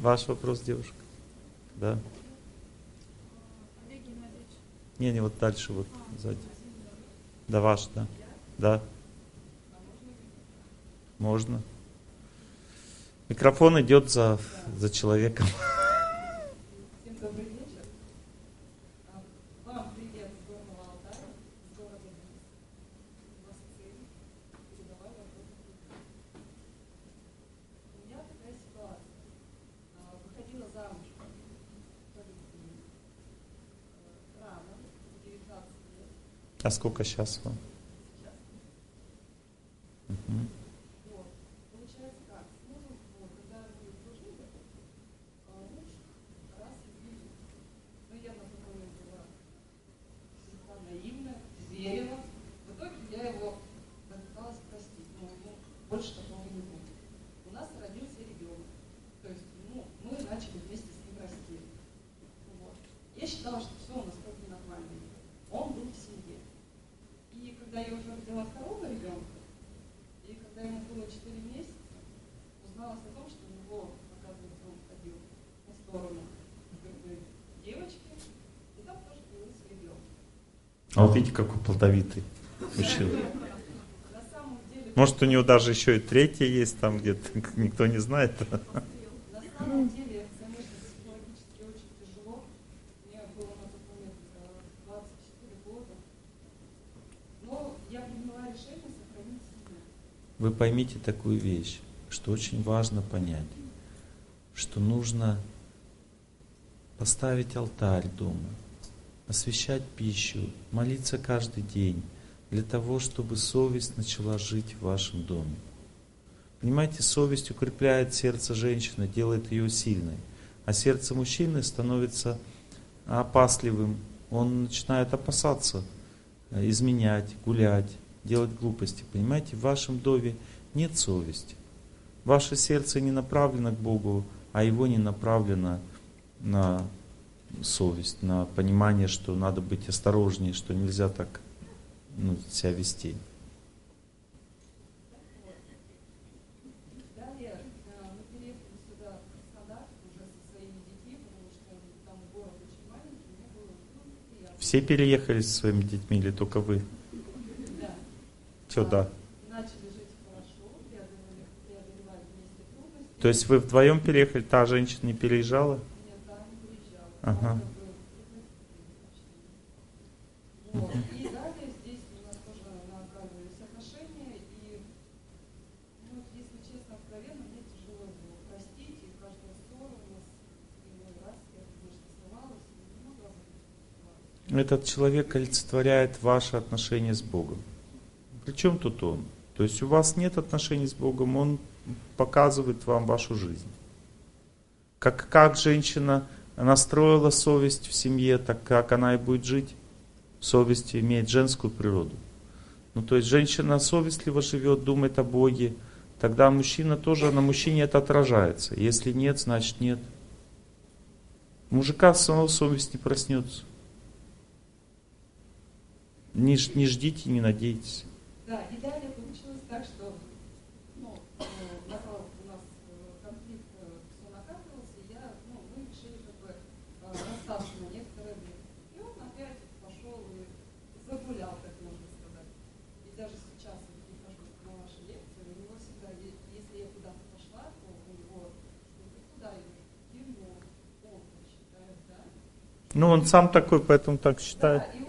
Ваш вопрос, девушка. Да. Не, не, вот дальше, вот сзади. Да, ваш, да. Да. Можно. Микрофон идет за, за человеком. А сколько сейчас вам? А вот видите, какой плодовитый мужчина. Может, у него даже еще и третье есть там где-то, никто не знает. Вы поймите такую вещь, что очень важно понять, что нужно поставить алтарь дома, освещать пищу, молиться каждый день, для того, чтобы совесть начала жить в вашем доме. Понимаете, совесть укрепляет сердце женщины, делает ее сильной, а сердце мужчины становится опасливым, он начинает опасаться, э, изменять, гулять, делать глупости. Понимаете, в вашем доме нет совести. Ваше сердце не направлено к Богу, а его не направлено на совесть, на понимание, что надо быть осторожнее, что нельзя так ну, себя вести. Все переехали со своими детьми или только вы? Да. Что, да? То есть вы вдвоем переехали, та женщина не переезжала? Ага. Вот. И далее здесь у нас тоже накапливались отношения, и, ну, если честно, откровенно, мне тяжело было простить, и каждая ссора у нас иной раз, я, конечно, срывалась, и много раз Этот человек олицетворяет ваши отношения с Богом. Причем тут он? То есть у вас нет отношений с Богом, он показывает вам вашу жизнь. Как, как женщина настроила совесть в семье, так как она и будет жить. Совесть имеет женскую природу. Ну, то есть женщина совестливо живет, думает о Боге, тогда мужчина тоже, на мужчине это отражается. Если нет, значит нет. Мужика самого совесть не проснется. Не, не ждите, не надейтесь. Да, и получилось так, что Ну, он сам такой, поэтому так считает. Да,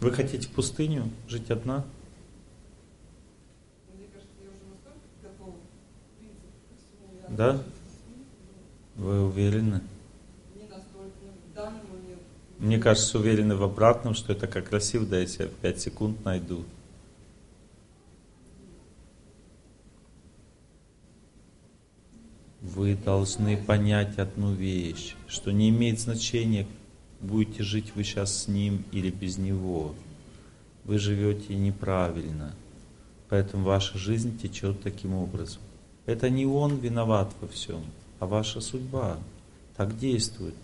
Вы хотите в пустыню жить одна? Да? Вы уверены? Мне кажется, уверены в обратном, что это как красиво, да, я 5 секунд найду. Вы должны понять одну вещь, что не имеет значения, будете жить вы сейчас с ним или без него. Вы живете неправильно. Поэтому ваша жизнь течет таким образом. Это не он виноват во всем, а ваша судьба так действует.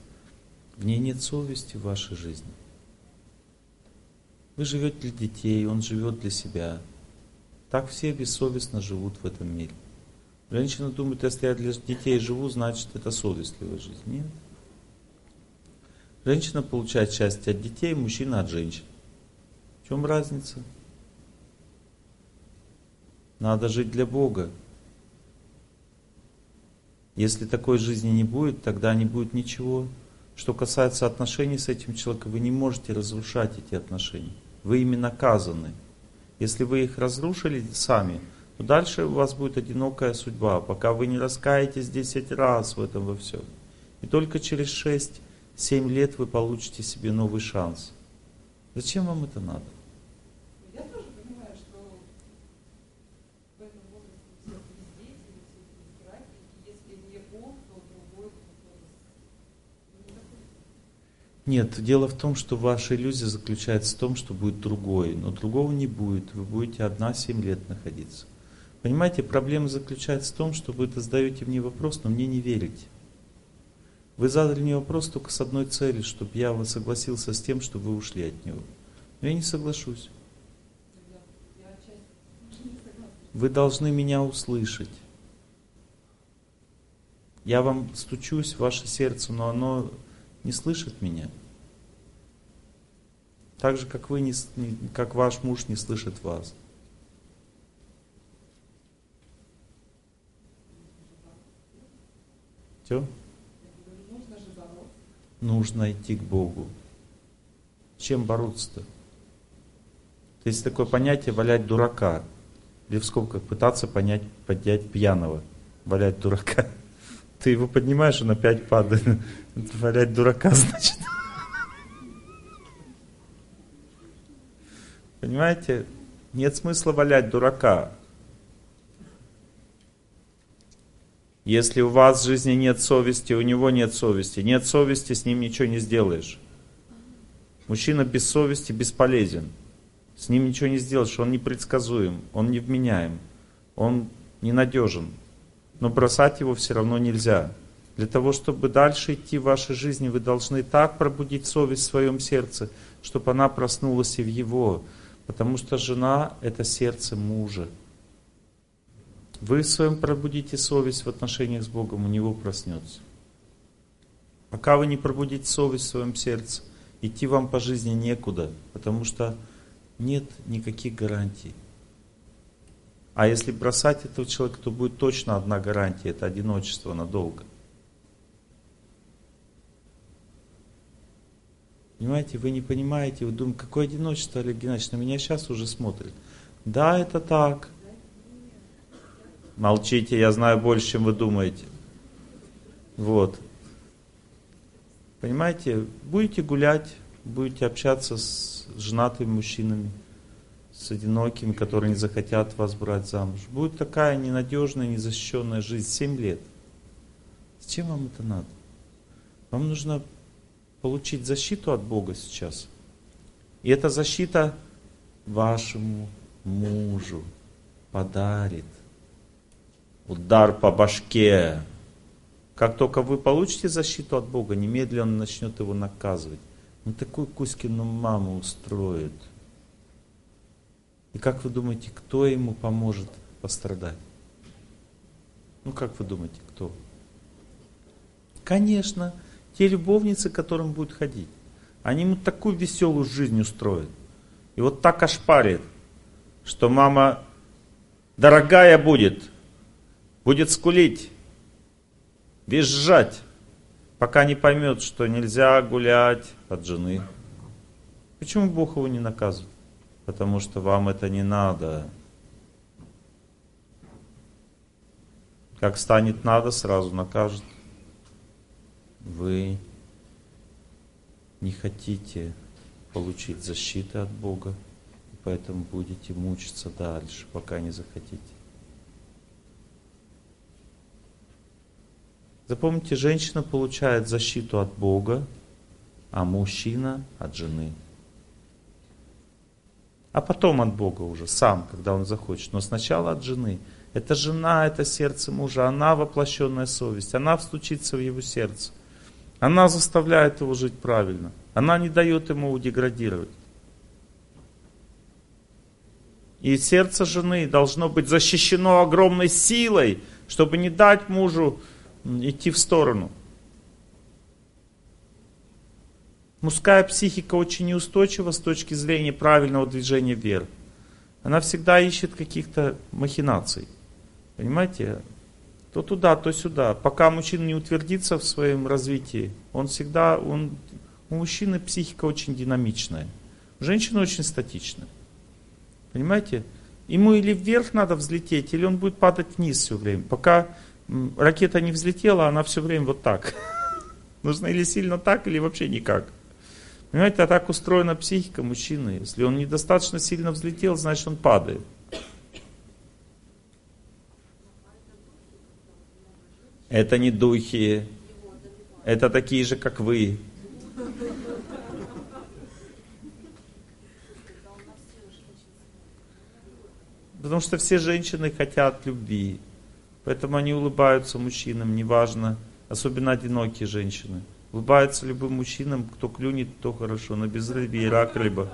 В ней нет совести в вашей жизни. Вы живете для детей, он живет для себя. Так все бессовестно живут в этом мире. Женщина думает, если я для детей живу, значит это совестливая жизнь. Нет. Женщина получает счастье от детей, мужчина от женщин. В чем разница? Надо жить для Бога. Если такой жизни не будет, тогда не будет ничего. Что касается отношений с этим человеком, вы не можете разрушать эти отношения. Вы ими наказаны. Если вы их разрушили сами, то дальше у вас будет одинокая судьба, пока вы не раскаетесь 10 раз в этом во всем. И только через 6-7 лет вы получите себе новый шанс. Зачем вам это надо? Я тоже понимаю, что в этом возрасте все дети, и если не он, то другой. Нет, дело в том, что ваша иллюзия заключается в том, что будет другой, но другого не будет. Вы будете одна 7 лет находиться. Понимаете, проблема заключается в том, что вы задаете мне вопрос, но мне не верите. Вы задали мне вопрос только с одной целью, чтобы я согласился с тем, что вы ушли от него. Но я не соглашусь. Вы должны меня услышать. Я вам стучусь в ваше сердце, но оно не слышит меня. Так же, как вы не- как ваш муж не слышит вас. Все? Я говорю, нужно же бороться. Нужно идти к Богу. Чем бороться-то? Есть такое понятие валять дурака. Или в скобках пытаться понять, поднять пьяного. Валять дурака. Ты его поднимаешь, он опять падает. Валять дурака, значит. Понимаете? Нет смысла валять дурака. Если у вас в жизни нет совести, у него нет совести. Нет совести, с ним ничего не сделаешь. Мужчина без совести бесполезен. С ним ничего не сделаешь, он непредсказуем, он невменяем, он ненадежен. Но бросать его все равно нельзя. Для того, чтобы дальше идти в вашей жизни, вы должны так пробудить совесть в своем сердце, чтобы она проснулась и в его. Потому что жена – это сердце мужа. Вы в своем пробудите совесть в отношениях с Богом, у него проснется. Пока вы не пробудите совесть в своем сердце, идти вам по жизни некуда, потому что нет никаких гарантий. А если бросать этого человека, то будет точно одна гарантия, это одиночество надолго. Понимаете, вы не понимаете, вы думаете, какое одиночество, Олег Геннадьевич, на меня сейчас уже смотрит. Да, это так. Молчите, я знаю больше, чем вы думаете. Вот. Понимаете, будете гулять, будете общаться с женатыми мужчинами, с одинокими, которые не захотят вас брать замуж. Будет такая ненадежная, незащищенная жизнь 7 лет. Зачем вам это надо? Вам нужно получить защиту от Бога сейчас. И эта защита вашему мужу подарит удар по башке. Как только вы получите защиту от Бога, немедленно он начнет его наказывать. Он такую Кузькину маму устроит. И как вы думаете, кто ему поможет пострадать? Ну как вы думаете, кто? Конечно, те любовницы, которым будет ходить. Они ему такую веселую жизнь устроят. И вот так ошпарит, что мама дорогая будет, будет скулить, визжать, пока не поймет, что нельзя гулять от жены. Почему Бог его не наказывает? Потому что вам это не надо. Как станет надо, сразу накажет. Вы не хотите получить защиты от Бога, и поэтому будете мучиться дальше, пока не захотите. Запомните, женщина получает защиту от Бога, а мужчина от жены. А потом от Бога уже, сам, когда он захочет. Но сначала от жены. Это жена, это сердце мужа, она воплощенная совесть, она встучится в его сердце. Она заставляет его жить правильно. Она не дает ему деградировать. И сердце жены должно быть защищено огромной силой, чтобы не дать мужу идти в сторону. Мужская психика очень неустойчива с точки зрения правильного движения вверх. Она всегда ищет каких-то махинаций. Понимаете? То туда, то сюда. Пока мужчина не утвердится в своем развитии, он всегда, он, у мужчины психика очень динамичная. У женщины очень статичная. Понимаете? Ему или вверх надо взлететь, или он будет падать вниз все время. Пока ракета не взлетела, она все время вот так. Нужно или сильно так, или вообще никак. Понимаете, а так устроена психика мужчины. Если он недостаточно сильно взлетел, значит он падает. Это не духи. Это такие же, как вы. Потому что все женщины хотят любви. Поэтому они улыбаются мужчинам, неважно, особенно одинокие женщины. Улыбаются любым мужчинам, кто клюнет, то хорошо, на безрыбье и рак рыба.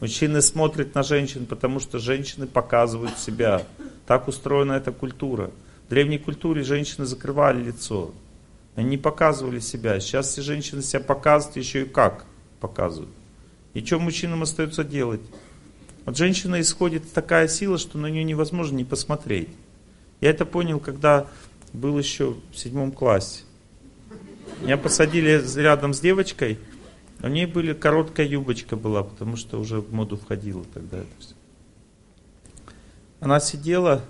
Мужчины смотрят на женщин, потому что женщины показывают себя. Так устроена эта культура. В древней культуре женщины закрывали лицо. Они не показывали себя. Сейчас все женщины себя показывают, еще и как показывают. И что мужчинам остается делать? От женщины исходит такая сила, что на нее невозможно не посмотреть. Я это понял, когда был еще в седьмом классе. Меня посадили рядом с девочкой, у ней были короткая юбочка была, потому что уже в моду входила тогда это все. Она сидела,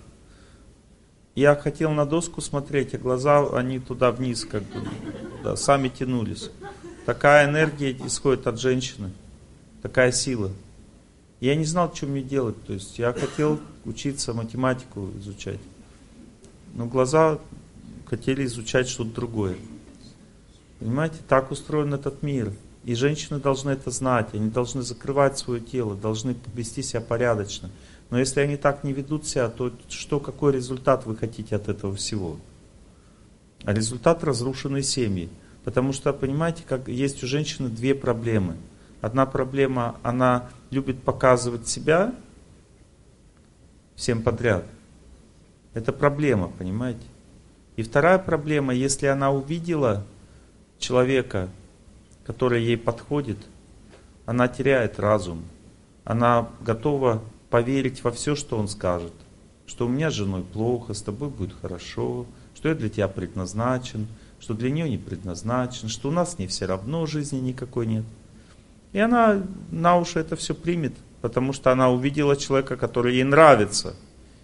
я хотел на доску смотреть, а глаза, они туда вниз как бы, да, сами тянулись. Такая энергия исходит от женщины, такая сила. Я не знал, что мне делать. То есть я хотел учиться математику изучать. Но глаза хотели изучать что-то другое. Понимаете, так устроен этот мир. И женщины должны это знать, они должны закрывать свое тело, должны вести себя порядочно. Но если они так не ведут себя, то что, какой результат вы хотите от этого всего? А результат разрушенной семьи. Потому что, понимаете, как есть у женщины две проблемы. Одна проблема, она любит показывать себя всем подряд. Это проблема, понимаете? И вторая проблема, если она увидела человека, который ей подходит, она теряет разум. Она готова поверить во все, что он скажет. Что у меня с женой плохо, с тобой будет хорошо, что я для тебя предназначен, что для нее не предназначен, что у нас с ней все равно жизни никакой нет. И она на уши это все примет, потому что она увидела человека, который ей нравится.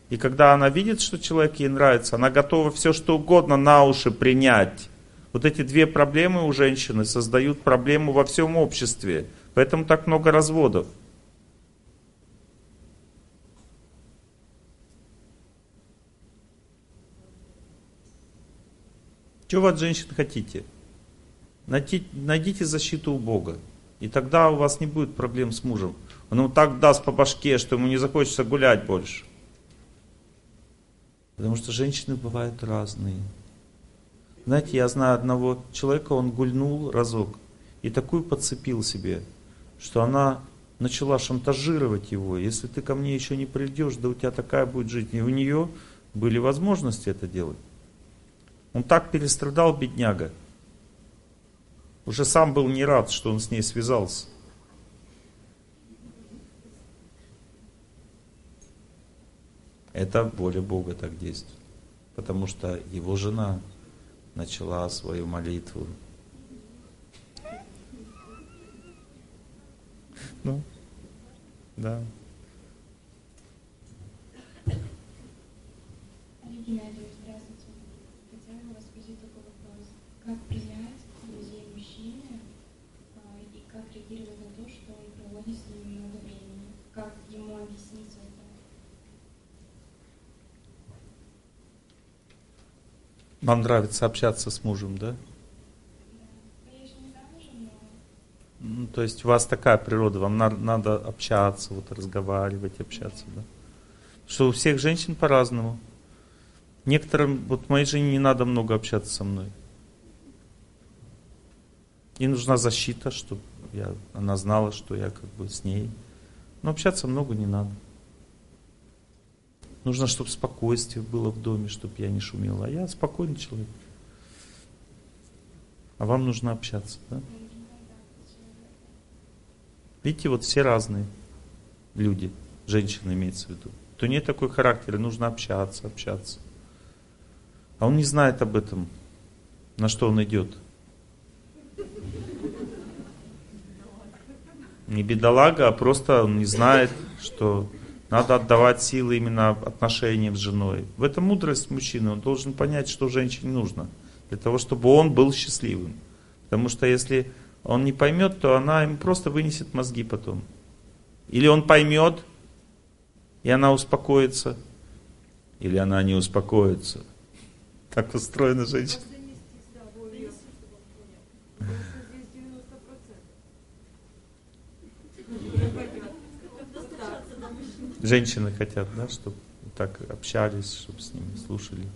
И когда она видит, что человек ей нравится, она готова все что угодно на уши принять. Вот эти две проблемы у женщины создают проблему во всем обществе. Поэтому так много разводов. Чего вы от женщин хотите? Найдите, защиту у Бога. И тогда у вас не будет проблем с мужем. Он ему так даст по башке, что ему не захочется гулять больше. Потому что женщины бывают разные. Знаете, я знаю одного человека, он гульнул разок и такую подцепил себе, что она начала шантажировать его. Если ты ко мне еще не придешь, да у тебя такая будет жизнь. И у нее были возможности это делать. Он так перестрадал, бедняга. Уже сам был не рад, что он с ней связался. Это воля Бога так действует. Потому что его жена начала свою молитву. Ну, да. Геннадий, здравствуйте. Хотела вас спросить такой вопрос. Как принять друзей мужчины а, и как реагировать на то, что он проводит с ними много времени? Как ему объяснить это? Вам нравится общаться с мужем, да? Ну, то есть у вас такая природа, вам на- надо общаться, вот разговаривать, общаться, да? Что у всех женщин по-разному. Некоторым, вот моей жене не надо много общаться со мной. Ей нужна защита, чтобы я, она знала, что я как бы с ней. Но общаться много не надо. Нужно, чтобы спокойствие было в доме, чтобы я не шумела. А я спокойный человек. А вам нужно общаться, да? Видите, вот все разные люди, женщины имеется в виду. То нет такой характер, и нужно общаться, общаться. А он не знает об этом, на что он идет. Не бедолага, а просто он не знает, что надо отдавать силы именно отношениям с женой. В этом мудрость мужчины. Он должен понять, что женщине нужно. Для того, чтобы он был счастливым. Потому что если он не поймет, то она ему просто вынесет мозги потом. Или он поймет, и она успокоится, или она не успокоится. Так устроена женщина. Донести, да, более, чтобы он понял. Потому что здесь 90 Женщины хотят, да, чтобы так общались, чтобы с ними слушали.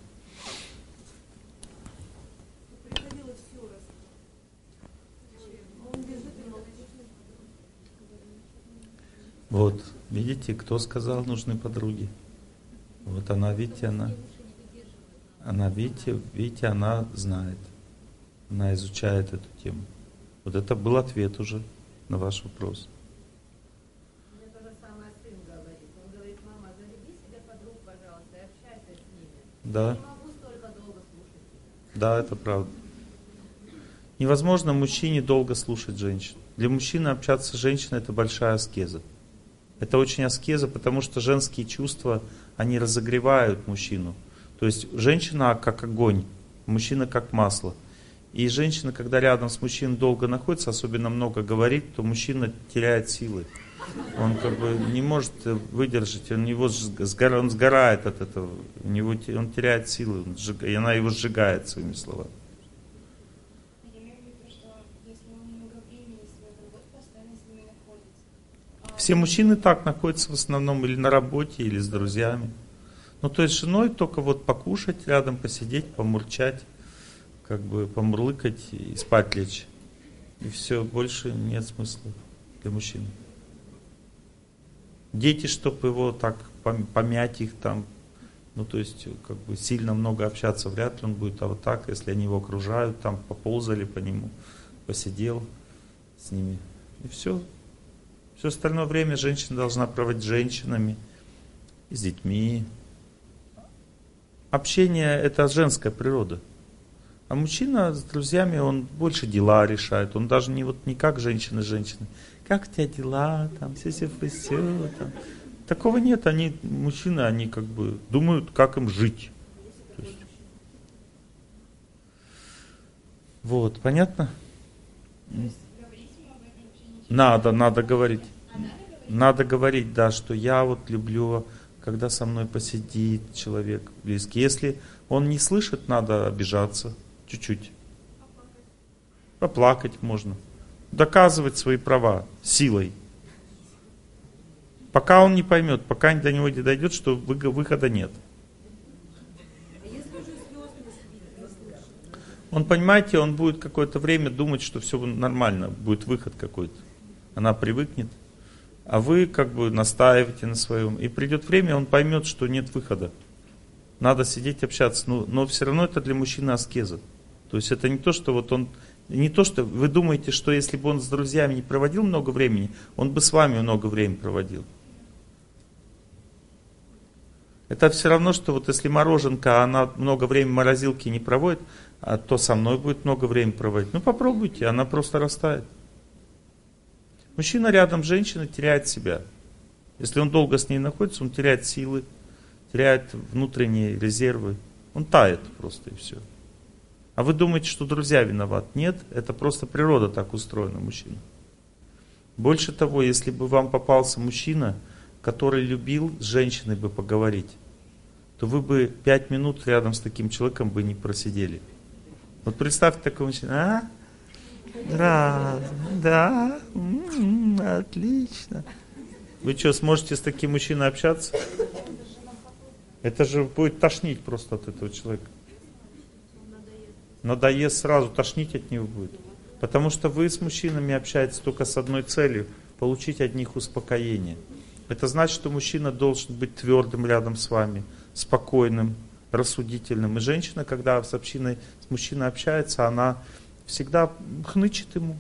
Вот, видите, кто сказал, нужны подруги. Вот она, видите, она, она, видите, видите, она знает. Она изучает эту тему. Вот это был ответ уже на ваш вопрос. Мне то же самое сын говорит. Он говорит, мама, заведи себе подруг, пожалуйста, и общайся с ними. Да. Да, это правда. Невозможно мужчине долго слушать женщин. Для мужчины общаться с женщиной это большая аскеза. Это очень аскеза, потому что женские чувства, они разогревают мужчину. То есть женщина как огонь, мужчина как масло. И женщина, когда рядом с мужчиной долго находится, особенно много говорит, то мужчина теряет силы. Он как бы не может выдержать, он, его сгора- он сгорает от этого, у него, он теряет силы, он сжиг- и она его сжигает своими словами. Все мужчины так находятся в основном или на работе, или с друзьями. Ну, то есть с женой только вот покушать рядом, посидеть, помурчать, как бы помурлыкать и спать лечь. И все, больше нет смысла для мужчин. Дети, чтобы его так пом- помять их там, ну, то есть, как бы сильно много общаться вряд ли он будет, а вот так, если они его окружают, там поползали по нему, посидел с ними, и все, все остальное время женщина должна проводить с женщинами с детьми. Общение – это женская природа. А мужчина с друзьями, он больше дела решает. Он даже не вот не как женщины. Как у тебя дела, там, все все все там. Такого нет. Они, мужчины, они как бы думают, как им жить. Есть- Вот, понятно? Есть. Надо, надо говорить. Надо говорить? Надо говорить, да, что я вот люблю, когда со мной посидит человек близкий. Если он не слышит, надо обижаться чуть-чуть. Поплакать можно. Доказывать свои права силой. Пока он не поймет, пока до него не дойдет, что вы- выхода нет. Он, понимаете, он будет какое-то время думать, что все нормально, будет выход какой-то. Она привыкнет. А вы как бы настаиваете на своем. И придет время, он поймет, что нет выхода. Надо сидеть, общаться. Но, но все равно это для мужчины аскеза. То есть это не то, что вот он... Не то, что вы думаете, что если бы он с друзьями не проводил много времени, он бы с вами много времени проводил. Это все равно, что вот если мороженка, она много времени в морозилке не проводит, а то со мной будет много времени проводить. Ну попробуйте, она просто растает. Мужчина рядом с женщиной теряет себя. Если он долго с ней находится, он теряет силы, теряет внутренние резервы. Он тает просто и все. А вы думаете, что друзья виноват? Нет, это просто природа так устроена, мужчина. Больше того, если бы вам попался мужчина, который любил с женщиной бы поговорить, то вы бы пять минут рядом с таким человеком бы не просидели. Вот представьте такого мужчину, а? Да, да, м-м, отлично. Вы что, сможете с таким мужчиной общаться? Это же будет тошнить просто от этого человека. Надоест сразу, тошнить от него будет. Потому что вы с мужчинами общаетесь только с одной целью – получить от них успокоение. Это значит, что мужчина должен быть твердым рядом с вами, спокойным, рассудительным. И женщина, когда с общиной, с мужчиной общается, она всегда хнычет ему.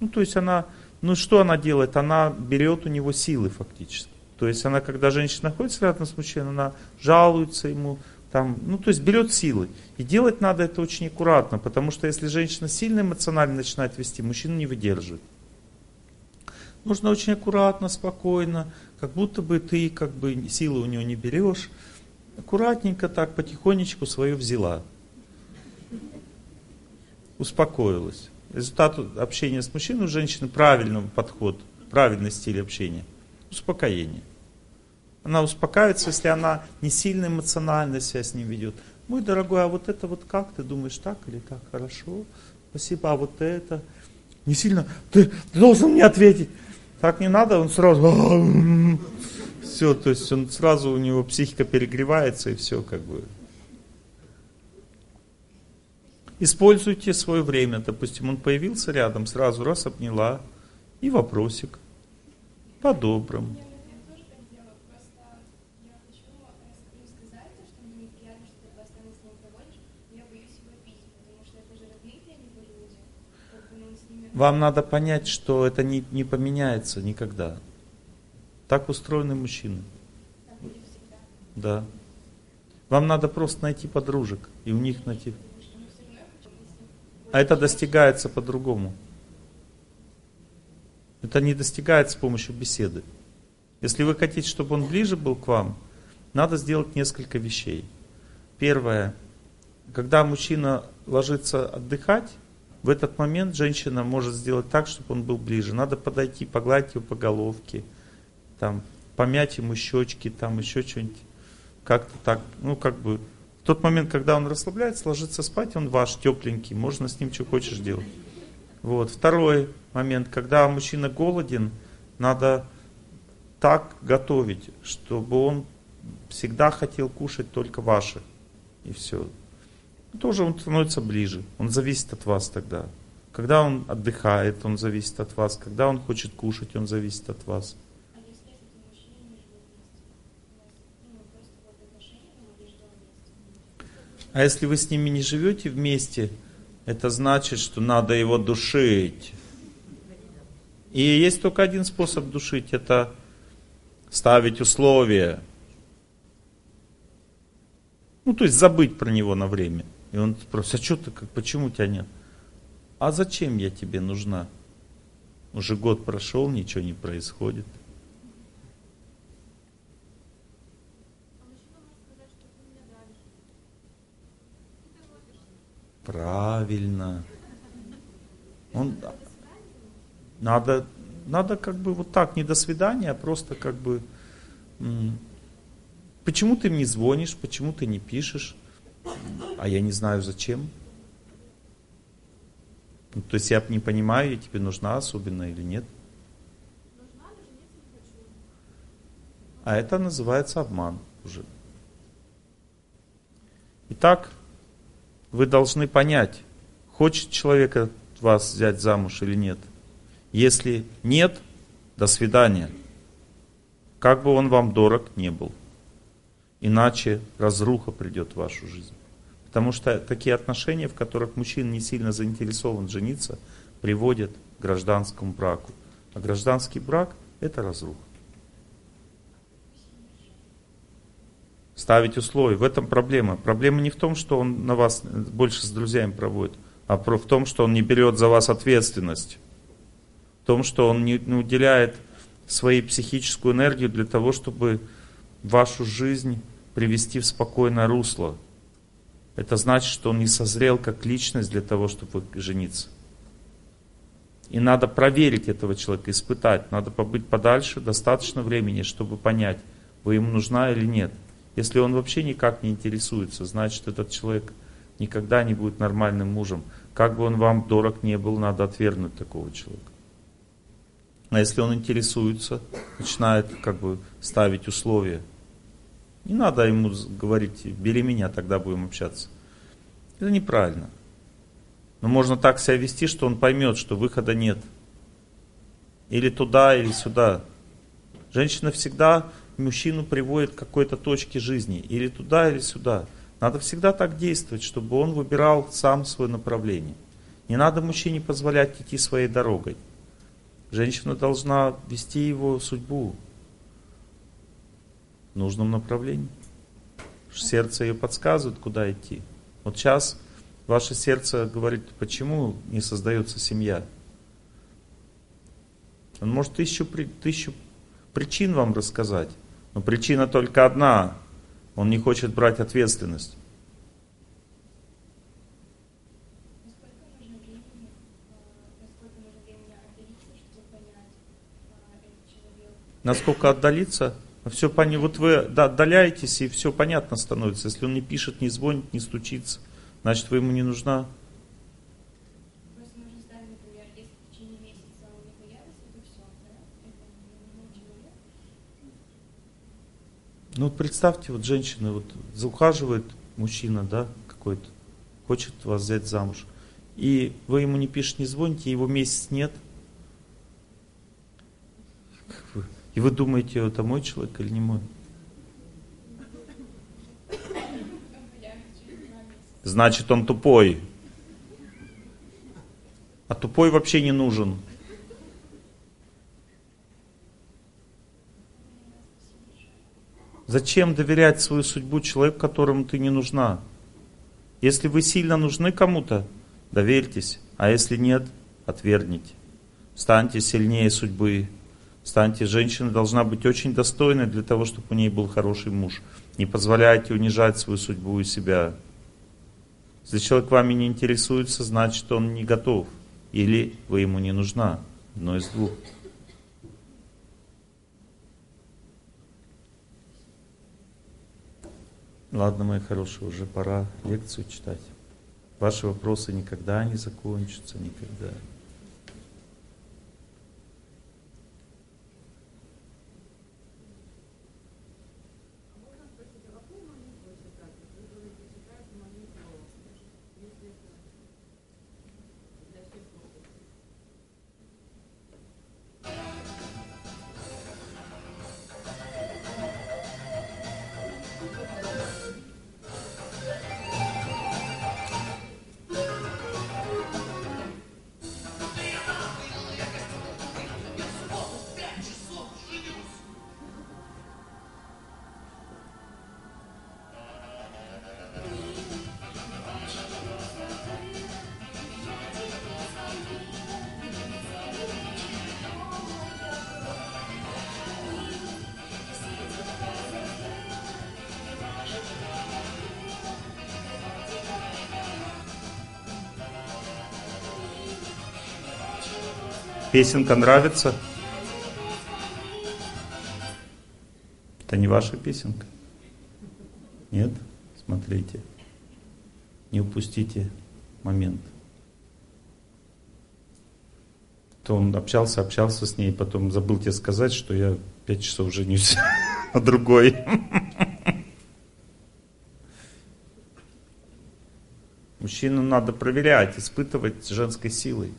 Ну, то есть она, ну что она делает? Она берет у него силы фактически. То есть она, когда женщина находится рядом с мужчиной, она жалуется ему, там, ну, то есть берет силы. И делать надо это очень аккуратно, потому что если женщина сильно эмоционально начинает вести, мужчина не выдерживает. Нужно очень аккуратно, спокойно, как будто бы ты как бы силы у него не берешь. Аккуратненько так, потихонечку свою взяла. Успокоилась. Результат общения с мужчиной у женщины правильный подход, правильный стиль общения. Успокоение. Она успокаивается, если она не сильно эмоционально себя с ним ведет. Мой дорогой, а вот это вот как? Ты думаешь так или так? Хорошо. Спасибо, а вот это? Не сильно. Ты, ты должен мне ответить. Так не надо, он сразу... Все, то есть он сразу, у него психика перегревается и все как бы. Используйте свое время. Допустим, он появился рядом, сразу раз обняла и вопросик. По-доброму. Вам надо понять, что это не, не поменяется никогда. Так устроены мужчины. Да. Вам надо просто найти подружек и у них найти. А это достигается по-другому. Это не достигается с помощью беседы. Если вы хотите, чтобы он ближе был к вам, надо сделать несколько вещей. Первое. Когда мужчина ложится отдыхать, в этот момент женщина может сделать так, чтобы он был ближе. Надо подойти, погладить его по головке, там, помять ему щечки, там еще что-нибудь. Как-то так, ну как бы. В тот момент, когда он расслабляется, ложится спать, он ваш, тепленький, можно с ним что хочешь делать. Вот. Второй момент, когда мужчина голоден, надо так готовить, чтобы он всегда хотел кушать только ваше. И все тоже он становится ближе. Он зависит от вас тогда. Когда он отдыхает, он зависит от вас. Когда он хочет кушать, он зависит от вас. А если вы с ними не живете вместе, это значит, что надо его душить. И есть только один способ душить, это ставить условия. Ну, то есть забыть про него на время. И он спросит, а что ты, как, почему тебя нет? А зачем я тебе нужна? Уже год прошел, ничего не происходит. Правильно. Он, надо, надо как бы вот так, не до свидания, а просто как бы, почему ты мне звонишь, почему ты не пишешь? А я не знаю зачем. Ну, то есть я не понимаю, я тебе нужна особенно или нет. А это называется обман уже. Итак, вы должны понять, хочет человек вас взять замуж или нет. Если нет, до свидания. Как бы он вам дорог не был. Иначе разруха придет в вашу жизнь. Потому что такие отношения, в которых мужчина не сильно заинтересован жениться, приводят к гражданскому браку. А гражданский брак – это разруха. Ставить условия. В этом проблема. Проблема не в том, что он на вас больше с друзьями проводит, а в том, что он не берет за вас ответственность. В том, что он не уделяет своей психическую энергию для того, чтобы вашу жизнь привести в спокойное русло. Это значит, что он не созрел как личность для того, чтобы жениться. И надо проверить этого человека, испытать. Надо побыть подальше достаточно времени, чтобы понять, вы ему нужна или нет. Если он вообще никак не интересуется, значит этот человек никогда не будет нормальным мужем. Как бы он вам дорог не был, надо отвергнуть такого человека. А если он интересуется, начинает как бы ставить условия, не надо ему говорить, бери меня, тогда будем общаться. Это неправильно. Но можно так себя вести, что он поймет, что выхода нет. Или туда, или сюда. Женщина всегда мужчину приводит к какой-то точке жизни. Или туда, или сюда. Надо всегда так действовать, чтобы он выбирал сам свое направление. Не надо мужчине позволять идти своей дорогой. Женщина должна вести его судьбу в нужном направлении. Сердце ее подсказывает, куда идти. Вот сейчас ваше сердце говорит, почему не создается семья. Он может тысячу, тысячу причин вам рассказать, но причина только одна. Он не хочет брать ответственность. Насколько отдалиться? Все пони... Вот вы да, отдаляетесь, и все понятно становится. Если он не пишет, не звонит, не стучится, значит, вы ему не нужна. Ну вот представьте, вот женщина вот заухаживает мужчина, да, какой-то, хочет вас взять замуж. И вы ему не пишете, не звоните, его месяц нет. И вы думаете, это мой человек или не мой? Значит, он тупой. А тупой вообще не нужен. Зачем доверять свою судьбу человеку, которому ты не нужна? Если вы сильно нужны кому-то, доверьтесь, а если нет, отвергните. Станьте сильнее судьбы. Станьте, женщина должна быть очень достойной для того, чтобы у ней был хороший муж. Не позволяйте унижать свою судьбу и себя. Если человек вами не интересуется, значит он не готов. Или вы ему не нужна. Одно из двух. Ладно, мои хорошие, уже пора лекцию читать. Ваши вопросы никогда не закончатся, никогда. Песенка нравится? Это не ваша песенка? Нет? Смотрите. Не упустите момент. То он общался, общался с ней, потом забыл тебе сказать, что я пять часов женюсь на другой. Мужчину надо проверять, испытывать женской силой.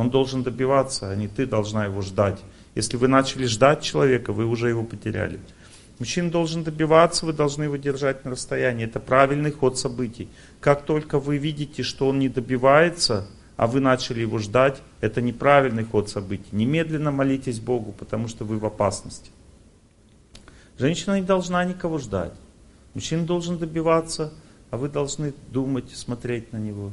Он должен добиваться, а не ты должна его ждать. Если вы начали ждать человека, вы уже его потеряли. Мужчина должен добиваться, вы должны его держать на расстоянии. Это правильный ход событий. Как только вы видите, что он не добивается, а вы начали его ждать, это неправильный ход событий. Немедленно молитесь Богу, потому что вы в опасности. Женщина не должна никого ждать. Мужчина должен добиваться, а вы должны думать, смотреть на него.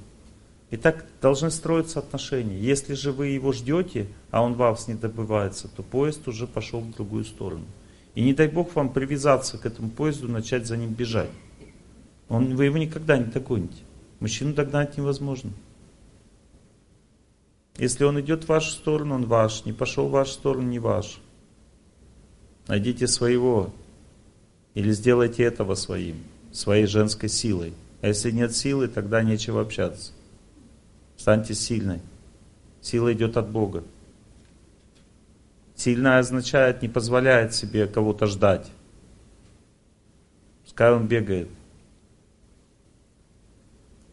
И так должны строиться отношения. Если же вы его ждете, а он вас не добывается, то поезд уже пошел в другую сторону. И не дай Бог вам привязаться к этому поезду, начать за ним бежать. Он, вы его никогда не догоните. Мужчину догнать невозможно. Если он идет в вашу сторону, он ваш. Не пошел в вашу сторону, не ваш. Найдите своего. Или сделайте этого своим, своей женской силой. А если нет силы, тогда нечего общаться. Станьте сильной. Сила идет от Бога. Сильная означает, не позволяет себе кого-то ждать. Пускай он бегает.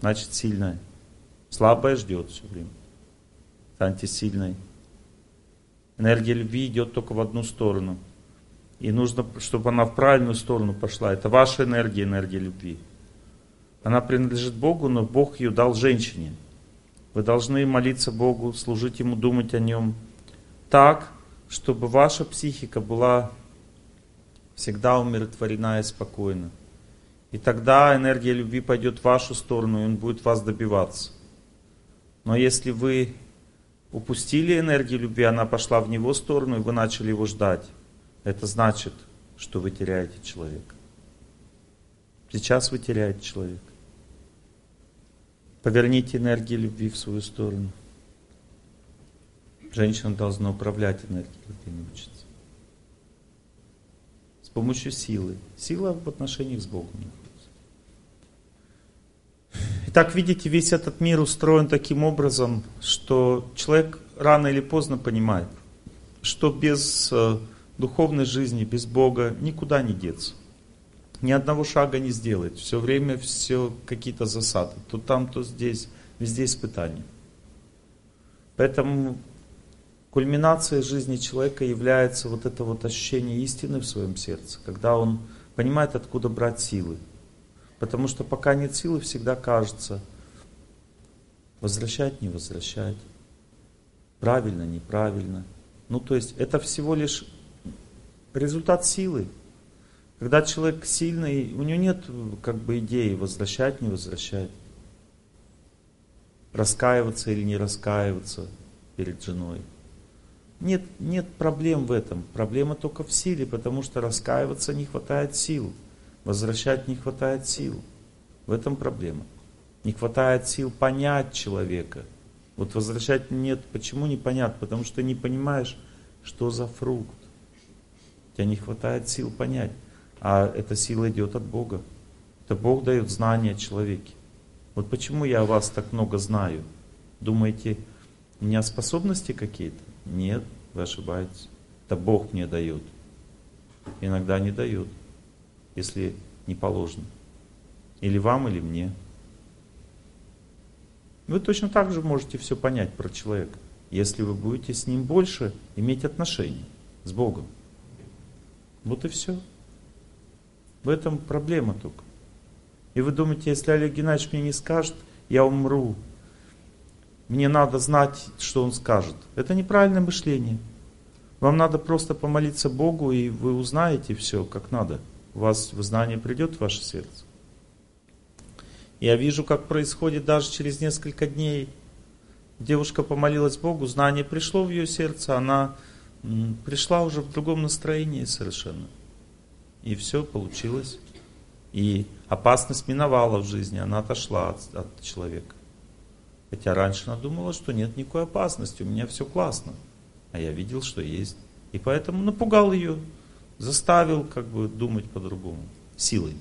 Значит, сильная. Слабая ждет все время. Станьте сильной. Энергия любви идет только в одну сторону. И нужно, чтобы она в правильную сторону пошла. Это ваша энергия, энергия любви. Она принадлежит Богу, но Бог ее дал женщине. Вы должны молиться Богу, служить Ему, думать о Нем так, чтобы ваша психика была всегда умиротворена и спокойна. И тогда энергия любви пойдет в вашу сторону, и он будет вас добиваться. Но если вы упустили энергию любви, она пошла в него сторону, и вы начали его ждать. Это значит, что вы теряете человека. Сейчас вы теряете человека. Поверните энергию любви в свою сторону. Женщина должна управлять энергией любви, научиться. С помощью силы. Сила в отношениях с Богом находится. Итак, видите, весь этот мир устроен таким образом, что человек рано или поздно понимает, что без э, духовной жизни, без Бога никуда не деться. Ни одного шага не сделать. Все время все какие-то засады. То там, то здесь. Везде испытания. Поэтому кульминацией жизни человека является вот это вот ощущение истины в своем сердце, когда он понимает, откуда брать силы. Потому что пока нет силы, всегда кажется, возвращать, не возвращать, правильно, неправильно. Ну, то есть это всего лишь результат силы. Когда человек сильный, у него нет как бы идеи возвращать, не возвращать. Раскаиваться или не раскаиваться перед женой. Нет, нет проблем в этом. Проблема только в силе, потому что раскаиваться не хватает сил. Возвращать не хватает сил. В этом проблема. Не хватает сил понять человека. Вот возвращать нет. Почему непонятно? Потому что не понимаешь, что за фрукт. У тебя не хватает сил понять. А эта сила идет от Бога. Это Бог дает знания человеке. Вот почему я о вас так много знаю. Думаете, у меня способности какие-то? Нет, вы ошибаетесь. Это Бог мне дает. Иногда не дает, если не положено. Или вам, или мне. Вы точно так же можете все понять про человека, если вы будете с ним больше иметь отношения с Богом. Вот и все. В этом проблема только. И вы думаете, если Олег Геннадьевич мне не скажет, я умру. Мне надо знать, что он скажет. Это неправильное мышление. Вам надо просто помолиться Богу, и вы узнаете все, как надо. У вас в знание придет в ваше сердце. Я вижу, как происходит даже через несколько дней. Девушка помолилась Богу, знание пришло в ее сердце, она пришла уже в другом настроении совершенно. И все получилось. И опасность миновала в жизни, она отошла от, от человека. Хотя раньше она думала, что нет никакой опасности, у меня все классно. А я видел, что есть. И поэтому напугал ее, заставил как бы думать по-другому, силой.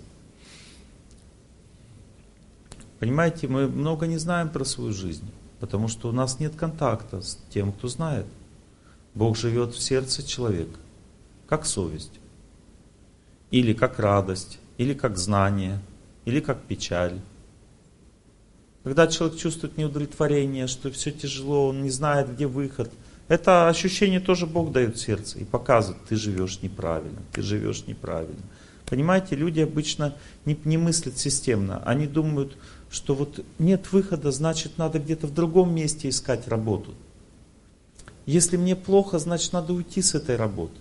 Понимаете, мы много не знаем про свою жизнь, потому что у нас нет контакта с тем, кто знает. Бог живет в сердце человека, как совесть или как радость, или как знание, или как печаль. Когда человек чувствует неудовлетворение, что все тяжело, он не знает, где выход, это ощущение тоже Бог дает сердце и показывает, ты живешь неправильно, ты живешь неправильно. Понимаете, люди обычно не, не мыслят системно, они думают, что вот нет выхода, значит надо где-то в другом месте искать работу. Если мне плохо, значит надо уйти с этой работы.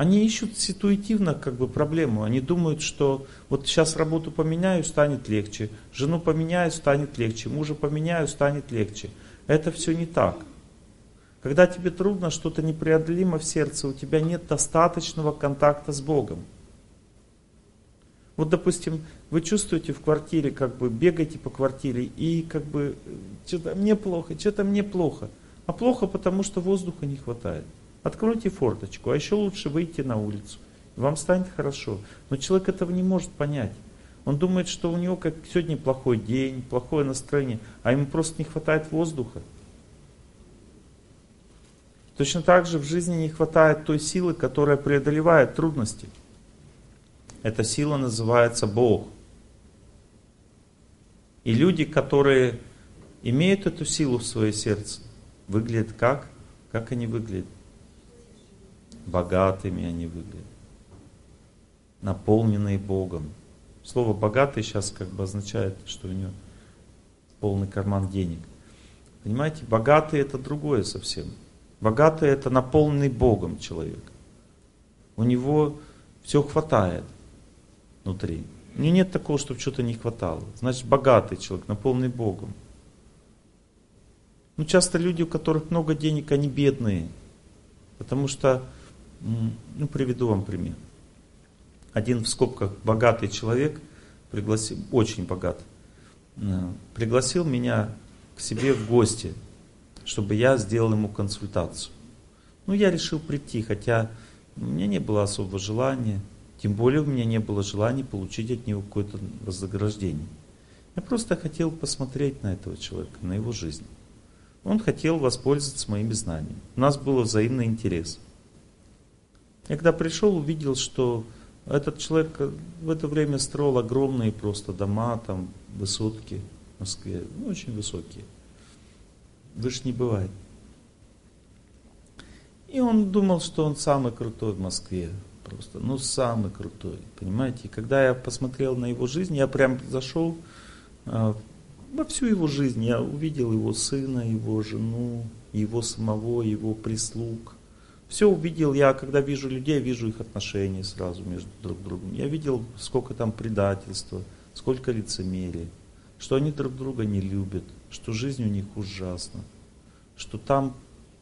Они ищут ситуативно как бы проблему. Они думают, что вот сейчас работу поменяю, станет легче. Жену поменяю, станет легче. Мужа поменяю, станет легче. Это все не так. Когда тебе трудно, что-то непреодолимо в сердце, у тебя нет достаточного контакта с Богом. Вот, допустим, вы чувствуете в квартире, как бы бегаете по квартире и как бы что-то мне плохо, что-то мне плохо. А плохо, потому что воздуха не хватает. Откройте форточку, а еще лучше выйти на улицу. вам станет хорошо. Но человек этого не может понять. Он думает, что у него как сегодня плохой день, плохое настроение, а ему просто не хватает воздуха. Точно так же в жизни не хватает той силы, которая преодолевает трудности. Эта сила называется Бог. И люди, которые имеют эту силу в своем сердце, выглядят как? Как они выглядят? Богатыми они выглядят. Наполненные Богом. Слово богатый сейчас как бы означает, что у него полный карман денег. Понимаете, богатый это другое совсем. Богатый это наполненный Богом человек. У него все хватает внутри. У него нет такого, чтобы что-то не хватало. Значит, богатый человек, наполненный Богом. Ну, часто люди, у которых много денег, они бедные. Потому что, ну, приведу вам пример. Один в скобках богатый человек, пригласил, очень богат, э, пригласил меня к себе в гости, чтобы я сделал ему консультацию. Ну, я решил прийти, хотя у меня не было особого желания, тем более у меня не было желания получить от него какое-то вознаграждение. Я просто хотел посмотреть на этого человека, на его жизнь. Он хотел воспользоваться моими знаниями. У нас был взаимный интерес. Я когда пришел, увидел, что этот человек в это время строил огромные просто дома, там, высотки в Москве, ну, очень высокие. Выше не бывает. И он думал, что он самый крутой в Москве. Просто, ну, самый крутой, понимаете. И когда я посмотрел на его жизнь, я прям зашел э, во всю его жизнь. Я увидел его сына, его жену, его самого, его прислуг. Все увидел я, когда вижу людей, вижу их отношения сразу между друг другом. Я видел, сколько там предательства, сколько лицемерия, что они друг друга не любят, что жизнь у них ужасна, что там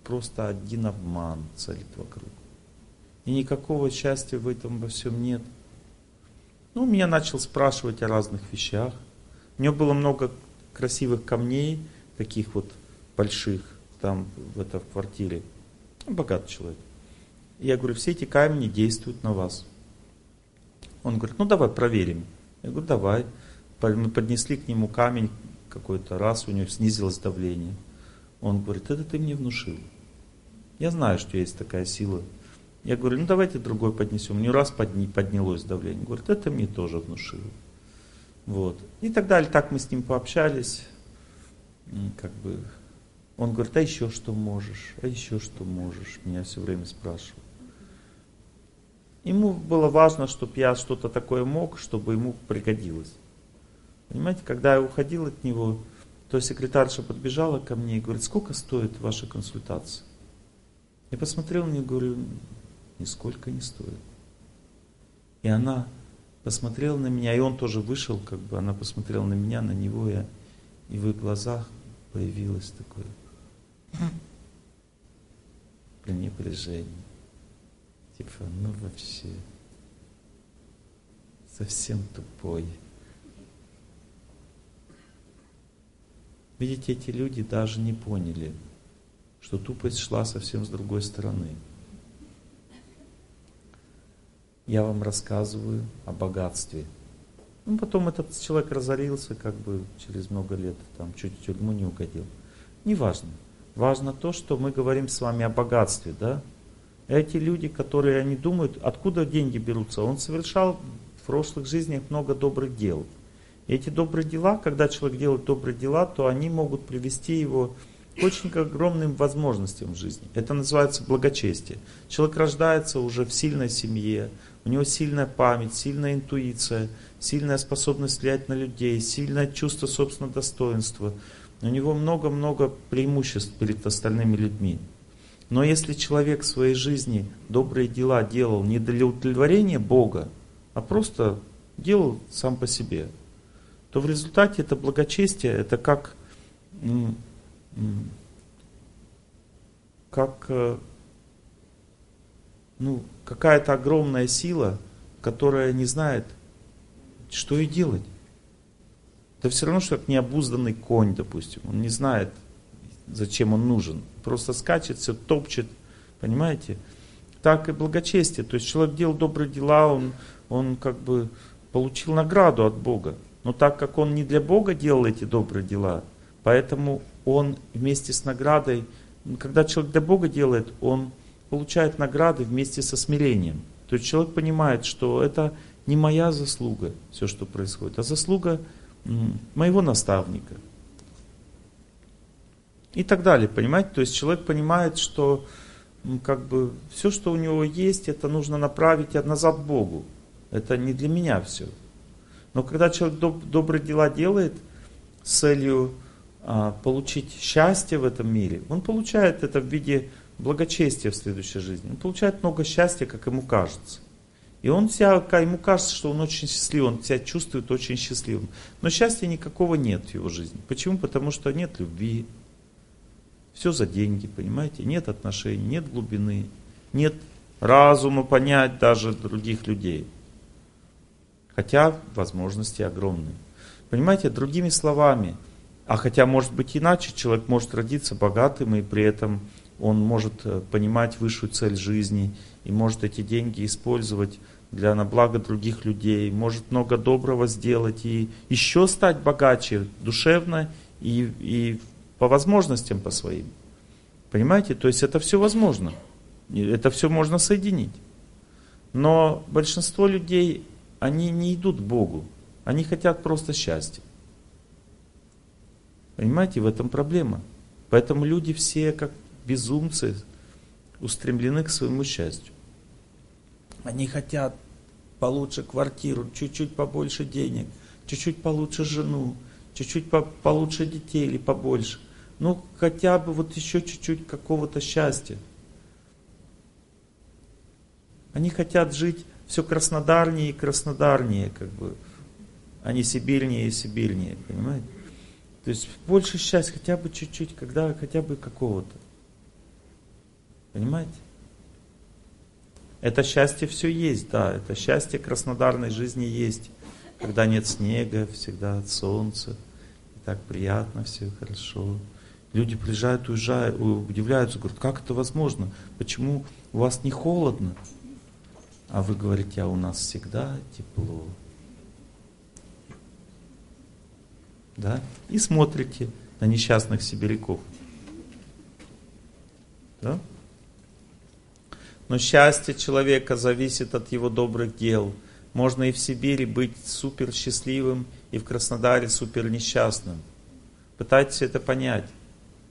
просто один обман царит вокруг. И никакого счастья в этом во всем нет. Ну, меня начал спрашивать о разных вещах. У него было много красивых камней, таких вот больших, там в, этой квартире. Он богатый человек. Я говорю, все эти камни действуют на вас. Он говорит, ну давай проверим. Я говорю, давай. Мы поднесли к нему камень какой-то раз, у него снизилось давление. Он говорит, это ты мне внушил. Я знаю, что есть такая сила. Я говорю, ну давайте другой поднесем. Не раз подни, поднялось давление. Говорит, это мне тоже внушило. Вот. И так далее. Так мы с ним пообщались. Как бы он говорит, а еще что можешь, а еще что можешь, меня все время спрашивал. Ему было важно, чтобы я что-то такое мог, чтобы ему пригодилось. Понимаете, когда я уходил от него, то секретарша подбежала ко мне и говорит, сколько стоит ваша консультация? Я посмотрел на нее и говорю, нисколько не стоит. И она посмотрела на меня, и он тоже вышел, как бы она посмотрела на меня, на него, я, и в их глазах появилось такое пренебрежение. Типа, ну вообще, совсем тупой. Видите, эти люди даже не поняли, что тупость шла совсем с другой стороны я вам рассказываю о богатстве. Ну, потом этот человек разорился, как бы через много лет, там, чуть в тюрьму не угодил. Не важно. То, что мы говорим с вами о богатстве, да? Эти люди, которые они думают, откуда деньги берутся, он совершал в прошлых жизнях много добрых дел. И эти добрые дела, когда человек делает добрые дела, то они могут привести его к очень огромным возможностям в жизни. Это называется благочестие. Человек рождается уже в сильной семье, у него сильная память, сильная интуиция, сильная способность влиять на людей, сильное чувство собственного достоинства. У него много-много преимуществ перед остальными людьми. Но если человек в своей жизни добрые дела делал не для удовлетворения Бога, а просто делал сам по себе, то в результате это благочестие, это как, как э, ну, какая-то огромная сила, которая не знает, что и делать. Это все равно, что как необузданный конь, допустим. Он не знает, зачем он нужен. Просто скачет, все топчет, понимаете? так и благочестие. То есть человек делал добрые дела, он, он как бы получил награду от Бога. Но так как он не для Бога делал эти добрые дела, поэтому он вместе с наградой, когда человек для Бога делает, он получает награды вместе со смирением. То есть человек понимает, что это не моя заслуга, все, что происходит, а заслуга моего наставника. И так далее, понимаете? То есть человек понимает, что как бы все, что у него есть, это нужно направить назад Богу. Это не для меня все. Но когда человек доб- добрые дела делает с целью а, получить счастье в этом мире, он получает это в виде благочестия в следующей жизни. Он получает много счастья, как ему кажется. И он себя, ему кажется, что он очень счастливый, он себя чувствует очень счастливым. Но счастья никакого нет в его жизни. Почему? Потому что нет любви. Все за деньги, понимаете? Нет отношений, нет глубины, нет разума понять даже других людей. Хотя возможности огромные. Понимаете, другими словами, а хотя может быть иначе, человек может родиться богатым и при этом он может э, понимать высшую цель жизни и может эти деньги использовать для на благо других людей, может много доброго сделать и еще стать богаче душевно и, и по возможностям по своим. Понимаете? То есть это все возможно. Это все можно соединить. Но большинство людей они не идут к Богу. Они хотят просто счастья. Понимаете, в этом проблема. Поэтому люди все, как безумцы, устремлены к своему счастью. Они хотят получше квартиру, чуть-чуть побольше денег, чуть-чуть получше жену, чуть-чуть по получше детей или побольше. Ну, хотя бы вот еще чуть-чуть какого-то счастья. Они хотят жить все краснодарнее и краснодарнее, как бы, а не сибирнее и сибирнее, понимаете? То есть больше счастья, хотя бы чуть-чуть, когда хотя бы какого-то. Понимаете? Это счастье все есть, да, это счастье краснодарной жизни есть. Когда нет снега, всегда от солнца, и так приятно, все хорошо. Люди приезжают, уезжают, удивляются, говорят, как это возможно? Почему у вас не холодно? А вы говорите, а у нас всегда тепло. Да? И смотрите на несчастных сибиряков. Да? Но счастье человека зависит от его добрых дел. Можно и в Сибири быть супер счастливым, и в Краснодаре супер несчастным. Пытайтесь это понять.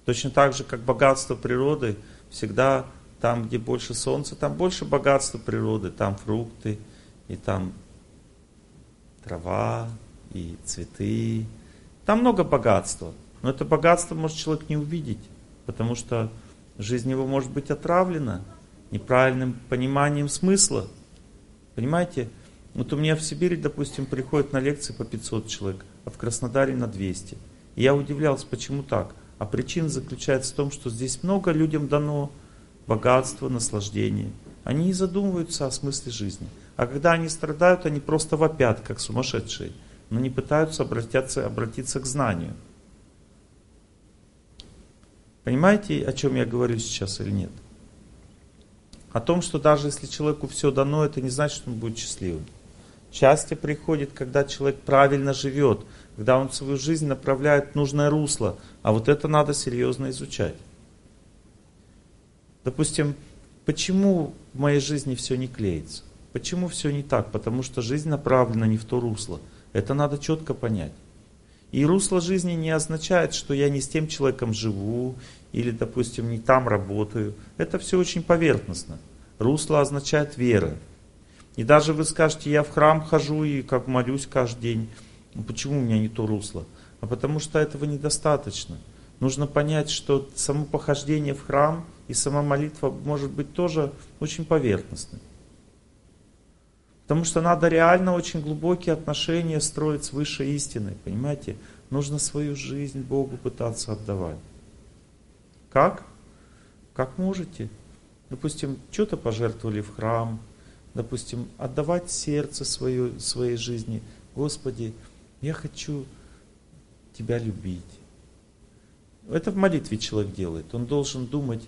Точно так же, как богатство природы всегда там, где больше солнца, там больше богатства природы, там фрукты, и там трава, и цветы. Там много богатства. Но это богатство может человек не увидеть, потому что жизнь его может быть отравлена неправильным пониманием смысла. Понимаете? Вот у меня в Сибири, допустим, приходят на лекции по 500 человек, а в Краснодаре на 200. И я удивлялся, почему так. А причина заключается в том, что здесь много людям дано богатство, наслаждение. Они не задумываются о смысле жизни. А когда они страдают, они просто вопят, как сумасшедшие, но не пытаются обратиться, обратиться к знанию. Понимаете, о чем я говорю сейчас или нет? О том, что даже если человеку все дано, это не значит, что он будет счастливым. Счастье приходит, когда человек правильно живет, когда он свою жизнь направляет в нужное русло. А вот это надо серьезно изучать. Допустим, почему в моей жизни все не клеится? Почему все не так? Потому что жизнь направлена не в то русло. Это надо четко понять. И русло жизни не означает, что я не с тем человеком живу, или, допустим, не там работаю. Это все очень поверхностно. Русло означает вера. И даже вы скажете, я в храм хожу и как молюсь каждый день. Ну, почему у меня не то русло? А потому что этого недостаточно. Нужно понять, что само похождение в храм – и сама молитва может быть тоже очень поверхностной. Потому что надо реально очень глубокие отношения строить с высшей истиной, понимаете? Нужно свою жизнь Богу пытаться отдавать. Как? Как можете? Допустим, что-то пожертвовали в храм, допустим, отдавать сердце свое, своей жизни. Господи, я хочу Тебя любить. Это в молитве человек делает. Он должен думать,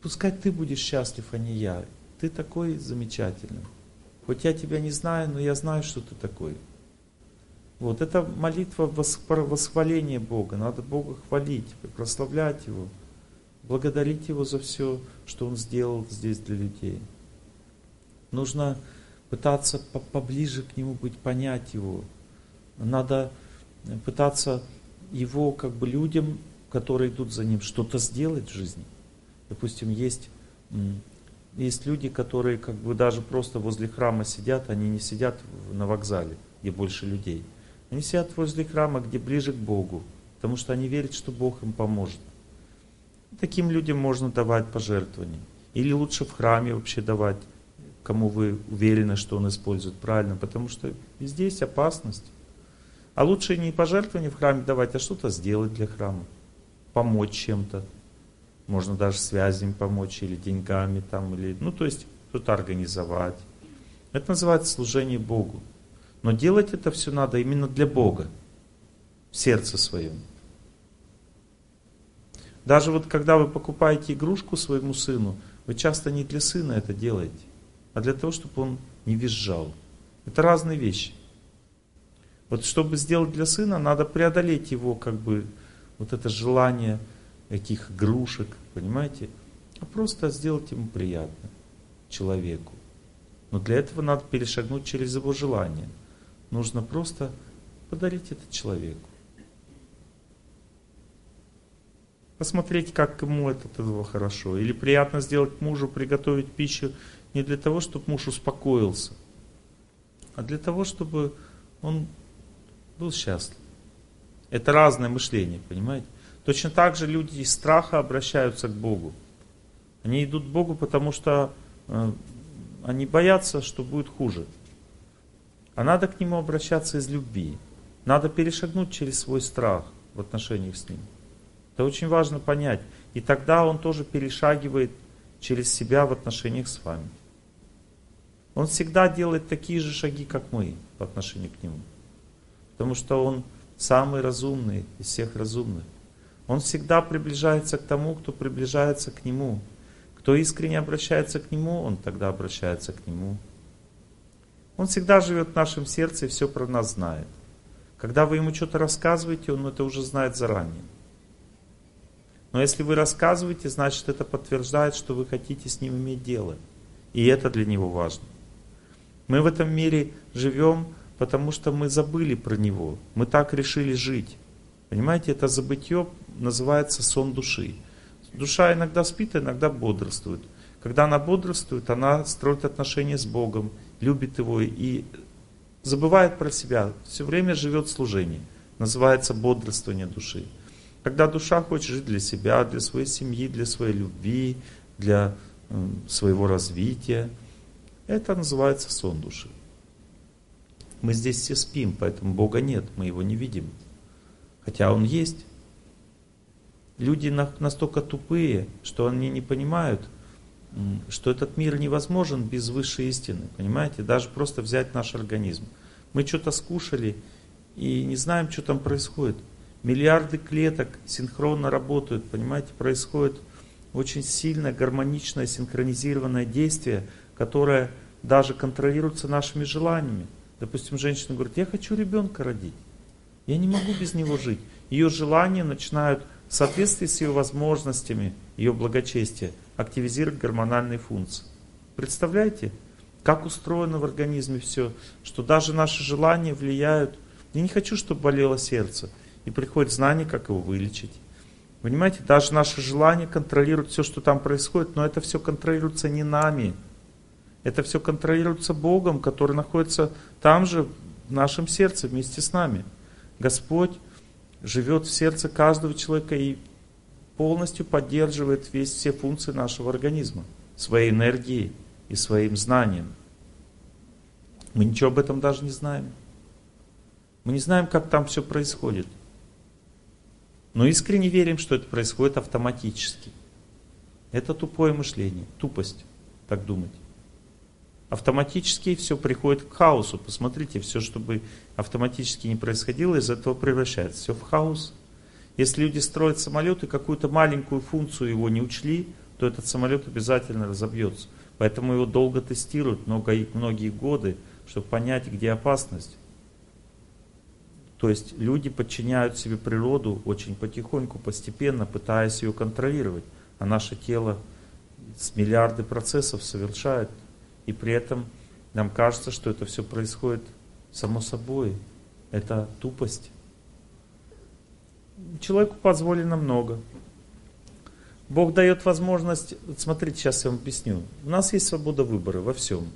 Пускай ты будешь счастлив, а не я. Ты такой замечательный. Хоть я тебя не знаю, но я знаю, что ты такой. Вот это молитва восхваления Бога. Надо Бога хвалить, прославлять Его, благодарить Его за все, что Он сделал здесь для людей. Нужно пытаться поближе к Нему быть, понять Его. Надо пытаться Его как бы людям, которые идут за Ним, что-то сделать в жизни. Допустим, есть, есть люди, которые как бы даже просто возле храма сидят, они не сидят на вокзале, где больше людей. Они сидят возле храма, где ближе к Богу, потому что они верят, что Бог им поможет. Таким людям можно давать пожертвования. Или лучше в храме вообще давать, кому вы уверены, что он использует правильно, потому что везде есть опасность. А лучше не пожертвования в храме давать, а что-то сделать для храма, помочь чем-то. Можно даже связями помочь, или деньгами там, или, ну то есть что-то организовать. Это называется служение Богу. Но делать это все надо именно для Бога, в сердце своем. Даже вот когда вы покупаете игрушку своему сыну, вы часто не для сына это делаете, а для того, чтобы он не визжал. Это разные вещи. Вот чтобы сделать для сына, надо преодолеть его, как бы, вот это желание этих игрушек, понимаете? А просто сделать ему приятно, человеку. Но для этого надо перешагнуть через его желание – Нужно просто подарить это человеку. Посмотреть, как ему это от хорошо. Или приятно сделать мужу, приготовить пищу не для того, чтобы муж успокоился, а для того, чтобы он был счастлив. Это разное мышление, понимаете? Точно так же люди из страха обращаются к Богу. Они идут к Богу, потому что э, они боятся, что будет хуже. А надо к нему обращаться из любви. Надо перешагнуть через свой страх в отношениях с ним. Это очень важно понять. И тогда он тоже перешагивает через себя в отношениях с вами. Он всегда делает такие же шаги, как мы по отношению к нему. Потому что он самый разумный из всех разумных. Он всегда приближается к тому, кто приближается к нему. Кто искренне обращается к нему, он тогда обращается к нему. Он всегда живет в нашем сердце и все про нас знает. Когда вы ему что-то рассказываете, он это уже знает заранее. Но если вы рассказываете, значит это подтверждает, что вы хотите с ним иметь дело. И это для него важно. Мы в этом мире живем, потому что мы забыли про него. Мы так решили жить. Понимаете, это забытье называется сон души. Душа иногда спит, а иногда бодрствует. Когда она бодрствует, она строит отношения с Богом, любит его и забывает про себя, все время живет в служении. Называется бодрствование души. Когда душа хочет жить для себя, для своей семьи, для своей любви, для э, своего развития, это называется сон души. Мы здесь все спим, поэтому Бога нет, мы его не видим. Хотя Он есть. Люди настолько тупые, что они не понимают, что этот мир невозможен без высшей истины, понимаете? Даже просто взять наш организм. Мы что-то скушали и не знаем, что там происходит. Миллиарды клеток синхронно работают, понимаете? Происходит очень сильное, гармоничное, синхронизированное действие, которое даже контролируется нашими желаниями. Допустим, женщина говорит, я хочу ребенка родить. Я не могу без него жить. Ее желания начинают в соответствии с ее возможностями, ее благочестия – активизировать гормональные функции. Представляете, как устроено в организме все, что даже наши желания влияют. Я не хочу, чтобы болело сердце. И приходит знание, как его вылечить. Понимаете, даже наши желания контролируют все, что там происходит, но это все контролируется не нами. Это все контролируется Богом, который находится там же, в нашем сердце, вместе с нами. Господь живет в сердце каждого человека и полностью поддерживает весь, все функции нашего организма, своей энергией и своим знанием. Мы ничего об этом даже не знаем. Мы не знаем, как там все происходит. Но искренне верим, что это происходит автоматически. Это тупое мышление, тупость, так думать. Автоматически все приходит к хаосу. Посмотрите, все, чтобы автоматически не происходило, из этого превращается все в хаос. Если люди строят самолет и какую-то маленькую функцию его не учли, то этот самолет обязательно разобьется. Поэтому его долго тестируют, много, многие годы, чтобы понять, где опасность. То есть люди подчиняют себе природу очень потихоньку, постепенно, пытаясь ее контролировать. А наше тело с миллиарды процессов совершает. И при этом нам кажется, что это все происходит само собой. Это тупость. Человеку позволено много. Бог дает возможность, смотрите, сейчас я вам объясню. У нас есть свобода выбора во всем.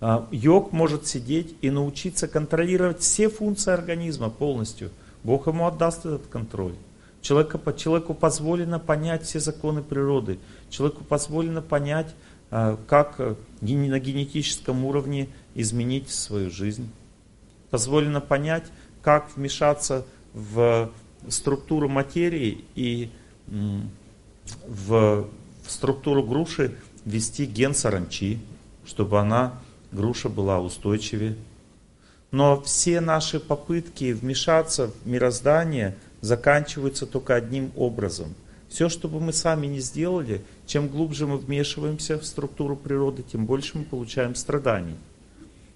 А, йог может сидеть и научиться контролировать все функции организма полностью. Бог ему отдаст этот контроль. Человеку, человеку позволено понять все законы природы. Человеку позволено понять, а, как э, на генетическом уровне изменить свою жизнь. Позволено понять, как вмешаться в структуру материи и в структуру груши ввести ген саранчи, чтобы она, груша была устойчивее. Но все наши попытки вмешаться в мироздание заканчиваются только одним образом. Все, что бы мы сами не сделали, чем глубже мы вмешиваемся в структуру природы, тем больше мы получаем страданий.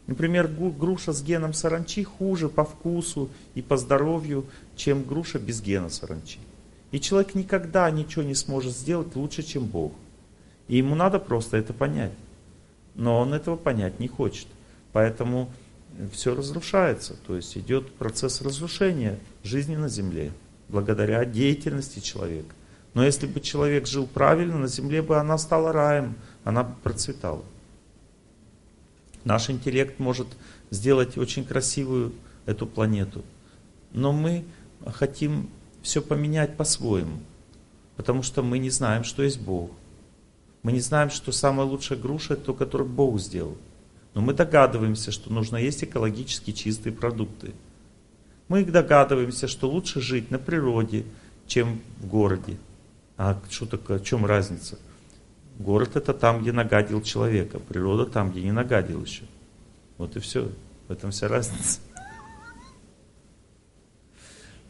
Например, груша с геном саранчи хуже по вкусу и по здоровью, чем груша без гена саранчи. И человек никогда ничего не сможет сделать лучше, чем Бог. И ему надо просто это понять. Но он этого понять не хочет. Поэтому все разрушается. То есть идет процесс разрушения жизни на земле благодаря деятельности человека. Но если бы человек жил правильно, на земле бы она стала раем, она бы процветала. Наш интеллект может сделать очень красивую эту планету. Но мы хотим все поменять по-своему. Потому что мы не знаем, что есть Бог. Мы не знаем, что самая лучшая груша это то, которую Бог сделал. Но мы догадываемся, что нужно есть экологически чистые продукты. Мы догадываемся, что лучше жить на природе, чем в городе. А что такое, в чем разница? Город это там, где нагадил человека, природа там, где не нагадил еще. Вот и все. В этом вся разница.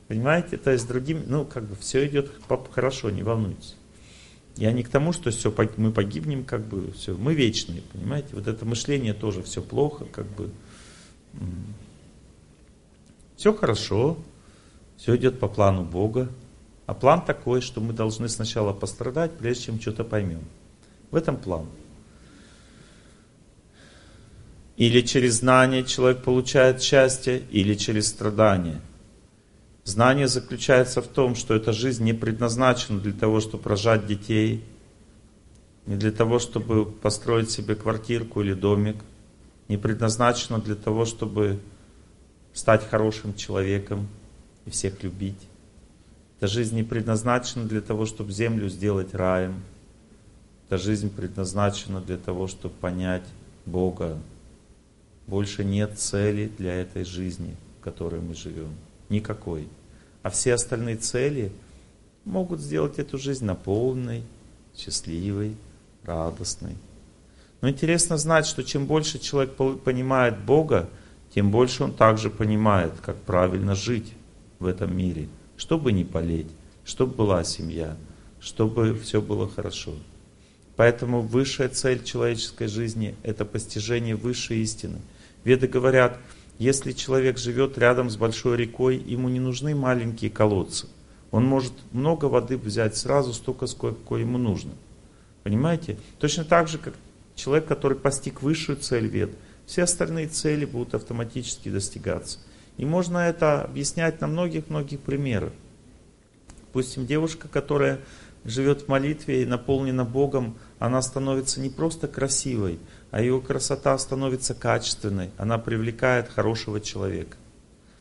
Понимаете? То есть другим, ну, как бы все идет хорошо, не волнуйтесь. Я не к тому, что все, мы погибнем, как бы, все, мы вечные, понимаете? Вот это мышление тоже все плохо, как бы. Все хорошо, все идет по плану Бога. А план такой, что мы должны сначала пострадать, прежде чем что-то поймем. В этом план. Или через знание человек получает счастье, или через страдание – Знание заключается в том, что эта жизнь не предназначена для того, чтобы рожать детей, не для того, чтобы построить себе квартирку или домик, не предназначена для того, чтобы стать хорошим человеком и всех любить. Эта жизнь не предназначена для того, чтобы землю сделать раем. Эта жизнь предназначена для того, чтобы понять Бога. Больше нет цели для этой жизни, в которой мы живем никакой. А все остальные цели могут сделать эту жизнь наполненной, счастливой, радостной. Но интересно знать, что чем больше человек понимает Бога, тем больше он также понимает, как правильно жить в этом мире, чтобы не болеть, чтобы была семья, чтобы все было хорошо. Поэтому высшая цель человеческой жизни – это постижение высшей истины. Веды говорят – если человек живет рядом с большой рекой, ему не нужны маленькие колодцы. Он может много воды взять сразу, столько, сколько ему нужно. Понимаете? Точно так же, как человек, который постиг высшую цель вед, все остальные цели будут автоматически достигаться. И можно это объяснять на многих-многих примерах. Допустим, девушка, которая живет в молитве и наполнена Богом, она становится не просто красивой, а ее красота становится качественной, она привлекает хорошего человека.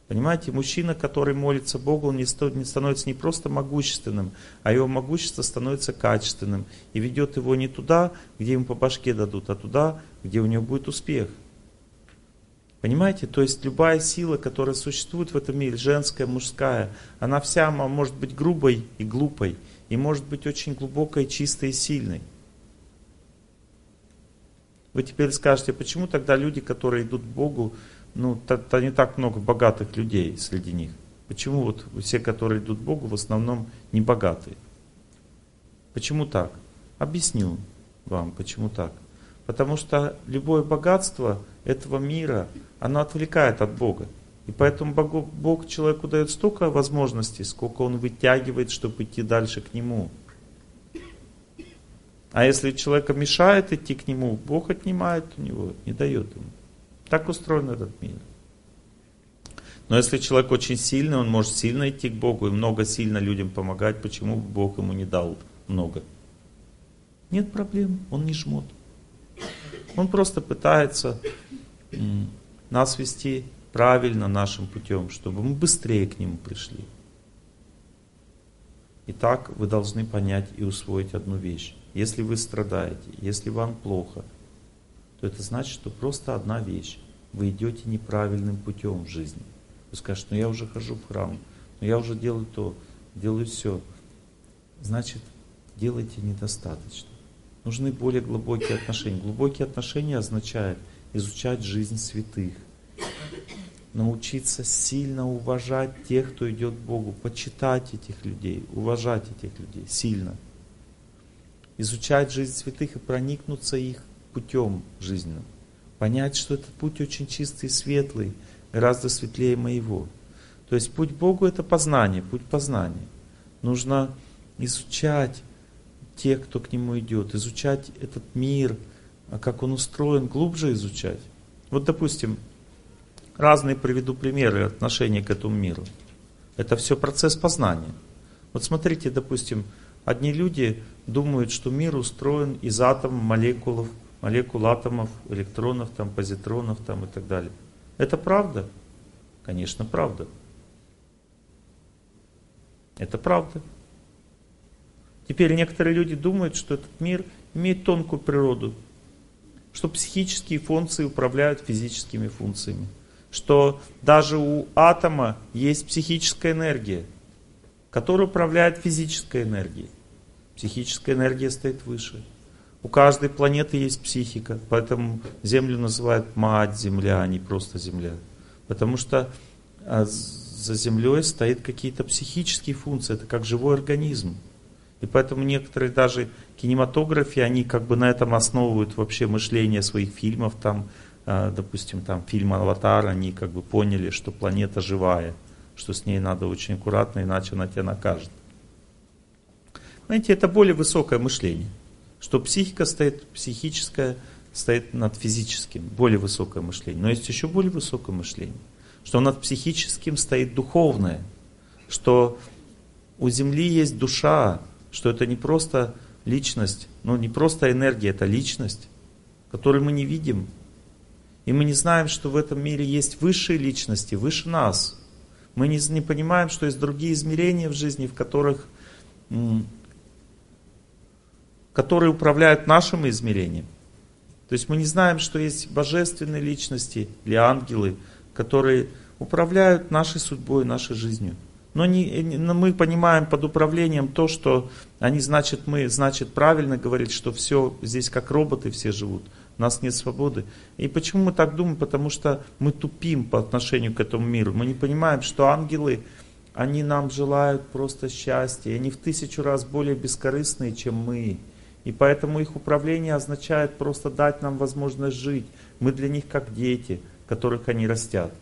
Понимаете, мужчина, который молится Богу, он не становится не просто могущественным, а его могущество становится качественным и ведет его не туда, где ему по башке дадут, а туда, где у него будет успех. Понимаете, то есть любая сила, которая существует в этом мире, женская, мужская, она вся может быть грубой и глупой, и может быть очень глубокой, чистой и сильной. Вы теперь скажете, почему тогда люди, которые идут к Богу, ну, то, то не так много богатых людей среди них? Почему вот все, которые идут к Богу, в основном не богатые? Почему так? Объясню вам, почему так. Потому что любое богатство этого мира, оно отвлекает от Бога. И поэтому Бог, Бог человеку дает столько возможностей, сколько он вытягивает, чтобы идти дальше к Нему. А если человека мешает идти к Нему, Бог отнимает у него, не дает ему. Так устроен этот мир. Но если человек очень сильный, он может сильно идти к Богу и много сильно людям помогать, почему Бог ему не дал много? Нет проблем, он не жмот. Он просто пытается нас вести правильно нашим путем, чтобы мы быстрее к Нему пришли. Итак, вы должны понять и усвоить одну вещь. Если вы страдаете, если вам плохо, то это значит, что просто одна вещь. Вы идете неправильным путем в жизни. Вы скажете, ну я уже хожу в храм, ну я уже делаю то, делаю все. Значит, делайте недостаточно. Нужны более глубокие отношения. Глубокие отношения означает изучать жизнь святых, научиться сильно уважать тех, кто идет к Богу, почитать этих людей, уважать этих людей сильно. Изучать жизнь святых и проникнуться их путем жизненным. Понять, что этот путь очень чистый и светлый, гораздо светлее моего. То есть путь Богу это познание, путь познания. Нужно изучать тех, кто к нему идет, изучать этот мир, а как он устроен, глубже изучать. Вот, допустим, разные приведу примеры отношения к этому миру. Это все процесс познания. Вот смотрите, допустим, одни люди думают, что мир устроен из атомов, молекул, молекул атомов, электронов, там, позитронов там, и так далее. Это правда? Конечно, правда. Это правда. Теперь некоторые люди думают, что этот мир имеет тонкую природу, что психические функции управляют физическими функциями что даже у атома есть психическая энергия, которая управляет физической энергией. Психическая энергия стоит выше. У каждой планеты есть психика, поэтому Землю называют мать Земля, а не просто Земля. Потому что а, за Землей стоит какие-то психические функции, это как живой организм. И поэтому некоторые даже кинематографии, они как бы на этом основывают вообще мышление своих фильмов, там, а, допустим, там фильм «Аватар», они как бы поняли, что планета живая, что с ней надо очень аккуратно, иначе она тебя накажет. Знаете, это более высокое мышление, что психика стоит, психическое стоит над физическим, более высокое мышление. Но есть еще более высокое мышление, что над психическим стоит духовное, что у Земли есть душа, что это не просто личность, ну не просто энергия, это личность, которую мы не видим, и мы не знаем, что в этом мире есть высшие личности, выше нас. Мы не, не понимаем, что есть другие измерения в жизни, в которых, которые управляют нашим измерением. То есть мы не знаем, что есть божественные личности или ангелы, которые управляют нашей судьбой, нашей жизнью. Но, не, но мы понимаем под управлением то, что они значит, мы, значит, правильно говорить, что все здесь как роботы все живут. У нас нет свободы. И почему мы так думаем? Потому что мы тупим по отношению к этому миру. Мы не понимаем, что ангелы, они нам желают просто счастья. Они в тысячу раз более бескорыстные, чем мы. И поэтому их управление означает просто дать нам возможность жить. Мы для них как дети, которых они растят.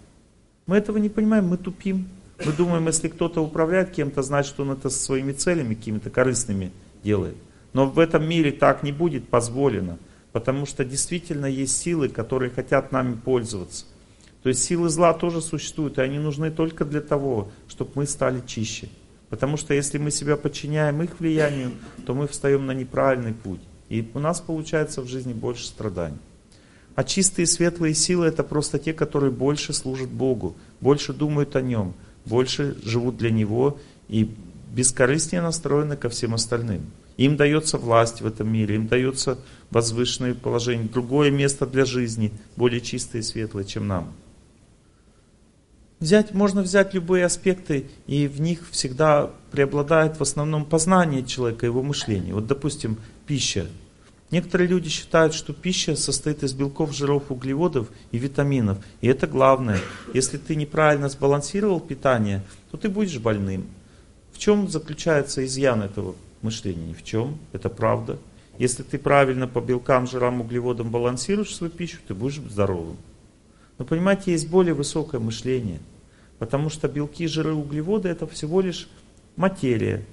Мы этого не понимаем, мы тупим. Мы думаем, если кто-то управляет кем-то, значит он это со своими целями какими-то корыстными делает. Но в этом мире так не будет позволено. Потому что действительно есть силы, которые хотят нами пользоваться. То есть силы зла тоже существуют, и они нужны только для того, чтобы мы стали чище. Потому что если мы себя подчиняем их влиянию, то мы встаем на неправильный путь. И у нас получается в жизни больше страданий. А чистые светлые силы это просто те, которые больше служат Богу, больше думают о Нем, больше живут для Него и бескорыстнее настроены ко всем остальным. Им дается власть в этом мире, им дается возвышенное положение, другое место для жизни, более чистое и светлое, чем нам. Взять, можно взять любые аспекты, и в них всегда преобладает в основном познание человека, его мышление. Вот, допустим, пища. Некоторые люди считают, что пища состоит из белков, жиров, углеводов и витаминов. И это главное. Если ты неправильно сбалансировал питание, то ты будешь больным. В чем заключается изъян этого мышления? Ни в чем. Это правда. Если ты правильно по белкам, жирам, углеводам балансируешь свою пищу, ты будешь здоровым. Но понимаете, есть более высокое мышление. Потому что белки, жиры, углеводы это всего лишь материя.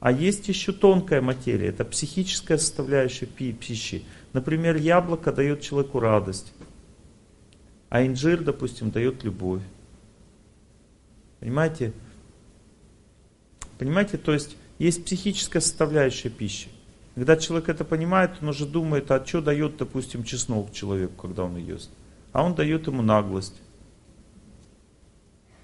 А есть еще тонкая материя, это психическая составляющая пищи. Например, яблоко дает человеку радость, а инжир, допустим, дает любовь. Понимаете? Понимаете, то есть есть психическая составляющая пищи. Когда человек это понимает, он уже думает, а что дает, допустим, чеснок человеку, когда он ест. А он дает ему наглость.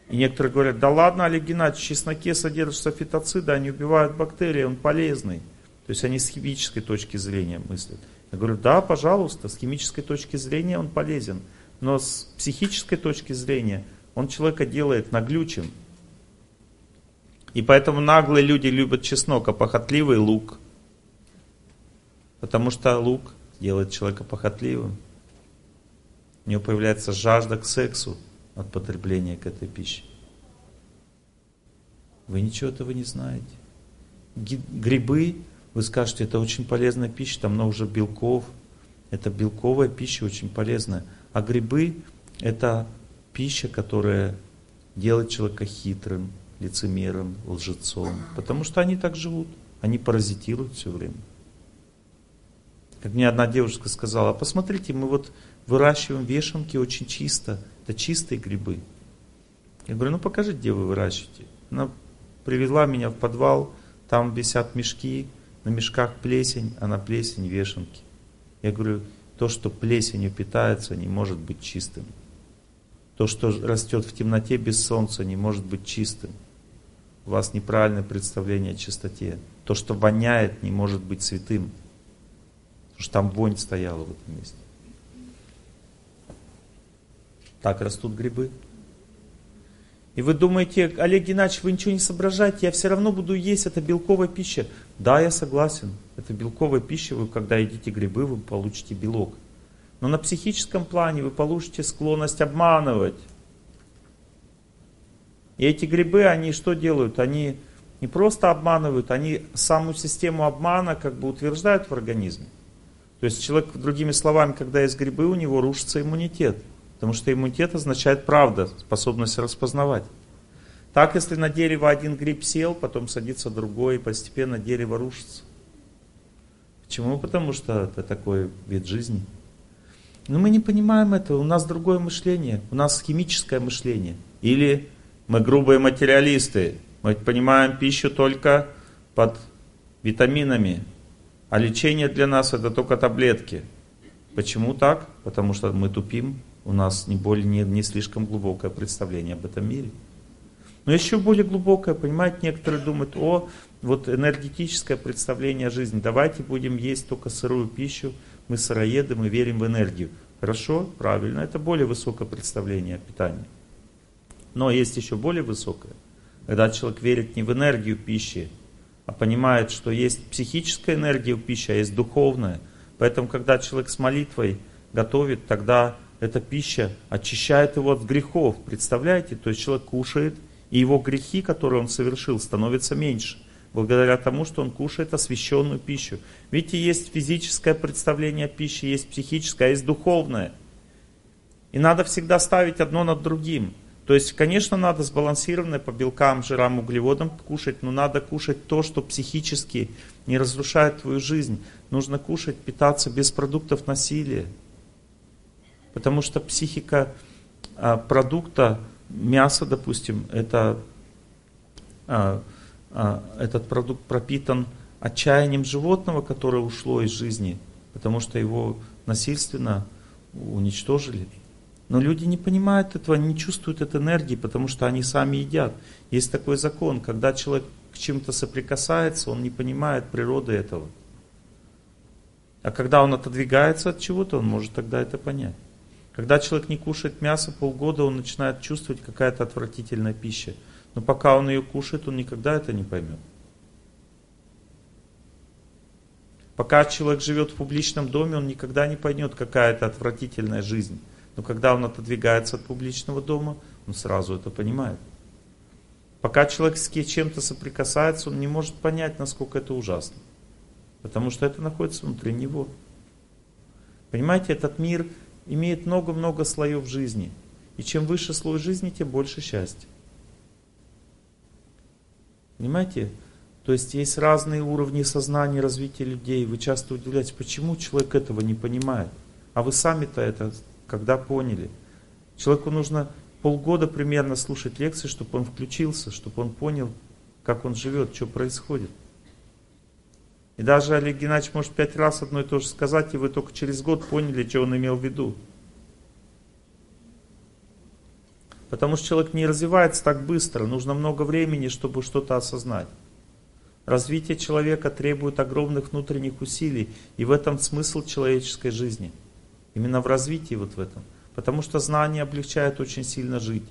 И некоторые говорят, да ладно, Олег Геннадьевич, в чесноке содержатся фитоциды, они убивают бактерии, он полезный. То есть они с химической точки зрения мыслят. Я говорю, да, пожалуйста, с химической точки зрения он полезен. Но с психической точки зрения он человека делает наглючим. И поэтому наглые люди любят чеснок, а похотливый лук. Потому что лук делает человека похотливым. У него появляется жажда к сексу от потребления к этой пище. Вы ничего этого не знаете. Грибы, вы скажете, это очень полезная пища, там много белков. Это белковая пища очень полезная. А грибы это пища, которая делает человека хитрым, лицемером, лжецом. Потому что они так живут. Они паразитируют все время. Как мне одна девушка сказала, «А посмотрите, мы вот выращиваем вешенки очень чисто. Это чистые грибы. Я говорю, ну покажите, где вы выращиваете. Она привезла меня в подвал, там висят мешки, на мешках плесень, а на плесень вешенки. Я говорю, то, что плесенью питается, не может быть чистым. То, что растет в темноте без солнца, не может быть чистым. У вас неправильное представление о чистоте. То, что воняет, не может быть святым. Потому что там вонь стояла в этом месте. Так растут грибы. И вы думаете, Олег Геннадьевич, вы ничего не соображаете, я все равно буду есть, это белковая пища. Да, я согласен, это белковая пища, вы когда едите грибы, вы получите белок. Но на психическом плане вы получите склонность обманывать. И эти грибы, они что делают? Они не просто обманывают, они саму систему обмана как бы утверждают в организме. То есть человек, другими словами, когда есть грибы, у него рушится иммунитет. Потому что иммунитет означает правда, способность распознавать. Так, если на дерево один гриб сел, потом садится другой, и постепенно дерево рушится. Почему? Потому что это такой вид жизни. Но мы не понимаем этого, у нас другое мышление, у нас химическое мышление. Или мы грубые материалисты, мы понимаем пищу только под витаминами, а лечение для нас это только таблетки. Почему так? Потому что мы тупим, у нас не более не, не слишком глубокое представление об этом мире. Но еще более глубокое, понимаете, некоторые думают, о, вот энергетическое представление жизни, давайте будем есть только сырую пищу, мы сыроеды, мы верим в энергию. Хорошо, правильно, это более высокое представление о питании. Но есть еще более высокое, когда человек верит не в энергию пищи, а понимает, что есть психическая энергия в пище, а есть духовная. Поэтому, когда человек с молитвой готовит, тогда эта пища очищает его от грехов. Представляете? То есть человек кушает, и его грехи, которые он совершил, становятся меньше. Благодаря тому, что он кушает освященную пищу. Видите, есть физическое представление о пище, есть психическое, а есть духовное. И надо всегда ставить одно над другим. То есть, конечно, надо сбалансированное по белкам, жирам, углеводам кушать, но надо кушать то, что психически не разрушает твою жизнь. Нужно кушать, питаться без продуктов насилия. Потому что психика а, продукта, мясо, допустим, это, а, а, этот продукт пропитан отчаянием животного, которое ушло из жизни, потому что его насильственно уничтожили. Но люди не понимают этого, не чувствуют этой энергии, потому что они сами едят. Есть такой закон, когда человек к чему-то соприкасается, он не понимает природы этого. А когда он отодвигается от чего-то, он может тогда это понять. Когда человек не кушает мясо полгода, он начинает чувствовать какая-то отвратительная пища. Но пока он ее кушает, он никогда это не поймет. Пока человек живет в публичном доме, он никогда не поймет, какая это отвратительная жизнь. Но когда он отодвигается от публичного дома, он сразу это понимает. Пока человек с чем-то соприкасается, он не может понять, насколько это ужасно. Потому что это находится внутри него. Понимаете, этот мир имеет много-много слоев жизни. И чем выше слой жизни, тем больше счастья. Понимаете? То есть есть разные уровни сознания развития людей. Вы часто удивляетесь, почему человек этого не понимает. А вы сами-то это когда поняли? Человеку нужно полгода примерно слушать лекции, чтобы он включился, чтобы он понял, как он живет, что происходит. И даже Олег Геннадьевич может пять раз одно и то же сказать, и вы только через год поняли, что он имел в виду. Потому что человек не развивается так быстро, нужно много времени, чтобы что-то осознать. Развитие человека требует огромных внутренних усилий, и в этом смысл человеческой жизни. Именно в развитии вот в этом. Потому что знание облегчает очень сильно жить.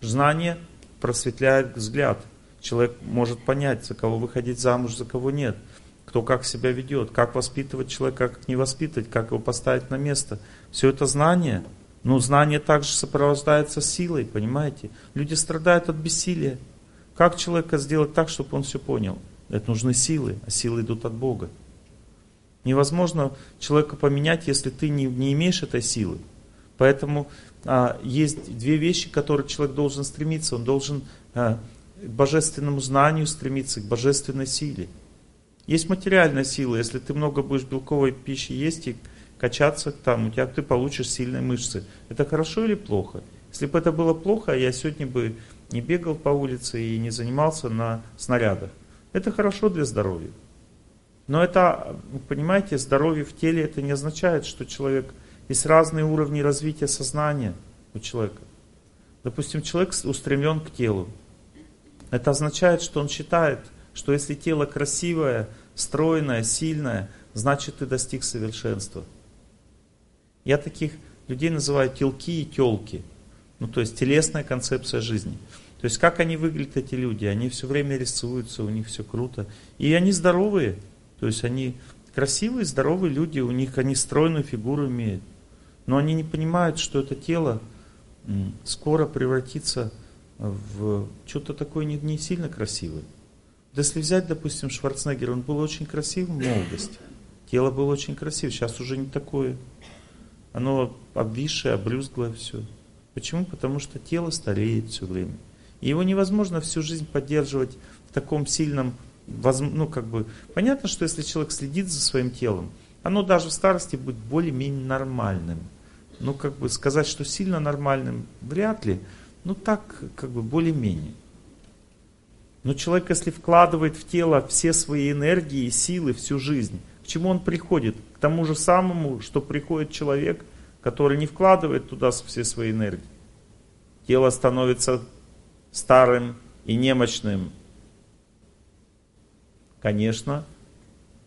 Знание просветляет взгляд. Человек может понять, за кого выходить замуж, за кого нет. Кто как себя ведет, как воспитывать человека, как не воспитывать, как его поставить на место. Все это знание. Но знание также сопровождается силой, понимаете? Люди страдают от бессилия. Как человека сделать так, чтобы он все понял? Это нужны силы, а силы идут от Бога. Невозможно человека поменять, если ты не, не имеешь этой силы. Поэтому а, есть две вещи, к которым человек должен стремиться. Он должен а, к божественному знанию стремиться, к божественной силе. Есть материальная сила. Если ты много будешь белковой пищи есть и качаться там, у тебя ты получишь сильные мышцы. Это хорошо или плохо? Если бы это было плохо, я сегодня бы не бегал по улице и не занимался на снарядах. Это хорошо для здоровья. Но это, понимаете, здоровье в теле это не означает, что человек есть разные уровни развития сознания у человека. Допустим, человек устремлен к телу. Это означает, что он считает, что если тело красивое, стройное, сильное, значит ты достиг совершенства. Я таких людей называю телки и телки. Ну, то есть телесная концепция жизни. То есть как они выглядят, эти люди? Они все время рисуются, у них все круто. И они здоровые. То есть они красивые, здоровые люди, у них они стройную фигуру имеют. Но они не понимают, что это тело скоро превратится в что-то такое не, не сильно красивое. Если взять, допустим, Шварценеггер, он был очень красивым в молодости. Тело было очень красивое, сейчас уже не такое. Оно обвисшее, обрюзглое все. Почему? Потому что тело стареет все время. И его невозможно всю жизнь поддерживать в таком сильном, ну как бы, понятно, что если человек следит за своим телом, оно даже в старости будет более-менее нормальным. Ну, как бы сказать, что сильно нормальным, вряд ли. Ну, так, как бы, более-менее. Но человек, если вкладывает в тело все свои энергии и силы всю жизнь, к чему он приходит? К тому же самому, что приходит человек, который не вкладывает туда все свои энергии. Тело становится старым и немощным. Конечно,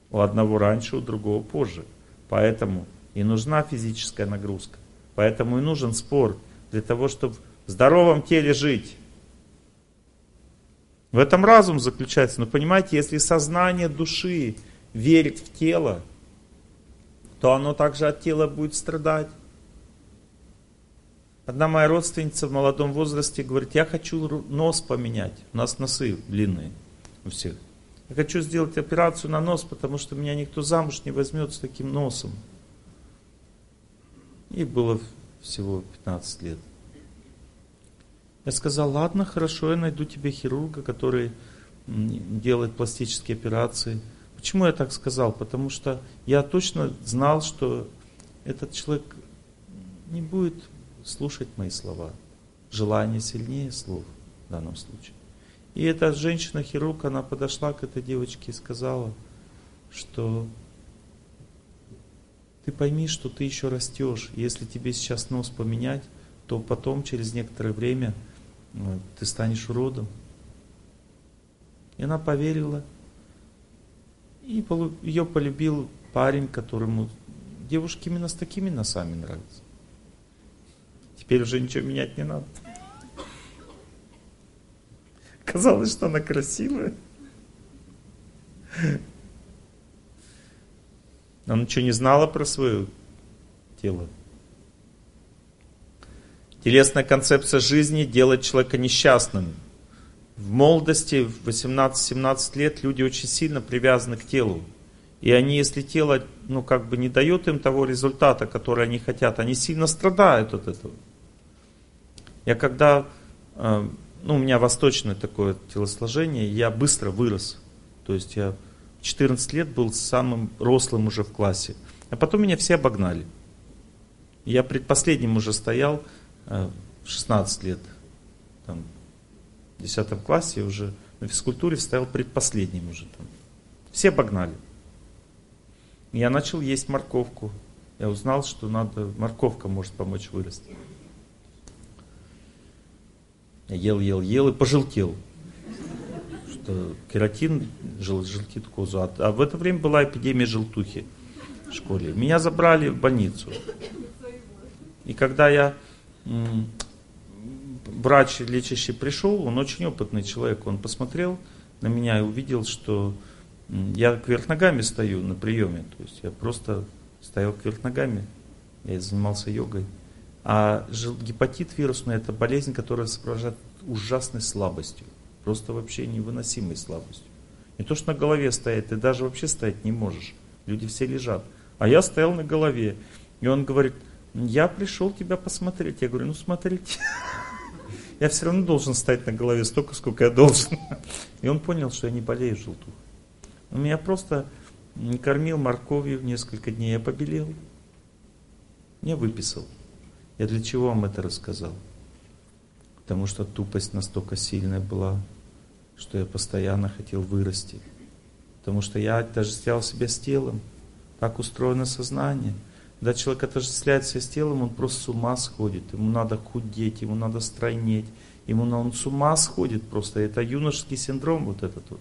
у одного раньше, у другого позже. Поэтому и нужна физическая нагрузка. Поэтому и нужен спорт для того, чтобы в здоровом теле жить. В этом разум заключается. Но понимаете, если сознание души верит в тело, то оно также от тела будет страдать. Одна моя родственница в молодом возрасте говорит, я хочу нос поменять. У нас носы длинные у всех. Я хочу сделать операцию на нос, потому что меня никто замуж не возьмет с таким носом. И было всего 15 лет. Я сказал, ладно, хорошо, я найду тебе хирурга, который делает пластические операции. Почему я так сказал? Потому что я точно знал, что этот человек не будет слушать мои слова. Желание сильнее слов в данном случае. И эта женщина-хирург, она подошла к этой девочке и сказала, что ты пойми, что ты еще растешь. Если тебе сейчас нос поменять, то потом, через некоторое время, ты станешь уродом. И она поверила. И ее полюбил парень, которому девушки именно с такими носами нравятся. Теперь уже ничего менять не надо. Казалось, что она красивая. Она ничего не знала про свое тело. Телесная концепция жизни делает человека несчастным. В молодости, в 18-17 лет, люди очень сильно привязаны к телу. И они, если тело, ну, как бы не дает им того результата, который они хотят, они сильно страдают от этого. Я когда, э, ну, у меня восточное такое телосложение, я быстро вырос. То есть я 14 лет был самым рослым уже в классе. А потом меня все обогнали. Я предпоследним уже стоял 16 лет. Там, в 10 классе уже на физкультуре стоял предпоследним уже там. Все обогнали. Я начал есть морковку. Я узнал, что надо, морковка может помочь вырасти. Я ел, ел, ел и пожелтел. Что кератин жел, желтит козу. А, а в это время была эпидемия желтухи в школе. Меня забрали в больницу. И когда я врач лечащий пришел, он очень опытный человек, он посмотрел на меня и увидел, что я кверх ногами стою на приеме, то есть я просто стоял кверх ногами, я занимался йогой. А гепатит вирусный это болезнь, которая сопровождает ужасной слабостью, просто вообще невыносимой слабостью. Не то, что на голове стоять, ты даже вообще стоять не можешь. Люди все лежат. А я стоял на голове. И он говорит, я пришел тебя посмотреть. Я говорю, ну смотрите. Я все равно должен стоять на голове столько, сколько я должен. И он понял, что я не болею желтухой. Он меня просто кормил морковью несколько дней, я побелел. Не выписал. Я для чего вам это рассказал? Потому что тупость настолько сильная была, что я постоянно хотел вырасти. Потому что я отождествлял себя с телом. Так устроено сознание. Когда человек отождествляет себя с телом, он просто с ума сходит. Ему надо худеть, ему надо стройнеть. Ему он с ума сходит просто. Это юношеский синдром вот этот вот.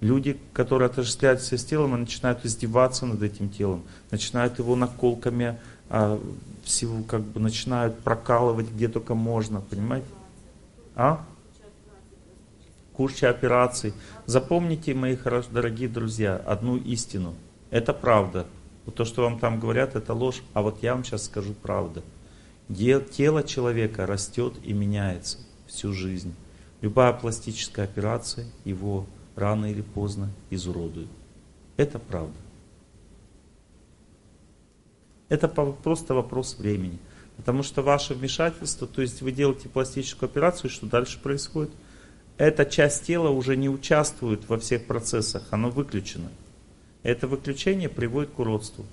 Люди, которые отождествляют себя с телом, они начинают издеваться над этим телом, начинают его наколками, а, всего как бы начинают прокалывать где только можно, понимаете? А? Куча операций. Запомните, мои дорогие друзья, одну истину. Это правда. Вот то, что вам там говорят, это ложь. А вот я вам сейчас скажу правду. Тело человека растет и меняется всю жизнь. Любая пластическая операция его рано или поздно изуродует. Это правда. Это просто вопрос времени. Потому что ваше вмешательство, то есть вы делаете пластическую операцию, что дальше происходит? Эта часть тела уже не участвует во всех процессах, оно выключено. Это выключение приводит к уродству.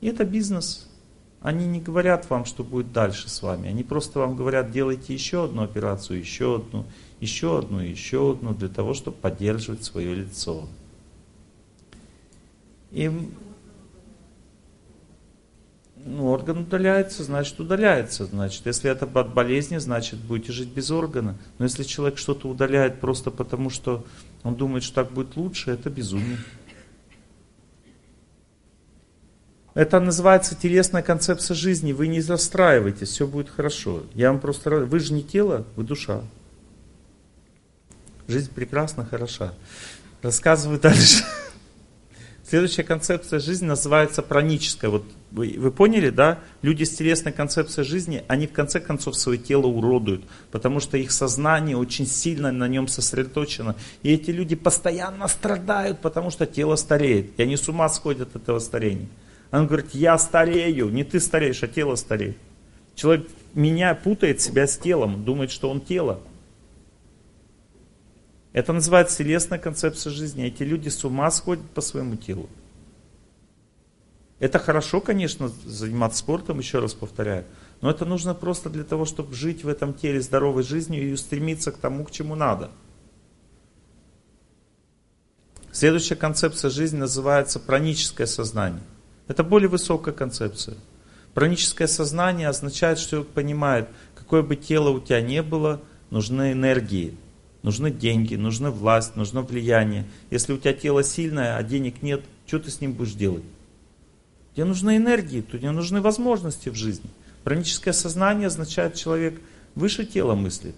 И это бизнес. Они не говорят вам, что будет дальше с вами. Они просто вам говорят, делайте еще одну операцию, еще одну, еще одну, еще одну, для того, чтобы поддерживать свое лицо. И ну, орган удаляется, значит удаляется. Значит, если это от болезни, значит будете жить без органа. Но если человек что-то удаляет просто потому, что он думает, что так будет лучше, это безумие. Это называется телесная концепция жизни. Вы не застраивайтесь, все будет хорошо. Я вам просто... Вы же не тело, вы душа. Жизнь прекрасна, хороша. Рассказываю дальше. Следующая концепция жизни называется праническая. Вот вы, вы поняли, да? Люди с телесной концепцией жизни, они в конце концов свое тело уродуют, потому что их сознание очень сильно на нем сосредоточено. И эти люди постоянно страдают, потому что тело стареет. И они с ума сходят от этого старения. Он говорит, я старею, не ты стареешь, а тело стареет. Человек меня путает себя с телом, думает, что он тело. Это называется телесная концепция жизни. Эти люди с ума сходят по своему телу. Это хорошо, конечно, заниматься спортом, еще раз повторяю. Но это нужно просто для того, чтобы жить в этом теле здоровой жизнью и устремиться к тому, к чему надо. Следующая концепция жизни называется праническое сознание. Это более высокая концепция. Праническое сознание означает, что человек понимает, какое бы тело у тебя не было, нужны энергии, нужны деньги, нужна власть, нужно влияние. Если у тебя тело сильное, а денег нет, что ты с ним будешь делать? Тебе нужны энергии, тебе нужны возможности в жизни. Праническое сознание означает, человек выше тела мыслит.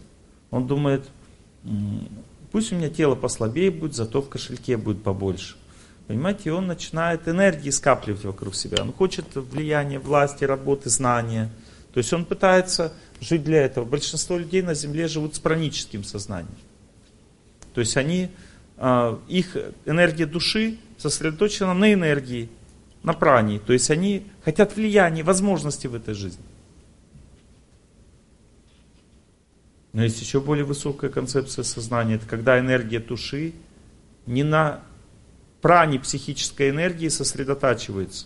Он думает, пусть у меня тело послабее будет, зато в кошельке будет побольше. Понимаете, и он начинает энергии скапливать вокруг себя. Он хочет влияния, власти, работы, знания. То есть он пытается жить для этого. Большинство людей на Земле живут с праническим сознанием. То есть они а, их энергия души сосредоточена на энергии, на пране. То есть они хотят влияния, возможности в этой жизни. Но есть еще более высокая концепция сознания. Это когда энергия души не на пране психической энергии сосредотачивается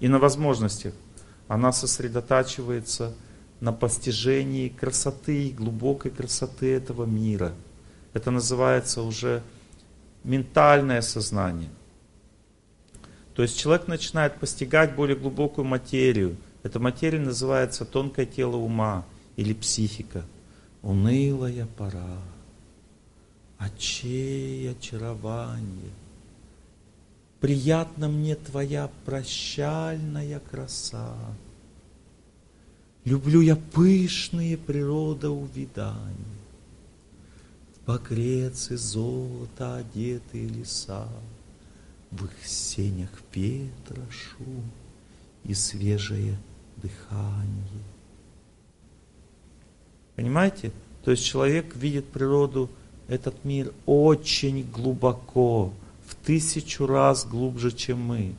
и на возможностях. Она сосредотачивается на постижении красоты, глубокой красоты этого мира. Это называется уже ментальное сознание. То есть человек начинает постигать более глубокую материю. Эта материя называется тонкое тело ума или психика. Унылая пора, очей очарование. Приятна мне твоя прощальная краса. Люблю я пышные природоувидания. В золото одетые леса. В их сенях ветра шум и свежее дыхание. Понимаете? То есть человек видит природу, этот мир очень глубоко, в тысячу раз глубже, чем мы.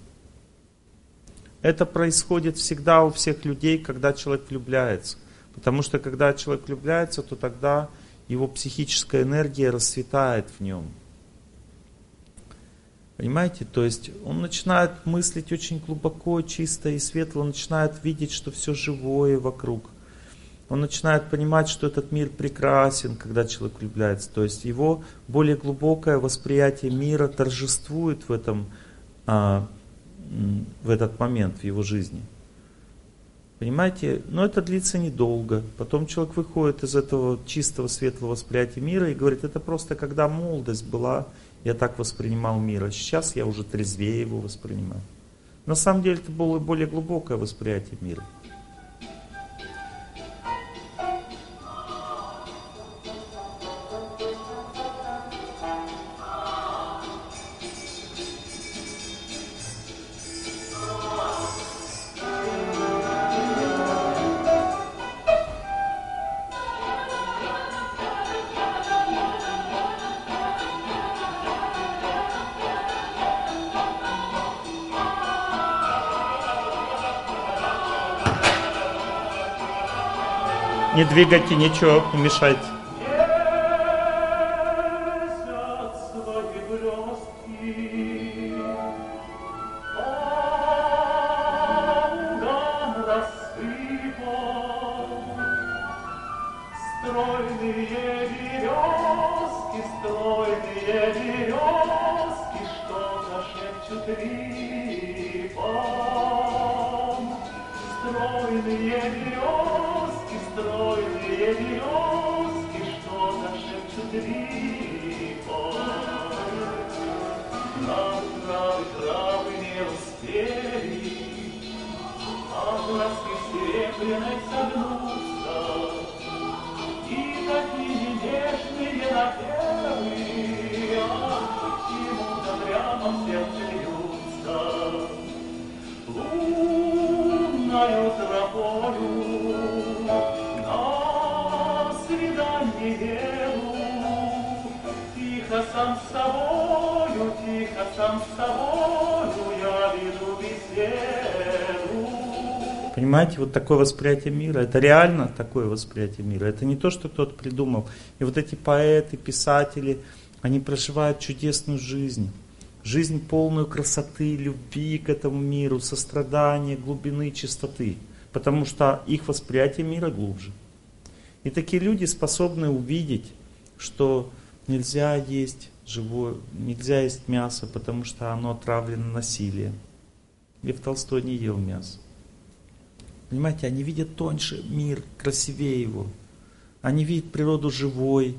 Это происходит всегда у всех людей, когда человек влюбляется. Потому что когда человек влюбляется, то тогда его психическая энергия расцветает в нем. Понимаете? То есть он начинает мыслить очень глубоко, чисто и светло, он начинает видеть, что все живое вокруг. Он начинает понимать, что этот мир прекрасен, когда человек влюбляется. То есть его более глубокое восприятие мира торжествует в этом, а, в этот момент в его жизни. Понимаете? Но это длится недолго. Потом человек выходит из этого чистого светлого восприятия мира и говорит, это просто когда молодость была, я так воспринимал мир, а сейчас я уже трезвее его воспринимаю. На самом деле это было более глубокое восприятие мира. Не двигайте ничего, не вот такое восприятие мира, это реально такое восприятие мира. Это не то, что кто-то придумал. И вот эти поэты, писатели, они проживают чудесную жизнь. Жизнь полную красоты, любви к этому миру, сострадания, глубины, чистоты. Потому что их восприятие мира глубже. И такие люди способны увидеть, что нельзя есть живое, нельзя есть мясо, потому что оно отравлено насилием. Лев Толстой не ел мясо. Понимаете, они видят тоньше мир, красивее его. Они видят природу живой,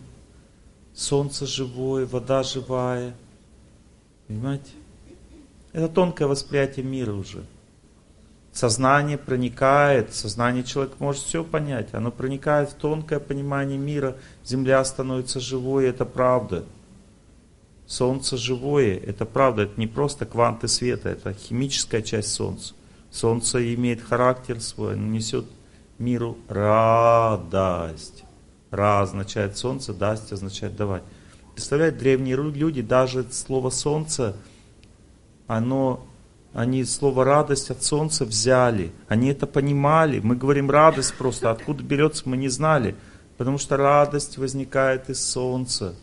солнце живое, вода живая. Понимаете? Это тонкое восприятие мира уже. Сознание проникает, сознание человека может все понять, оно проникает в тонкое понимание мира, Земля становится живой, это правда. Солнце живое, это правда, это не просто кванты света, это химическая часть Солнца. Солнце имеет характер свой, несет миру радость. Ра означает солнце, дасть означает давать. Представляете, древние люди, даже слово солнце, оно, они слово радость от солнца взяли. Они это понимали. Мы говорим радость просто. Откуда берется, мы не знали. Потому что радость возникает из солнца.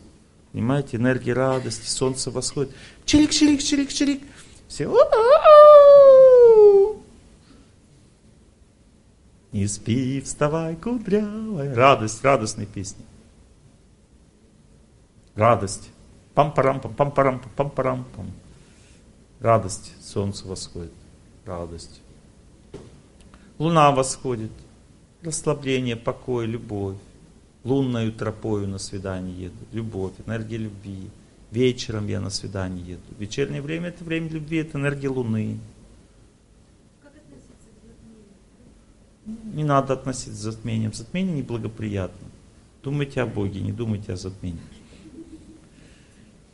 Понимаете, энергия радости, солнце восходит. Чирик, чирик, чирик, чирик. Все. Не спи, вставай, кудрявая. Радость, радостные песни. Радость. Пам-парам, пам-парам, пам-парам, пам. Радость. Солнце восходит. Радость. Луна восходит. Расслабление, покой, любовь. Лунною тропою на свидание еду. Любовь, энергия любви. Вечером я на свидание еду. Вечернее время это время любви, это энергия Луны. Не надо относиться к затмениям. Затмение неблагоприятно. Думайте о Боге, не думайте о затмении.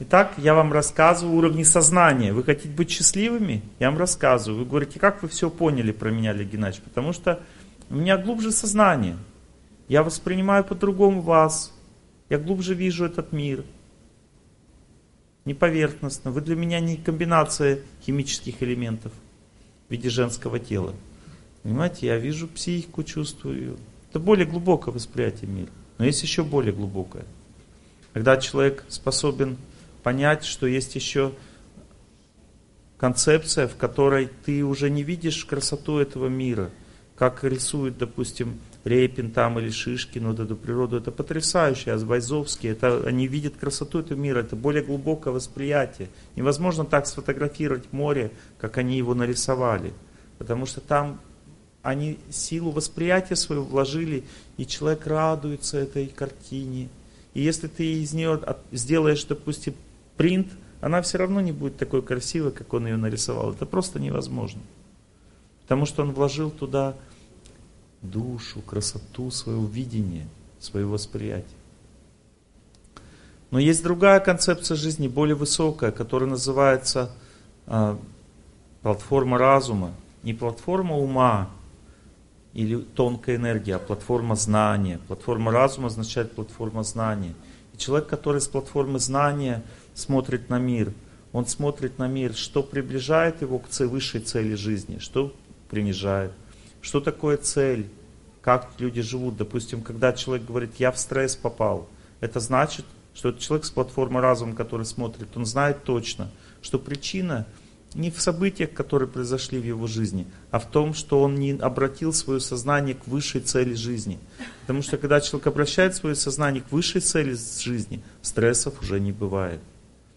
Итак, я вам рассказываю уровни сознания. Вы хотите быть счастливыми? Я вам рассказываю. Вы говорите, как вы все поняли про меня, Олег Геннадьевич? Потому что у меня глубже сознание. Я воспринимаю по-другому вас. Я глубже вижу этот мир. Не поверхностно. Вы для меня не комбинация химических элементов в виде женского тела. Понимаете, я вижу психику, чувствую. Это более глубокое восприятие мира. Но есть еще более глубокое. Когда человек способен понять, что есть еще концепция, в которой ты уже не видишь красоту этого мира. Как рисует, допустим, Репин там или Шишкин, вот эту природу, это потрясающе, Азбайзовский, это, они видят красоту этого мира, это более глубокое восприятие. Невозможно так сфотографировать море, как они его нарисовали, потому что там они силу восприятия свою вложили, и человек радуется этой картине. И если ты из нее сделаешь, допустим, принт, она все равно не будет такой красивой, как он ее нарисовал. Это просто невозможно. Потому что он вложил туда душу, красоту, своего видения, своего восприятия. Но есть другая концепция жизни, более высокая, которая называется э, платформа разума. Не платформа ума, или тонкая энергия, а платформа знания. Платформа разума означает платформа знания. И человек, который с платформы знания смотрит на мир, он смотрит на мир, что приближает его к высшей цели жизни, что принижает. Что такое цель? Как люди живут? Допустим, когда человек говорит, я в стресс попал, это значит, что это человек с платформы разума, который смотрит, он знает точно, что причина – не в событиях, которые произошли в его жизни, а в том, что он не обратил свое сознание к высшей цели жизни. Потому что когда человек обращает свое сознание к высшей цели жизни, стрессов уже не бывает.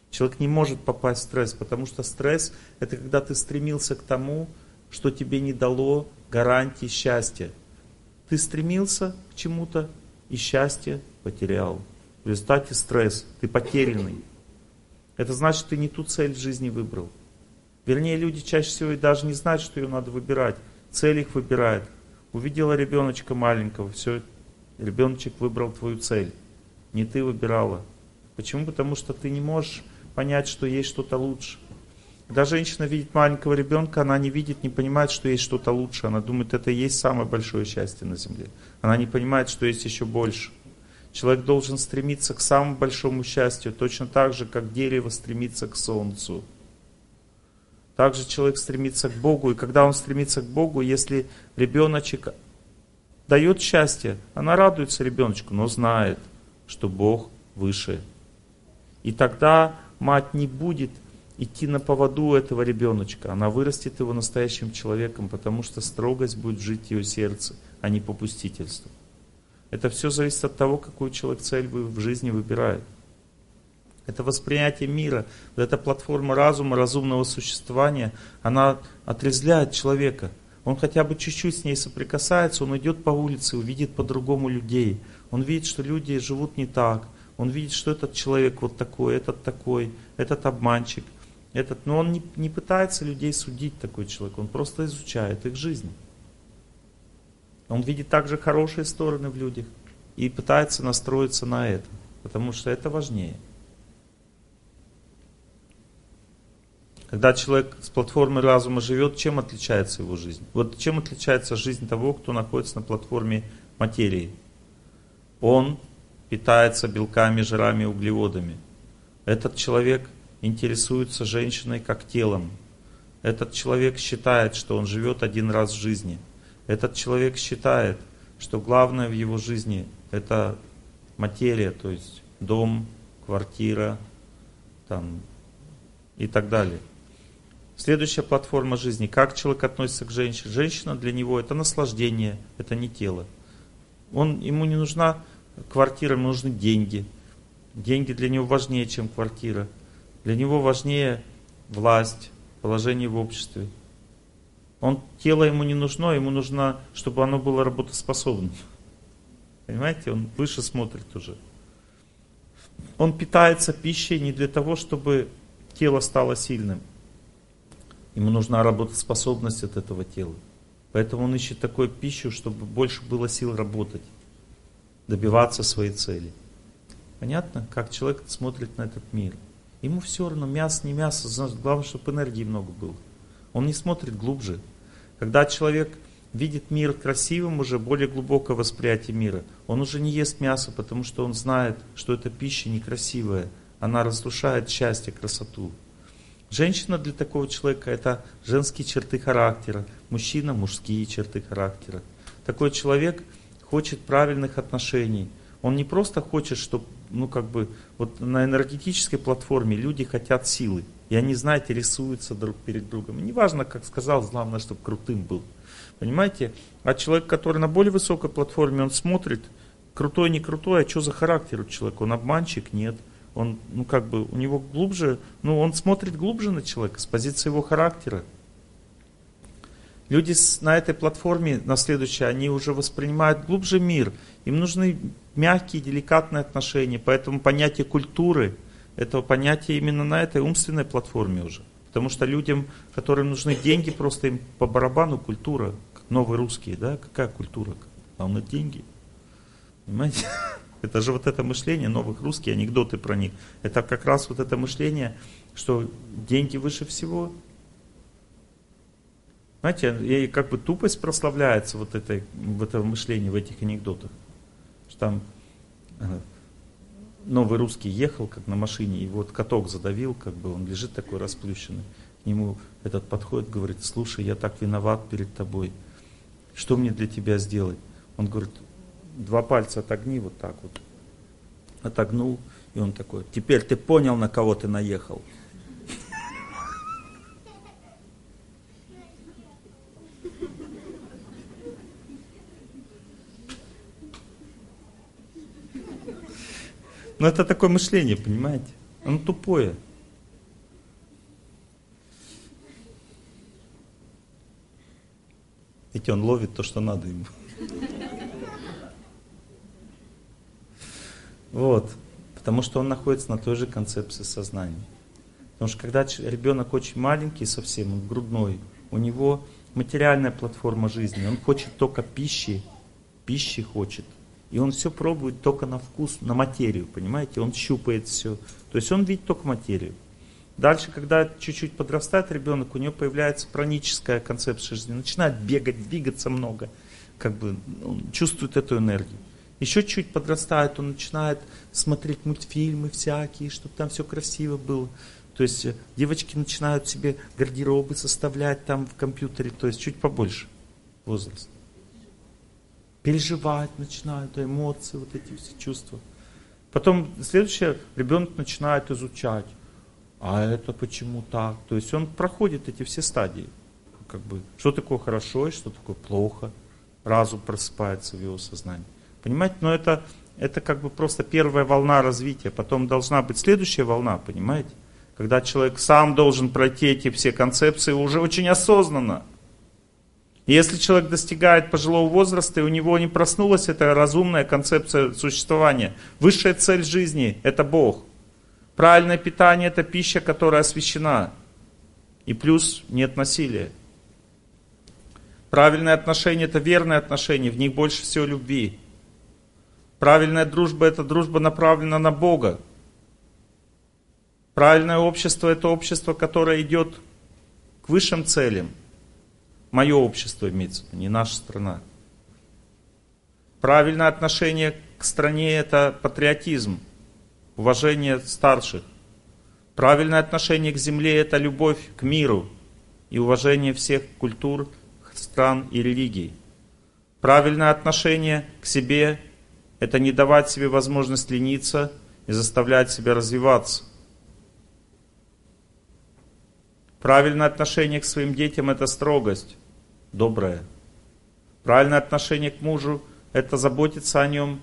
Человек не может попасть в стресс, потому что стресс – это когда ты стремился к тому, что тебе не дало гарантии счастья. Ты стремился к чему-то и счастье потерял. В результате стресс, ты потерянный. Это значит, ты не ту цель жизни выбрал. Вернее, люди чаще всего и даже не знают, что ее надо выбирать. Цель их выбирает. Увидела ребеночка маленького, все, ребеночек выбрал твою цель. Не ты выбирала. Почему? Потому что ты не можешь понять, что есть что-то лучше. Когда женщина видит маленького ребенка, она не видит, не понимает, что есть что-то лучше. Она думает, это и есть самое большое счастье на земле. Она не понимает, что есть еще больше. Человек должен стремиться к самому большому счастью, точно так же, как дерево стремится к солнцу. Также человек стремится к Богу, и когда он стремится к Богу, если ребеночек дает счастье, она радуется ребеночку, но знает, что Бог выше. И тогда мать не будет идти на поводу этого ребеночка. Она вырастет его настоящим человеком, потому что строгость будет жить в ее сердце, а не попустительство. Это все зависит от того, какую человек цель в жизни выбирает. Это восприятие мира, эта платформа разума, разумного существования, она отрезляет человека. Он хотя бы чуть-чуть с ней соприкасается, он идет по улице, увидит по-другому людей. Он видит, что люди живут не так. Он видит, что этот человек вот такой, этот такой, этот обманщик. Этот, но он не, не пытается людей судить, такой человек, он просто изучает их жизнь. Он видит также хорошие стороны в людях и пытается настроиться на это, потому что это важнее. Когда человек с платформы разума живет, чем отличается его жизнь? Вот чем отличается жизнь того, кто находится на платформе материи? Он питается белками, жирами, углеводами. Этот человек интересуется женщиной как телом. Этот человек считает, что он живет один раз в жизни. Этот человек считает, что главное в его жизни это материя, то есть дом, квартира там, и так далее. Следующая платформа жизни. Как человек относится к женщине? Женщина для него это наслаждение, это не тело. Он, ему не нужна квартира, ему нужны деньги. Деньги для него важнее, чем квартира. Для него важнее власть, положение в обществе. Он, тело ему не нужно, ему нужно, чтобы оно было работоспособным. Понимаете, он выше смотрит уже. Он питается пищей не для того, чтобы тело стало сильным. Ему нужна работоспособность от этого тела. Поэтому он ищет такую пищу, чтобы больше было сил работать, добиваться своей цели. Понятно, как человек смотрит на этот мир? Ему все равно, мясо, не мясо, главное, чтобы энергии много было. Он не смотрит глубже. Когда человек видит мир красивым, уже более глубокое восприятие мира, он уже не ест мясо, потому что он знает, что эта пища некрасивая. Она разрушает счастье, красоту. Женщина для такого человека это женские черты характера, мужчина мужские черты характера. Такой человек хочет правильных отношений. Он не просто хочет, чтобы, ну как бы, вот на энергетической платформе люди хотят силы. И они, знаете, рисуются друг перед другом. неважно, как сказал, главное, чтобы крутым был. Понимаете? А человек, который на более высокой платформе, он смотрит, крутой, не крутой, а что за характер у человека? Он обманщик? Нет он, ну как бы, у него глубже, ну он смотрит глубже на человека с позиции его характера. Люди на этой платформе, на следующей, они уже воспринимают глубже мир. Им нужны мягкие, деликатные отношения. Поэтому понятие культуры, этого понятия именно на этой умственной платформе уже. Потому что людям, которым нужны деньги, просто им по барабану культура, новые русские, да, какая культура? Главное деньги. Понимаете? Это же вот это мышление новых русских, анекдоты про них. Это как раз вот это мышление, что деньги выше всего. Знаете, и как бы тупость прославляется вот этой, в этом мышлении, в этих анекдотах. Что там э, новый русский ехал как на машине, и вот каток задавил, как бы он лежит такой расплющенный. К нему этот подходит, говорит, слушай, я так виноват перед тобой. Что мне для тебя сделать? Он говорит, два пальца отогни вот так вот. Отогнул, и он такой, теперь ты понял, на кого ты наехал. Но это такое мышление, понимаете? Оно тупое. Видите, он ловит то, что надо ему. Вот. Потому что он находится на той же концепции сознания. Потому что когда ребенок очень маленький совсем, он грудной, у него материальная платформа жизни, он хочет только пищи, пищи хочет. И он все пробует только на вкус, на материю, понимаете? Он щупает все. То есть он видит только материю. Дальше, когда чуть-чуть подрастает ребенок, у него появляется праническая концепция жизни. Начинает бегать, двигаться много. Как бы он чувствует эту энергию. Еще чуть подрастает, он начинает смотреть мультфильмы всякие, чтобы там все красиво было. То есть э, девочки начинают себе гардеробы составлять там в компьютере, то есть чуть побольше возраст. Переживать начинают, эмоции, вот эти все чувства. Потом следующее, ребенок начинает изучать. А это почему так? То есть он проходит эти все стадии. Как бы, что такое хорошо и что такое плохо. Разум просыпается в его сознании. Понимаете, но это, это как бы просто первая волна развития. Потом должна быть следующая волна, понимаете? Когда человек сам должен пройти эти все концепции уже очень осознанно. Если человек достигает пожилого возраста, и у него не проснулась эта разумная концепция существования, высшая цель жизни – это Бог. Правильное питание – это пища, которая освящена. И плюс нет насилия. Правильное отношение – это верное отношение, в них больше всего любви. Правильная дружба – это дружба направлена на Бога. Правильное общество – это общество, которое идет к высшим целям. Мое общество имеется, не наша страна. Правильное отношение к стране – это патриотизм, уважение старших, Правильное отношение к земле – это любовь к миру и уважение всех культур, стран и религий. Правильное отношение к себе – это не давать себе возможность лениться и заставлять себя развиваться. Правильное отношение к своим детям – это строгость, добрая. Правильное отношение к мужу – это заботиться о нем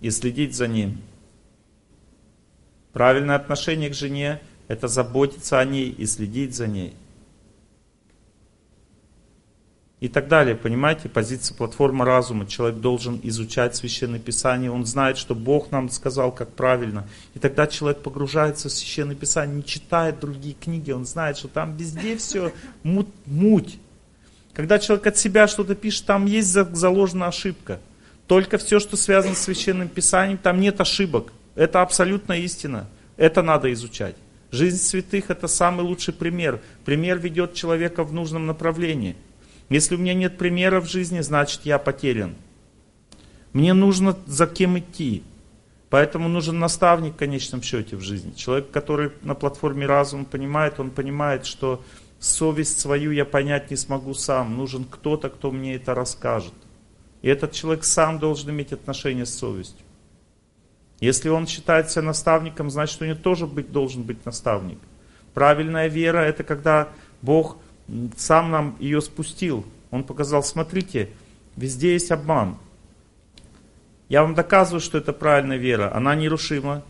и следить за ним. Правильное отношение к жене – это заботиться о ней и следить за ней. И так далее, понимаете, позиция платформы разума. Человек должен изучать Священное Писание, он знает, что Бог нам сказал, как правильно. И тогда человек погружается в Священное Писание, не читает другие книги, он знает, что там везде все муть. муть. Когда человек от себя что-то пишет, там есть заложена ошибка. Только все, что связано с Священным Писанием, там нет ошибок. Это абсолютная истина. Это надо изучать. Жизнь святых это самый лучший пример. Пример ведет человека в нужном направлении. Если у меня нет примера в жизни, значит я потерян. Мне нужно за кем идти. Поэтому нужен наставник в конечном счете в жизни. Человек, который на платформе разума понимает, он понимает, что совесть свою я понять не смогу сам. Нужен кто-то, кто мне это расскажет. И этот человек сам должен иметь отношение с совестью. Если он считает себя наставником, значит, у него тоже быть, должен быть наставник. Правильная вера – это когда Бог сам нам ее спустил. Он показал, смотрите, везде есть обман. Я вам доказываю, что это правильная вера. Она нерушима,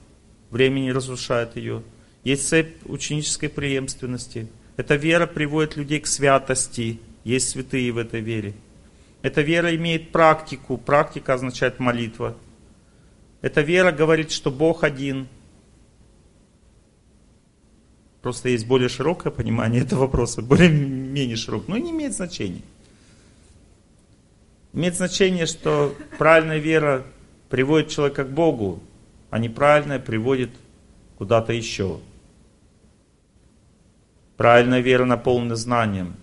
время не разрушает ее. Есть цепь ученической преемственности. Эта вера приводит людей к святости. Есть святые в этой вере. Эта вера имеет практику. Практика означает молитва. Эта вера говорит, что Бог один. Просто есть более широкое понимание этого вопроса, более-менее широкое. Но не имеет значения. Имеет значение, что правильная вера приводит человека к Богу, а неправильная приводит куда-то еще. Правильная вера наполнена знанием.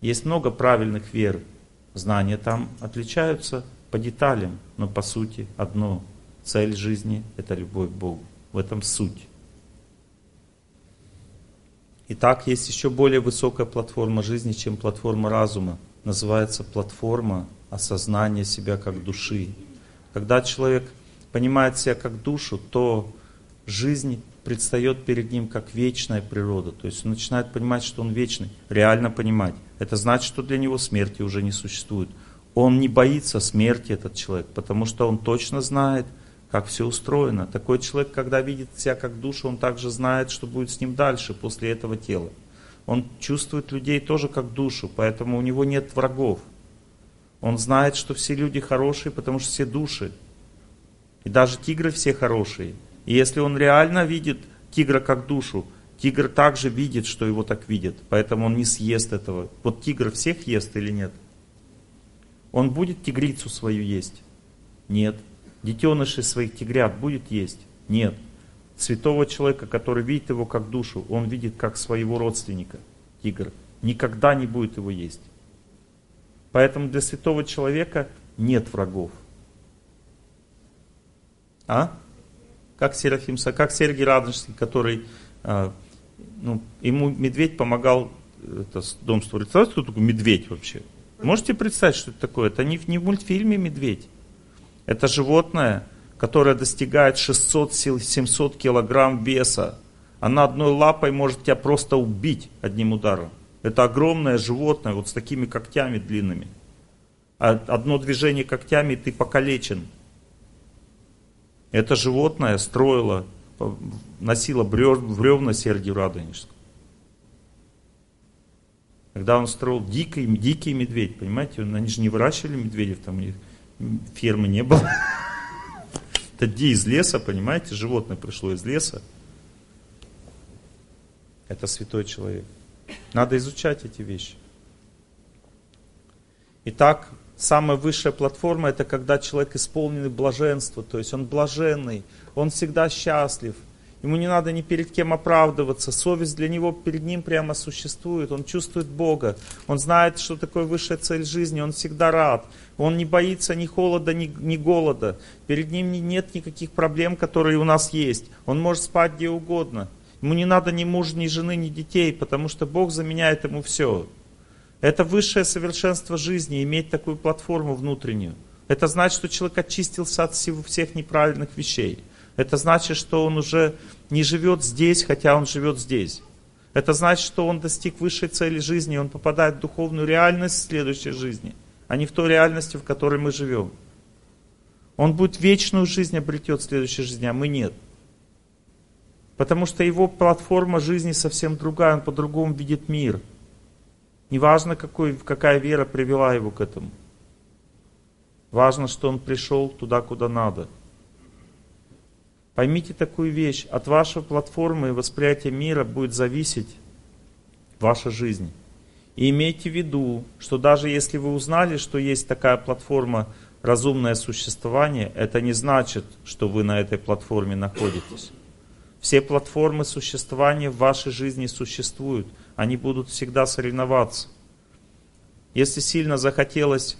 Есть много правильных вер. Знания там отличаются по деталям, но по сути одно. Цель жизни – это любовь к Богу. В этом суть. Итак, есть еще более высокая платформа жизни, чем платформа разума. Называется платформа осознания себя как души. Когда человек понимает себя как душу, то жизнь предстает перед ним как вечная природа. То есть он начинает понимать, что он вечный, реально понимать. Это значит, что для него смерти уже не существует. Он не боится смерти, этот человек, потому что он точно знает, как все устроено. Такой человек, когда видит себя как душу, он также знает, что будет с ним дальше, после этого тела. Он чувствует людей тоже как душу, поэтому у него нет врагов. Он знает, что все люди хорошие, потому что все души. И даже тигры все хорошие. И если он реально видит тигра как душу, тигр также видит, что его так видят. Поэтому он не съест этого. Вот тигр всех ест или нет? Он будет тигрицу свою есть? Нет детенышей своих тигрят будет есть? Нет. Святого человека, который видит его как душу, он видит как своего родственника, тигра. Никогда не будет его есть. Поэтому для святого человека нет врагов. А? Как Серафим, как Сергий Радонежский, который, а, ну, ему медведь помогал, это дом строить. Знаете, кто такой медведь вообще? Можете представить, что это такое? Это не, не в мультфильме медведь. Это животное, которое достигает 600-700 килограмм веса. Она одной лапой может тебя просто убить одним ударом. Это огромное животное, вот с такими когтями длинными. А одно движение когтями, и ты покалечен. Это животное строило, носило бревна Сергию Радонежскому. Когда он строил дикий, дикий медведь, понимаете, они же не выращивали медведев, там у них фермы не было. Это где из леса, понимаете, животное пришло из леса. Это святой человек. Надо изучать эти вещи. Итак, самая высшая платформа это когда человек исполненный блаженства, то есть он блаженный, он всегда счастлив. ему не надо ни перед кем оправдываться. Совесть для него перед ним прямо существует. Он чувствует Бога. Он знает, что такое высшая цель жизни. Он всегда рад. Он не боится ни холода, ни, ни голода. Перед ним нет никаких проблем, которые у нас есть. Он может спать где угодно. Ему не надо ни мужа, ни жены, ни детей, потому что Бог заменяет ему все. Это высшее совершенство жизни, иметь такую платформу внутреннюю. Это значит, что человек очистился от всех неправильных вещей. Это значит, что он уже не живет здесь, хотя он живет здесь. Это значит, что он достиг высшей цели жизни, он попадает в духовную реальность следующей жизни, а не в той реальности, в которой мы живем. Он будет вечную жизнь обретет в следующей жизни, а мы нет. Потому что его платформа жизни совсем другая, он по-другому видит мир. Неважно, какой, какая вера привела его к этому. Важно, что он пришел туда, куда надо. Поймите такую вещь. От вашей платформы и восприятия мира будет зависеть ваша жизнь. И имейте в виду, что даже если вы узнали, что есть такая платформа разумное существование, это не значит, что вы на этой платформе находитесь. Все платформы существования в вашей жизни существуют. Они будут всегда соревноваться. Если сильно захотелось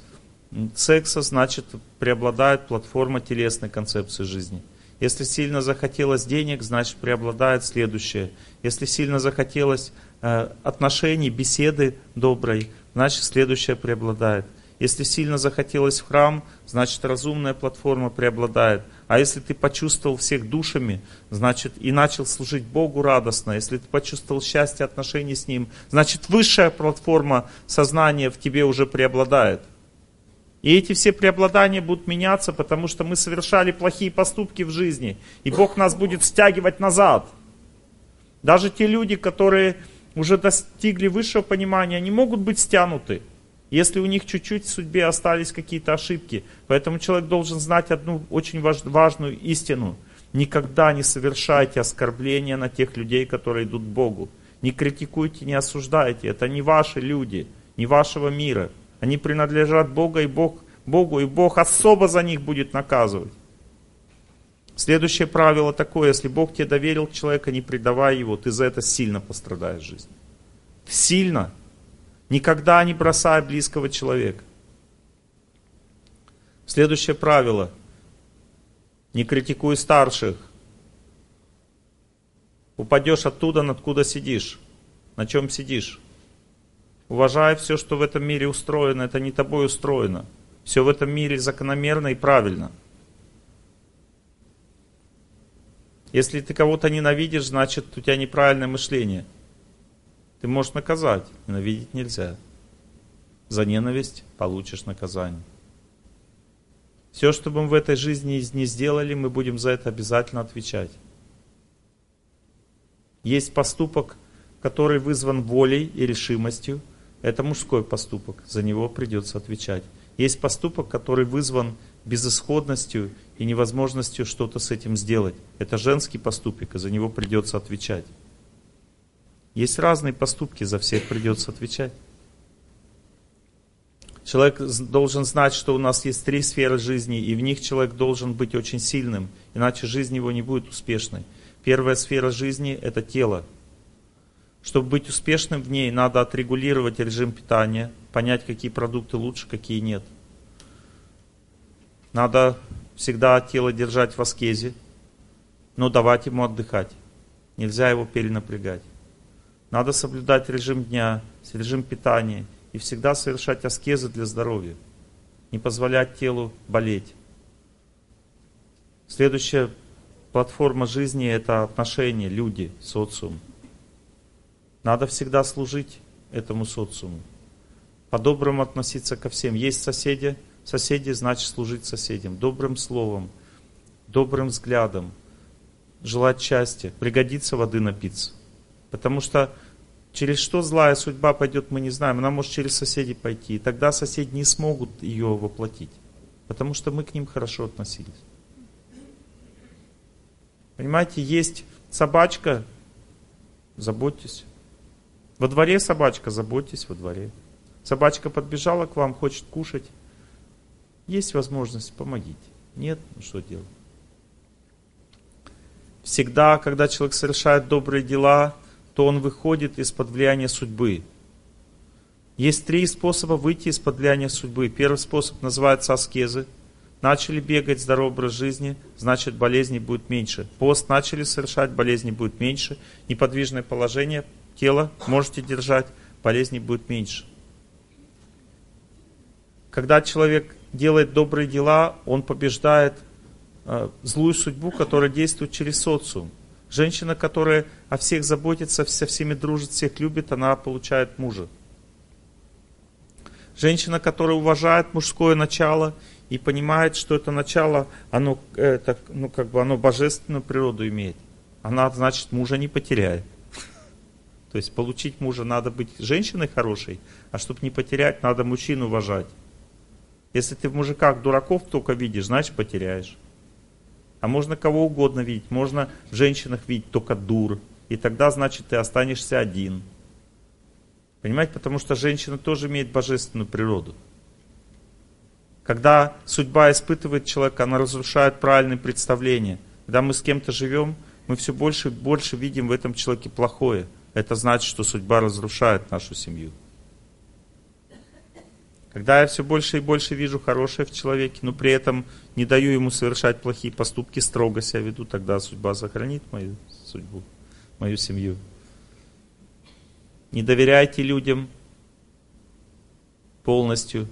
секса, значит преобладает платформа телесной концепции жизни. Если сильно захотелось денег, значит преобладает следующее. Если сильно захотелось отношений, беседы доброй, значит следующее преобладает. Если сильно захотелось в храм, значит разумная платформа преобладает. А если ты почувствовал всех душами, значит и начал служить Богу радостно, если ты почувствовал счастье отношений с Ним, значит высшая платформа сознания в тебе уже преобладает. И эти все преобладания будут меняться, потому что мы совершали плохие поступки в жизни, и Бог нас будет стягивать назад. Даже те люди, которые уже достигли высшего понимания, они могут быть стянуты если у них чуть-чуть в судьбе остались какие-то ошибки. Поэтому человек должен знать одну очень важную истину. Никогда не совершайте оскорбления на тех людей, которые идут к Богу. Не критикуйте, не осуждайте. Это не ваши люди, не вашего мира. Они принадлежат Богу, и Бог, Богу, и Бог особо за них будет наказывать. Следующее правило такое, если Бог тебе доверил человека, не предавай его, ты за это сильно пострадаешь в жизни. Сильно. Никогда не бросай близкого человека. Следующее правило. Не критикуй старших. Упадешь оттуда, откуда сидишь. На чем сидишь. Уважай все, что в этом мире устроено. Это не тобой устроено. Все в этом мире закономерно и правильно. Если ты кого-то ненавидишь, значит у тебя неправильное мышление – ты можешь наказать, ненавидеть нельзя. За ненависть получишь наказание. Все, что мы в этой жизни не сделали, мы будем за это обязательно отвечать. Есть поступок, который вызван волей и решимостью. Это мужской поступок, за него придется отвечать. Есть поступок, который вызван безысходностью и невозможностью что-то с этим сделать. Это женский поступок, и за него придется отвечать. Есть разные поступки, за всех придется отвечать. Человек должен знать, что у нас есть три сферы жизни, и в них человек должен быть очень сильным, иначе жизнь его не будет успешной. Первая сфера жизни – это тело. Чтобы быть успешным в ней, надо отрегулировать режим питания, понять, какие продукты лучше, какие нет. Надо всегда тело держать в аскезе, но давать ему отдыхать. Нельзя его перенапрягать. Надо соблюдать режим дня, режим питания и всегда совершать аскезы для здоровья. Не позволять телу болеть. Следующая платформа жизни – это отношения, люди, социум. Надо всегда служить этому социуму. По-доброму относиться ко всем. Есть соседи, соседи значит служить соседям. Добрым словом, добрым взглядом, желать счастья, пригодится воды напиться. Потому что через что злая судьба пойдет, мы не знаем. Она может через соседей пойти. И тогда соседи не смогут ее воплотить. Потому что мы к ним хорошо относились. Понимаете, есть собачка, заботьтесь. Во дворе собачка, заботьтесь во дворе. Собачка подбежала к вам, хочет кушать. Есть возможность, помогите. Нет, ну что делать? Всегда, когда человек совершает добрые дела, то он выходит из-под влияния судьбы. Есть три способа выйти из-под влияния судьбы. Первый способ называется аскезы. Начали бегать здоровый образ жизни, значит болезней будет меньше. Пост начали совершать, болезней будет меньше. Неподвижное положение тела можете держать, болезней будет меньше. Когда человек делает добрые дела, он побеждает э, злую судьбу, которая действует через социум. Женщина, которая о всех заботится, со всеми дружит, всех любит, она получает мужа. Женщина, которая уважает мужское начало и понимает, что это начало, оно, это, ну, как бы оно божественную природу имеет. Она, значит, мужа не потеряет. То есть получить мужа надо быть женщиной хорошей, а чтобы не потерять, надо мужчину уважать. Если ты в мужиках дураков только видишь, значит потеряешь. А можно кого угодно видеть. Можно в женщинах видеть только дур. И тогда, значит, ты останешься один. Понимаете? Потому что женщина тоже имеет божественную природу. Когда судьба испытывает человека, она разрушает правильные представления. Когда мы с кем-то живем, мы все больше и больше видим в этом человеке плохое. Это значит, что судьба разрушает нашу семью. Когда я все больше и больше вижу хорошее в человеке, но при этом не даю ему совершать плохие поступки, строго себя веду, тогда судьба сохранит мою судьбу, мою семью. Не доверяйте людям полностью.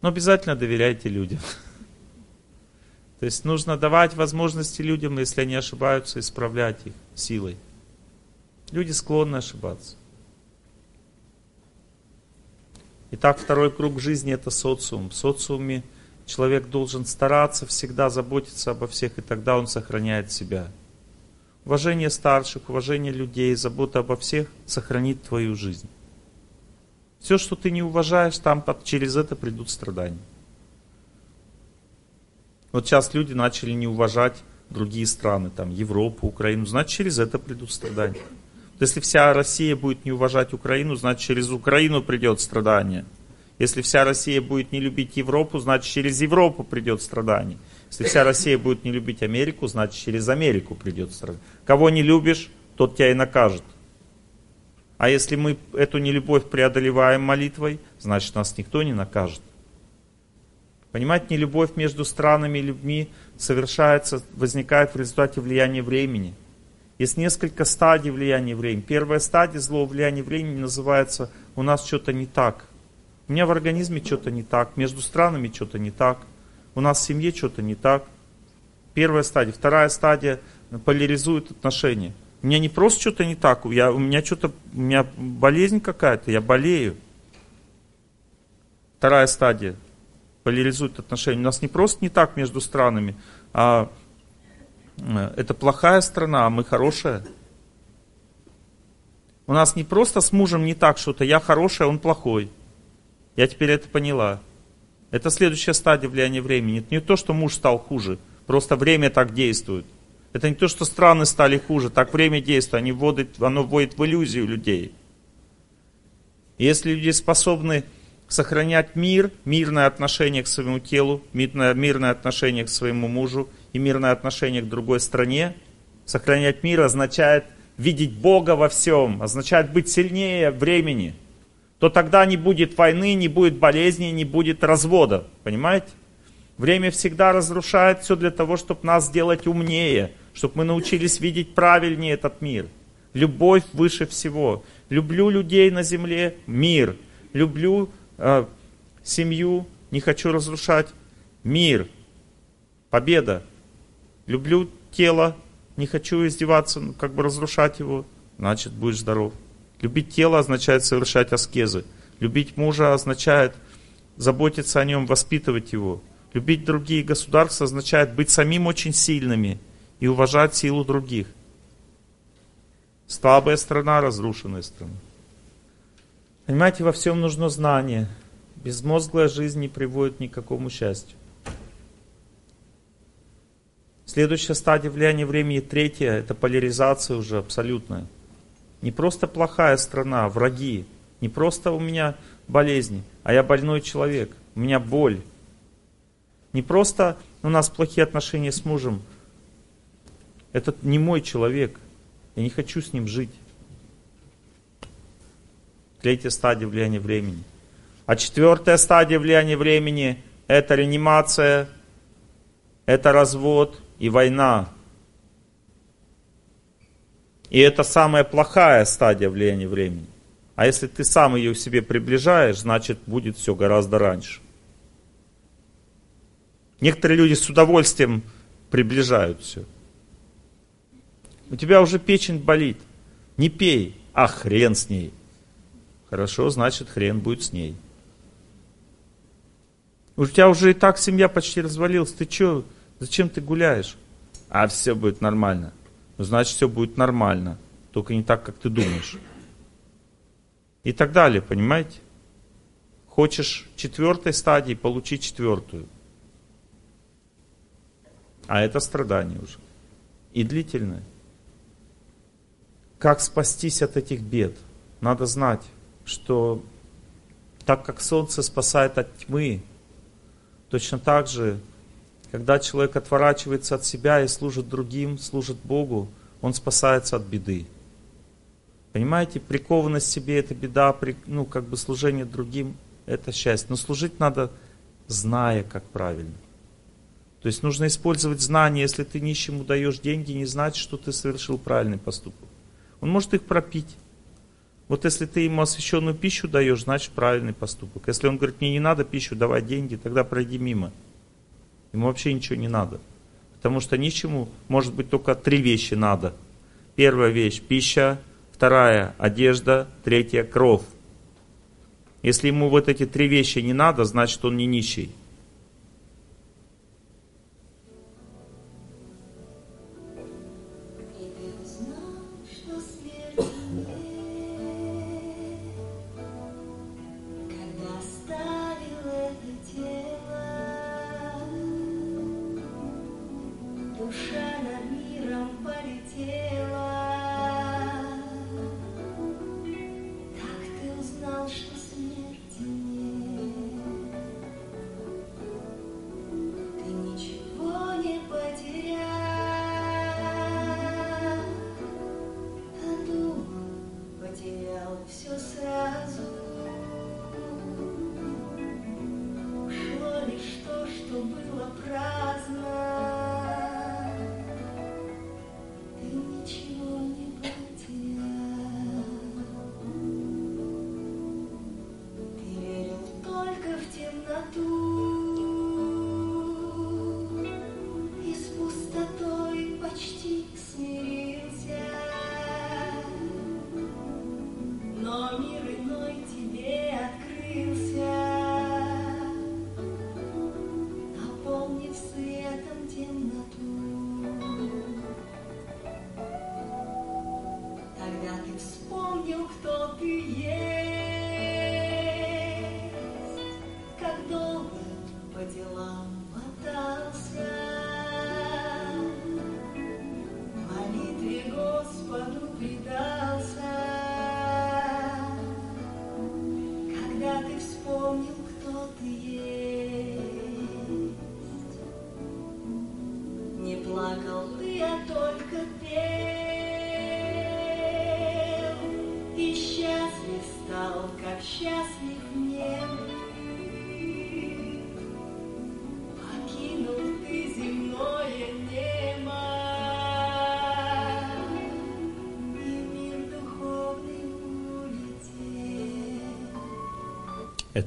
Но обязательно доверяйте людям. То есть нужно давать возможности людям, если они ошибаются, исправлять их силой. Люди склонны ошибаться. Итак, второй круг жизни это социум. В социуме человек должен стараться всегда заботиться обо всех, и тогда он сохраняет себя. Уважение старших, уважение людей, забота обо всех сохранит твою жизнь. Все, что ты не уважаешь, там через это придут страдания. Вот сейчас люди начали не уважать другие страны, там Европу, Украину, значит через это придут страдания. Если вся Россия будет не уважать Украину, значит через Украину придет страдание. Если вся Россия будет не любить Европу, значит через Европу придет страдание. Если вся Россия будет не любить Америку, значит через Америку придет страдание. Кого не любишь, тот тебя и накажет. А если мы эту нелюбовь преодолеваем молитвой, значит нас никто не накажет. Понимаете, нелюбовь между странами и людьми совершается, возникает в результате влияния времени. Есть несколько стадий влияния времени. Первая стадия злого влияния времени называется «у нас что-то не так». У меня в организме что-то не так, между странами что-то не так, у нас в семье что-то не так. Первая стадия. Вторая стадия поляризует отношения. У меня не просто что-то не так, я, у меня что-то, у меня болезнь какая-то, я болею. Вторая стадия поляризует отношения. У нас не просто не так между странами, а это плохая страна, а мы хорошая. У нас не просто с мужем не так что-то, я хорошая, он плохой. Я теперь это поняла. Это следующая стадия влияния времени. Это не то, что муж стал хуже, просто время так действует. Это не то, что страны стали хуже, так время действует, они вводят, оно вводит в иллюзию людей. Если люди способны сохранять мир, мирное отношение к своему телу, мирное, мирное отношение к своему мужу и мирное отношение к другой стране, сохранять мир означает видеть Бога во всем, означает быть сильнее времени, то тогда не будет войны, не будет болезни, не будет развода. Понимаете? Время всегда разрушает все для того, чтобы нас сделать умнее – чтобы мы научились видеть правильнее этот мир. Любовь выше всего. Люблю людей на земле, мир. Люблю э, семью, не хочу разрушать, мир. Победа. Люблю тело, не хочу издеваться, ну, как бы разрушать его, значит будешь здоров. Любить тело означает совершать аскезы. Любить мужа означает заботиться о нем, воспитывать его. Любить другие государства означает быть самим очень сильными – и уважать силу других. Слабая страна, разрушенная страна. Понимаете, во всем нужно знание. Безмозглая жизнь не приводит ни к какому счастью. Следующая стадия влияния времени, третья, это поляризация уже абсолютная. Не просто плохая страна, враги. Не просто у меня болезни, а я больной человек. У меня боль. Не просто у нас плохие отношения с мужем, Этот не мой человек. Я не хочу с ним жить. Третья стадия влияния времени. А четвертая стадия влияния времени – это реанимация, это развод и война. И это самая плохая стадия влияния времени. А если ты сам ее к себе приближаешь, значит будет все гораздо раньше. Некоторые люди с удовольствием приближают все. У тебя уже печень болит. Не пей, а хрен с ней. Хорошо, значит хрен будет с ней. У тебя уже и так семья почти развалилась. Ты что, зачем ты гуляешь? А все будет нормально. Ну, значит, все будет нормально. Только не так, как ты думаешь. И так далее, понимаете? Хочешь четвертой стадии, получи четвертую. А это страдание уже. И длительное. Как спастись от этих бед? Надо знать, что так как солнце спасает от тьмы, точно так же, когда человек отворачивается от себя и служит другим, служит Богу, он спасается от беды. Понимаете, прикованность себе это беда, ну, как бы служение другим это счастье. Но служить надо, зная, как правильно. То есть нужно использовать знания. Если ты нищему даешь деньги, не значит, что ты совершил правильный поступок. Он может их пропить. Вот если ты ему освященную пищу даешь, значит правильный поступок. Если он говорит, мне не надо пищу, давай деньги, тогда пройди мимо. Ему вообще ничего не надо. Потому что нищему может быть только три вещи надо. Первая вещь – пища, вторая – одежда, третья – кровь. Если ему вот эти три вещи не надо, значит он не нищий.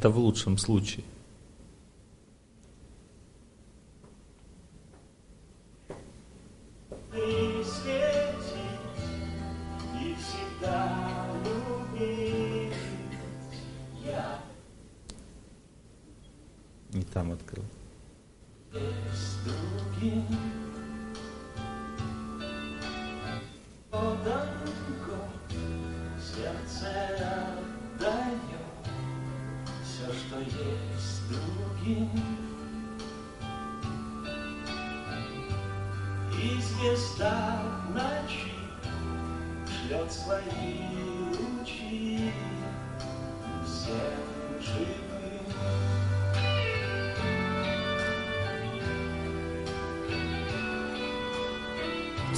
Это в лучшем случае.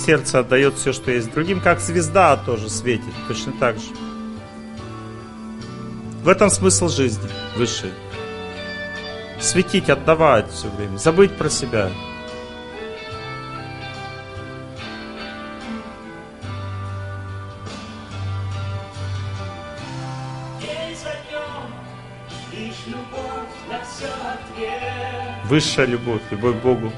Сердце отдает все, что есть другим, как звезда тоже светит, точно так же. В этом смысл жизни высший. Светить, отдавать все время, забыть про себя. Высшая любовь, любовь к Богу.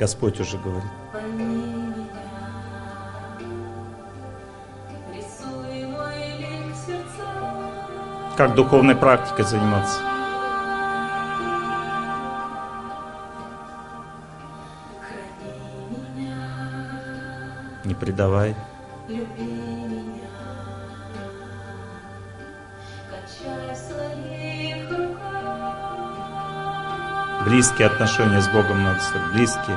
Господь уже говорит. Как духовной практикой заниматься. Не предавай. Близкие отношения с Богом надо строить. Близкие.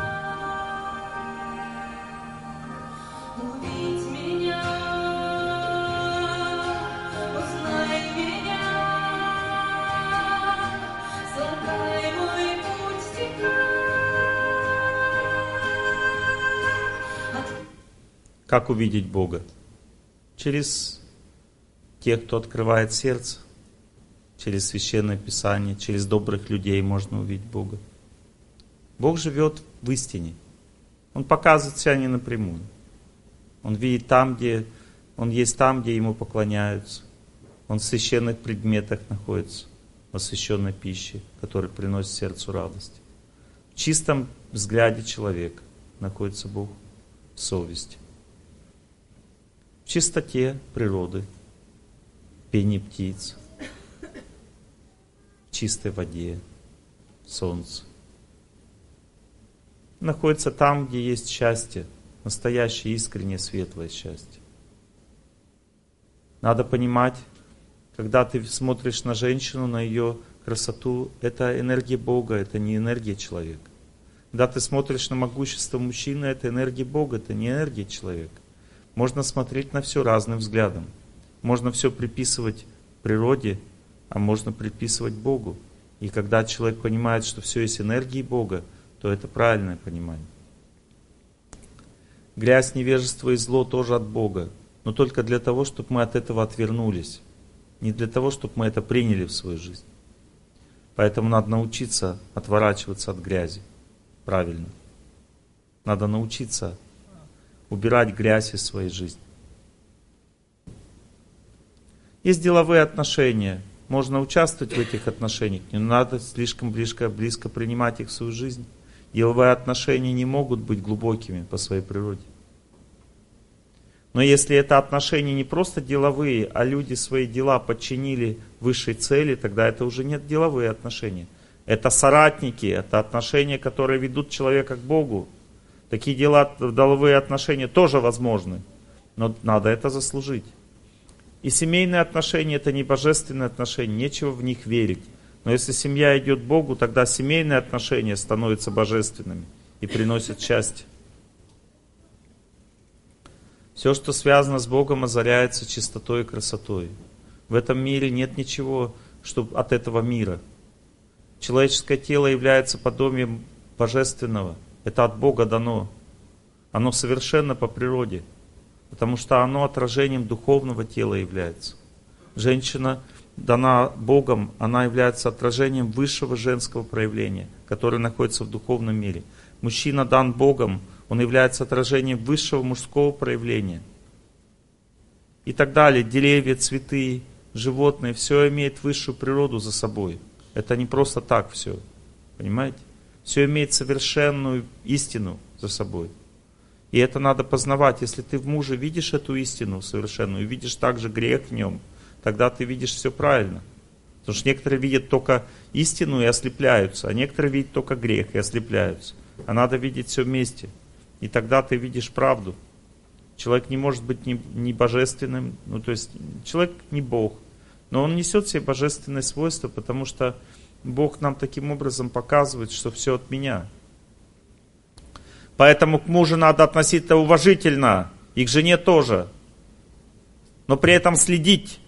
Как увидеть Бога? Через тех, кто открывает сердце, через священное писание, через добрых людей можно увидеть Бога. Бог живет в истине. Он показывает себя не напрямую. Он видит там, где Он есть там, где Ему поклоняются. Он в священных предметах находится, в освященной пище, которая приносит сердцу радость. В чистом взгляде человека находится Бог в совести в чистоте природы, пении птиц, чистой воде, солнце. Находится там, где есть счастье, настоящее, искреннее, светлое счастье. Надо понимать, когда ты смотришь на женщину, на ее красоту, это энергия Бога, это не энергия человека. Когда ты смотришь на могущество мужчины, это энергия Бога, это не энергия человека. Можно смотреть на все разным взглядом. Можно все приписывать природе, а можно приписывать Богу. И когда человек понимает, что все есть энергии Бога, то это правильное понимание. Грязь, невежество и зло тоже от Бога, но только для того, чтобы мы от этого отвернулись. Не для того, чтобы мы это приняли в свою жизнь. Поэтому надо научиться отворачиваться от грязи. Правильно. Надо научиться убирать грязь из своей жизни. Есть деловые отношения. Можно участвовать в этих отношениях, не надо слишком близко, близко принимать их в свою жизнь. Деловые отношения не могут быть глубокими по своей природе. Но если это отношения не просто деловые, а люди свои дела подчинили высшей цели, тогда это уже нет деловые отношения. Это соратники, это отношения, которые ведут человека к Богу. Такие дела, деловые отношения тоже возможны, но надо это заслужить. И семейные отношения это не божественные отношения, нечего в них верить. Но если семья идет Богу, тогда семейные отношения становятся божественными и приносят счастье. Все, что связано с Богом, озаряется чистотой и красотой. В этом мире нет ничего что от этого мира. Человеческое тело является подобием божественного. Это от Бога дано. Оно совершенно по природе, потому что оно отражением духовного тела является. Женщина дана Богом, она является отражением высшего женского проявления, которое находится в духовном мире. Мужчина дан Богом, Он является отражением высшего мужского проявления. И так далее. Деревья, цветы, животные, все имеет высшую природу за собой. Это не просто так все. Понимаете? Все имеет совершенную истину за собой. И это надо познавать. Если ты в муже видишь эту истину совершенную, видишь также грех в нем, тогда ты видишь все правильно. Потому что некоторые видят только истину и ослепляются, а некоторые видят только грех и ослепляются. А надо видеть все вместе. И тогда ты видишь правду. Человек не может быть не, не божественным, ну то есть человек не Бог, но он несет в себе божественные свойства, потому что Бог нам таким образом показывает, что все от меня. Поэтому к мужу надо относиться уважительно, и к жене тоже. Но при этом следить.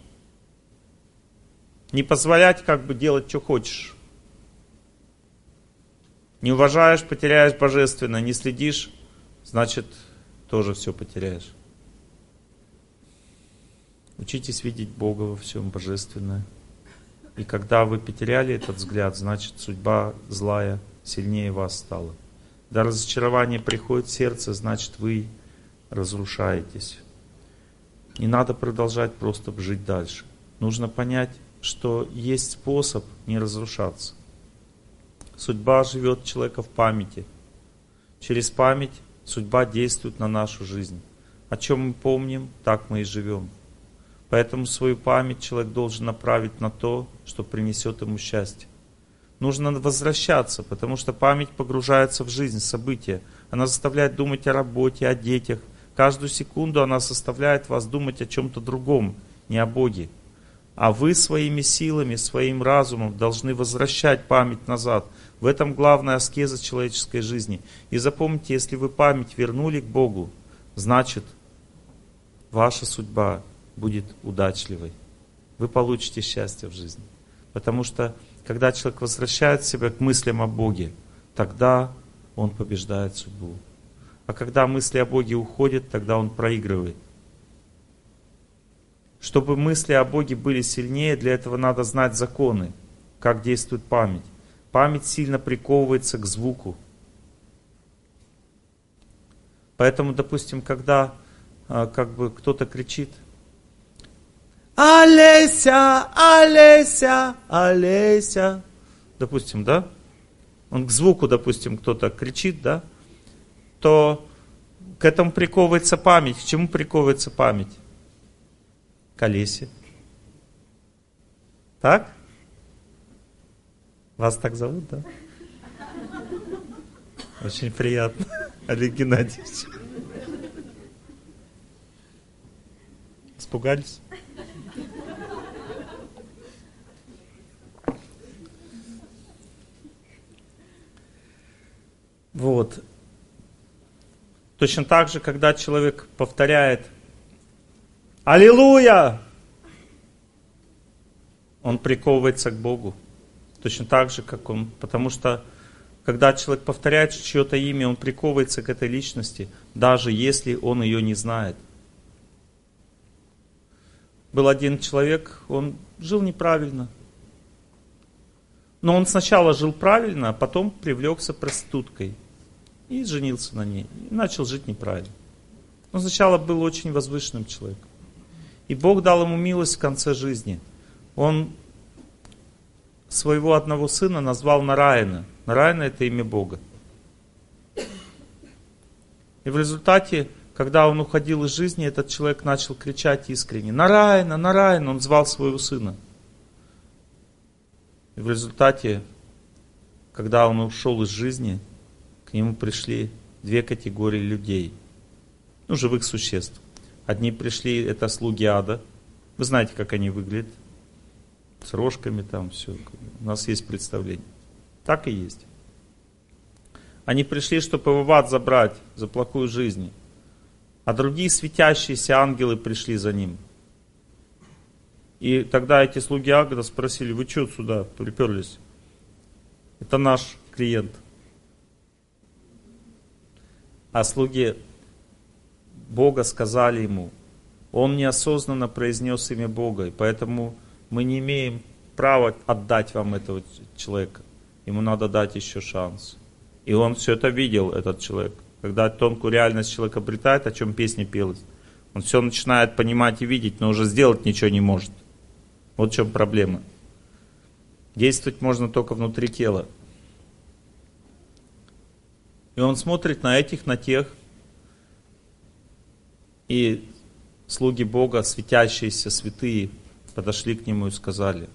Не позволять как бы делать, что хочешь. Не уважаешь, потеряешь божественно, не следишь, значит, тоже все потеряешь. Учитесь видеть Бога во всем божественное. И когда вы потеряли этот взгляд, значит судьба злая сильнее вас стала. Когда разочарование приходит в сердце, значит вы разрушаетесь. Не надо продолжать просто жить дальше. Нужно понять, что есть способ не разрушаться. Судьба живет человека в памяти. Через память судьба действует на нашу жизнь. О чем мы помним, так мы и живем. Поэтому свою память человек должен направить на то, что принесет ему счастье. Нужно возвращаться, потому что память погружается в жизнь, события. Она заставляет думать о работе, о детях. Каждую секунду она заставляет вас думать о чем-то другом, не о Боге. А вы своими силами, своим разумом должны возвращать память назад. В этом главная аскеза человеческой жизни. И запомните, если вы память вернули к Богу, значит, ваша судьба будет удачливой. Вы получите счастье в жизни. Потому что, когда человек возвращает себя к мыслям о Боге, тогда он побеждает судьбу. А когда мысли о Боге уходят, тогда он проигрывает. Чтобы мысли о Боге были сильнее, для этого надо знать законы, как действует память. Память сильно приковывается к звуку. Поэтому, допустим, когда а, как бы кто-то кричит – Олеся, Олеся, Олеся. Допустим, да? Он к звуку, допустим, кто-то кричит, да? То к этому приковывается память. К чему приковывается память? К Олесе. Так? Вас так зовут, да? Очень приятно, Олег Геннадьевич. Испугались? Вот. Точно так же, когда человек повторяет «Аллилуйя!», он приковывается к Богу. Точно так же, как он. Потому что, когда человек повторяет чье-то имя, он приковывается к этой личности, даже если он ее не знает. Был один человек, он жил неправильно. Но он сначала жил правильно, а потом привлекся проституткой – и женился на ней. И начал жить неправильно. Он сначала был очень возвышенным человеком. И Бог дал ему милость в конце жизни. Он своего одного сына назвал Нараина. Нараина это имя Бога. И в результате, когда он уходил из жизни, этот человек начал кричать искренне. Нараина, Нараина, он звал своего сына. И в результате, когда он ушел из жизни, нему пришли две категории людей, ну, живых существ. Одни пришли, это слуги ада. Вы знаете, как они выглядят. С рожками там все. У нас есть представление. Так и есть. Они пришли, чтобы его в ад забрать за плохую жизнь. А другие светящиеся ангелы пришли за ним. И тогда эти слуги ада спросили, вы что сюда приперлись? Это наш клиент а слуги Бога сказали ему, он неосознанно произнес имя Бога, и поэтому мы не имеем права отдать вам этого человека. Ему надо дать еще шанс. И он все это видел, этот человек. Когда тонкую реальность человек обретает, о чем песня пелась, он все начинает понимать и видеть, но уже сделать ничего не может. Вот в чем проблема. Действовать можно только внутри тела. И он смотрит на этих, на тех. И слуги Бога, светящиеся, святые, подошли к нему и сказали,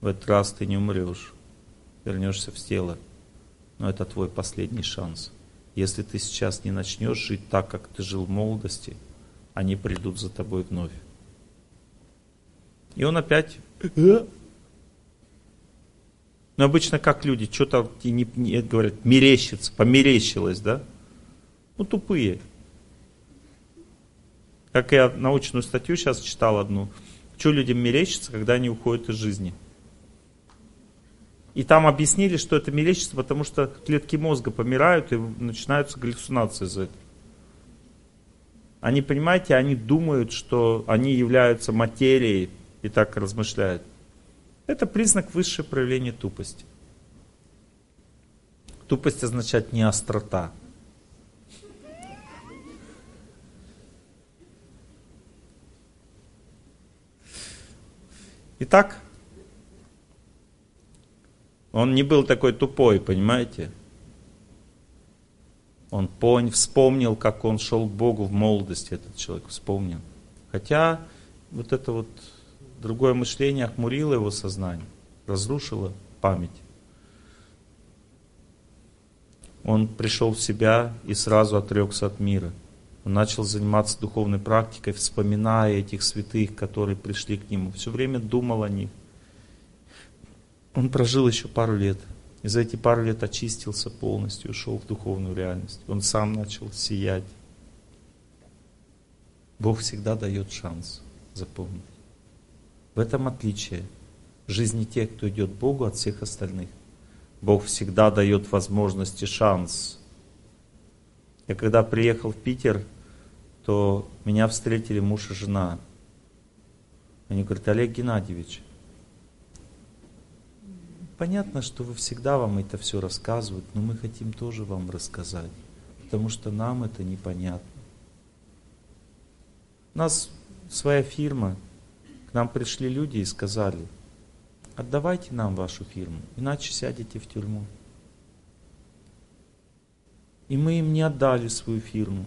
в этот раз ты не умрешь, вернешься в тело, но это твой последний шанс. Если ты сейчас не начнешь жить так, как ты жил в молодости, они придут за тобой вновь. И он опять но обычно как люди, что-то не, не, говорят, мерещится, померещилось, да? Ну, тупые. Как я научную статью сейчас читал одну. Что людям мерещится, когда они уходят из жизни? И там объяснили, что это мерещится, потому что клетки мозга помирают и начинаются галлюцинации за это. Они, понимаете, они думают, что они являются материей и так размышляют. Это признак высшего проявления тупости. Тупость означает не острота. Итак, он не был такой тупой, понимаете? Он понял, вспомнил, как он шел к Богу в молодости, этот человек вспомнил. Хотя вот это вот другое мышление охмурило его сознание, разрушило память. Он пришел в себя и сразу отрекся от мира. Он начал заниматься духовной практикой, вспоминая этих святых, которые пришли к нему. Все время думал о них. Он прожил еще пару лет. И за эти пару лет очистился полностью, ушел в духовную реальность. Он сам начал сиять. Бог всегда дает шанс, запомнить. В этом отличие жизни тех, кто идет Богу, от всех остальных. Бог всегда дает возможность и шанс. Я когда приехал в Питер, то меня встретили муж и жена. Они говорят, Олег Геннадьевич, понятно, что вы всегда вам это все рассказывают, но мы хотим тоже вам рассказать, потому что нам это непонятно. У нас своя фирма, к нам пришли люди и сказали, отдавайте нам вашу фирму, иначе сядете в тюрьму. И мы им не отдали свою фирму.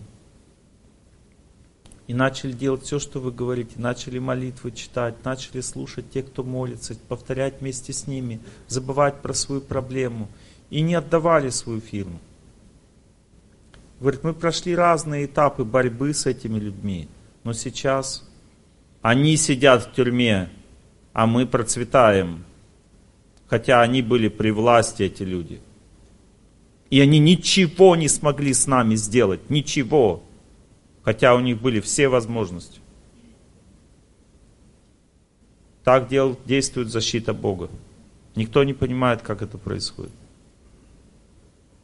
И начали делать все, что вы говорите, начали молитвы читать, начали слушать тех, кто молится, повторять вместе с ними, забывать про свою проблему. И не отдавали свою фирму. Говорит, мы прошли разные этапы борьбы с этими людьми, но сейчас они сидят в тюрьме, а мы процветаем. Хотя они были при власти, эти люди. И они ничего не смогли с нами сделать. Ничего. Хотя у них были все возможности. Так дел, действует защита Бога. Никто не понимает, как это происходит.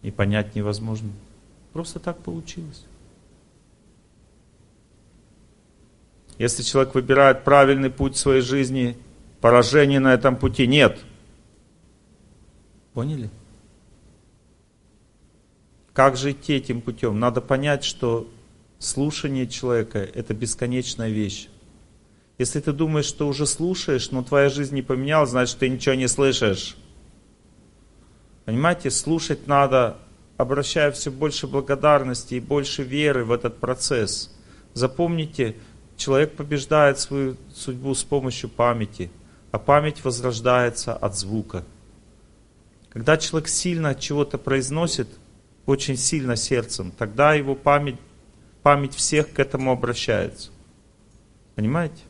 И понять невозможно. Просто так получилось. Если человек выбирает правильный путь в своей жизни, поражения на этом пути нет. Поняли? Как же идти этим путем? Надо понять, что слушание человека – это бесконечная вещь. Если ты думаешь, что уже слушаешь, но твоя жизнь не поменялась, значит, ты ничего не слышишь. Понимаете, слушать надо, обращая все больше благодарности и больше веры в этот процесс. Запомните, Человек побеждает свою судьбу с помощью памяти, а память возрождается от звука. Когда человек сильно чего-то произносит, очень сильно сердцем, тогда его память, память всех к этому обращается. Понимаете?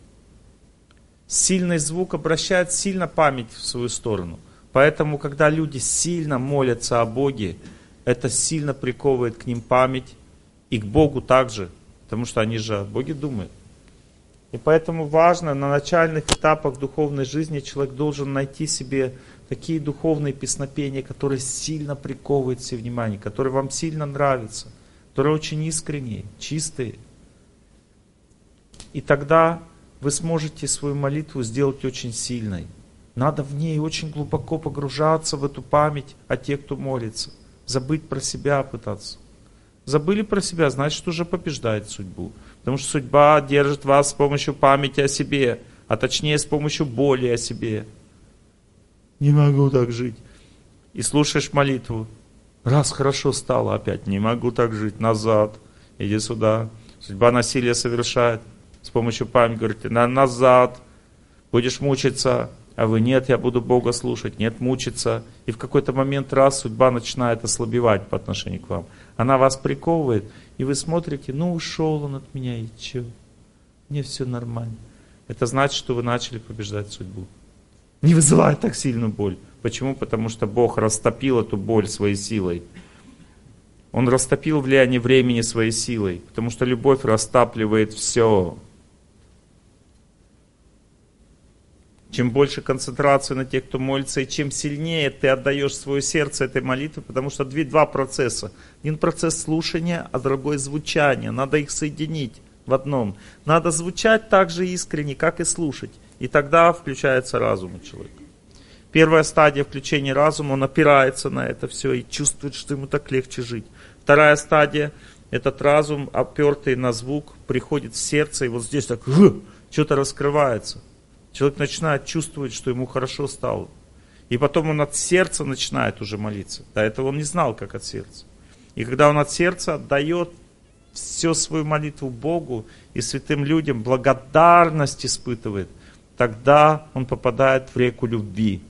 Сильный звук обращает сильно память в свою сторону. Поэтому, когда люди сильно молятся о Боге, это сильно приковывает к ним память и к Богу также, потому что они же о Боге думают. И поэтому важно на начальных этапах духовной жизни человек должен найти себе такие духовные песнопения, которые сильно приковывают все внимание, которые вам сильно нравятся, которые очень искренние, чистые. И тогда вы сможете свою молитву сделать очень сильной. Надо в ней очень глубоко погружаться в эту память о тех, кто молится. Забыть про себя пытаться. Забыли про себя, значит уже побеждает судьбу. Потому что судьба держит вас с помощью памяти о себе, а точнее с помощью боли о себе. Не могу так жить. И слушаешь молитву. Раз хорошо стало, опять не могу так жить, назад, иди сюда. Судьба насилие совершает с помощью памяти, говорит, на назад, будешь мучиться, а вы нет, я буду Бога слушать, нет, мучиться. И в какой-то момент раз судьба начинает ослабевать по отношению к вам. Она вас приковывает, и вы смотрите, ну ушел он от меня, и че? Мне все нормально. Это значит, что вы начали побеждать судьбу. Не вызывает так сильную боль. Почему? Потому что Бог растопил эту боль своей силой. Он растопил влияние времени своей силой, потому что любовь растапливает все. Чем больше концентрации на тех, кто молится, и чем сильнее ты отдаешь свое сердце этой молитве, потому что два процесса. Один процесс слушания, а другой звучания. Надо их соединить в одном. Надо звучать так же искренне, как и слушать. И тогда включается разум у человека. Первая стадия включения разума, он опирается на это все и чувствует, что ему так легче жить. Вторая стадия, этот разум, опертый на звук, приходит в сердце, и вот здесь так что-то раскрывается. Человек начинает чувствовать, что ему хорошо стало. И потом он от сердца начинает уже молиться. До этого он не знал, как от сердца. И когда он от сердца отдает всю свою молитву Богу и святым людям, благодарность испытывает, тогда он попадает в реку любви.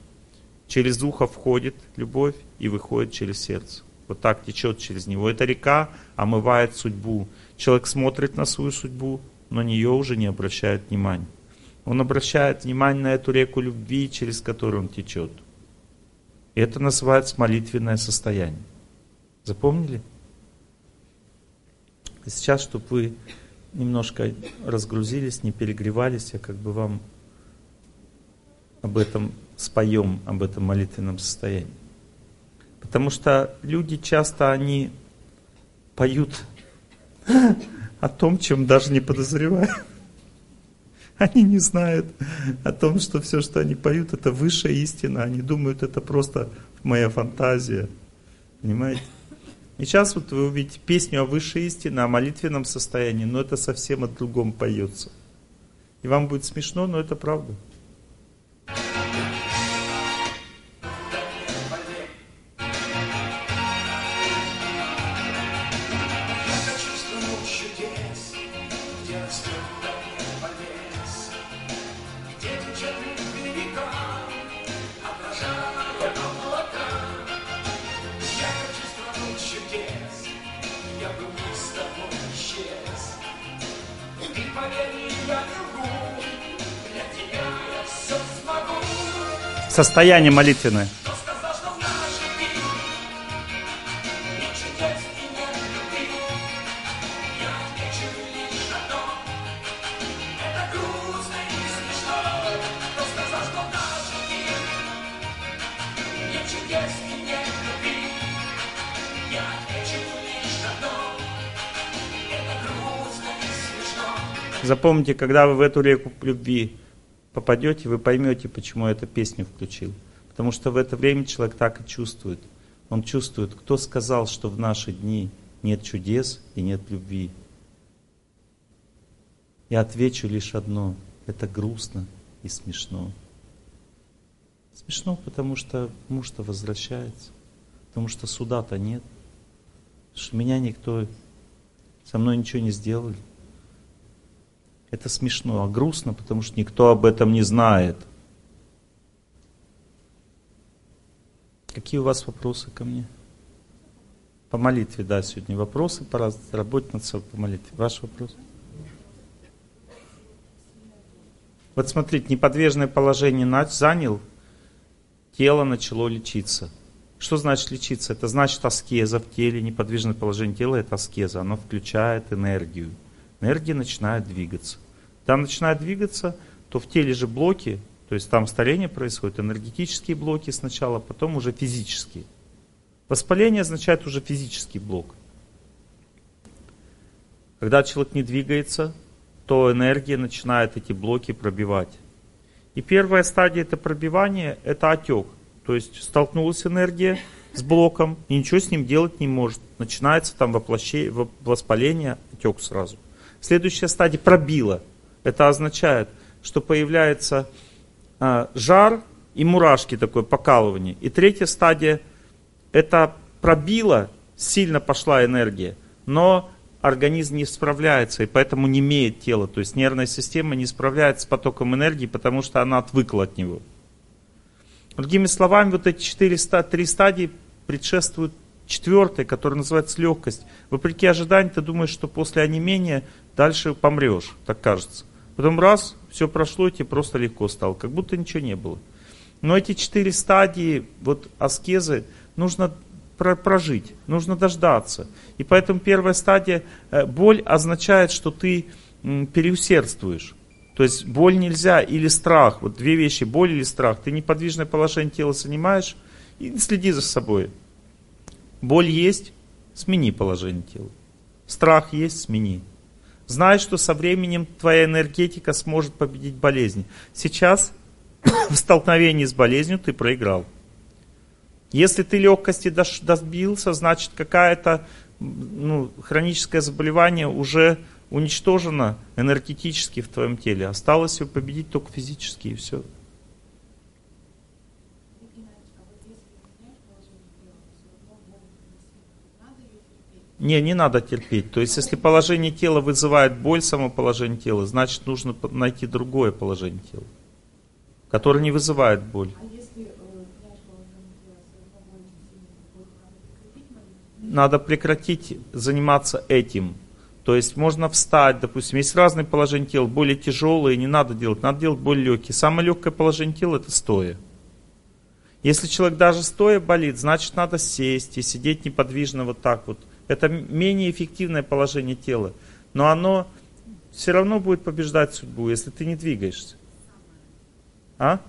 Через ухо входит любовь и выходит через сердце. Вот так течет через него. Эта река омывает судьбу. Человек смотрит на свою судьбу, но на нее уже не обращает внимания. Он обращает внимание на эту реку любви, через которую он течет. Это называется молитвенное состояние. Запомнили? Сейчас, чтобы вы немножко разгрузились, не перегревались, я как бы вам об этом споем, об этом молитвенном состоянии. Потому что люди часто, они поют о том, чем даже не подозревают. Они не знают о том, что все, что они поют, это высшая истина. Они думают, это просто моя фантазия. Понимаете? И сейчас вот вы увидите песню о высшей истине, о молитвенном состоянии, но это совсем о другом поется. И вам будет смешно, но это правда. Состояние молитвенное. Запомните, когда вы в эту реку любви попадете, вы поймете, почему я эту песню включил. Потому что в это время человек так и чувствует. Он чувствует, кто сказал, что в наши дни нет чудес и нет любви. Я отвечу лишь одно. Это грустно и смешно. Смешно, потому что муж-то возвращается. Потому что суда-то нет. Что меня никто, со мной ничего не сделали. Это смешно, а грустно, потому что никто об этом не знает. Какие у вас вопросы ко мне? По молитве, да, сегодня вопросы, пора работать над собой по молитве. Ваш вопрос? Вот смотрите, неподвижное положение занял, тело начало лечиться. Что значит лечиться? Это значит аскеза в теле, неподвижное положение тела – это аскеза. Оно включает энергию энергия начинает двигаться. Там начинает двигаться, то в теле же блоки, то есть там старение происходит, энергетические блоки сначала, потом уже физические. Воспаление означает уже физический блок. Когда человек не двигается, то энергия начинает эти блоки пробивать. И первая стадия это пробивание, это отек. То есть столкнулась энергия с блоком, и ничего с ним делать не может. Начинается там воплощение, воспаление, отек сразу. Следующая стадия пробила. Это означает, что появляется а, жар и мурашки, такое покалывание. И третья стадия, это пробило, сильно пошла энергия, но организм не справляется, и поэтому не имеет тела. То есть нервная система не справляется с потоком энергии, потому что она отвыкла от него. Другими словами, вот эти четыре, три стадии предшествуют четвертой, которая называется легкость. Вопреки ожиданиям, ты думаешь, что после онемения дальше помрешь, так кажется. Потом раз, все прошло, и тебе просто легко стало, как будто ничего не было. Но эти четыре стадии, вот аскезы, нужно прожить, нужно дождаться. И поэтому первая стадия, э, боль означает, что ты переусердствуешь. То есть боль нельзя или страх, вот две вещи, боль или страх. Ты неподвижное положение тела занимаешь и следи за собой. Боль есть, смени положение тела. Страх есть, смени. Знай, что со временем твоя энергетика сможет победить болезнь. Сейчас в столкновении с болезнью ты проиграл. Если ты легкости добился, значит какая-то ну, хроническое заболевание уже уничтожено энергетически в твоем теле. Осталось его победить только физически и все. Не, не надо терпеть. То есть, если положение тела вызывает боль, само положение тела, значит, нужно найти другое положение тела, которое не вызывает боль. А надо прекратить заниматься этим. То есть можно встать, допустим, есть разные положения тела, более тяжелые, не надо делать, надо делать более легкие. Самое легкое положение тела это стоя. Если человек даже стоя болит, значит надо сесть и сидеть неподвижно вот так вот. Это менее эффективное положение тела. Но оно все равно будет побеждать судьбу, если ты не двигаешься. А?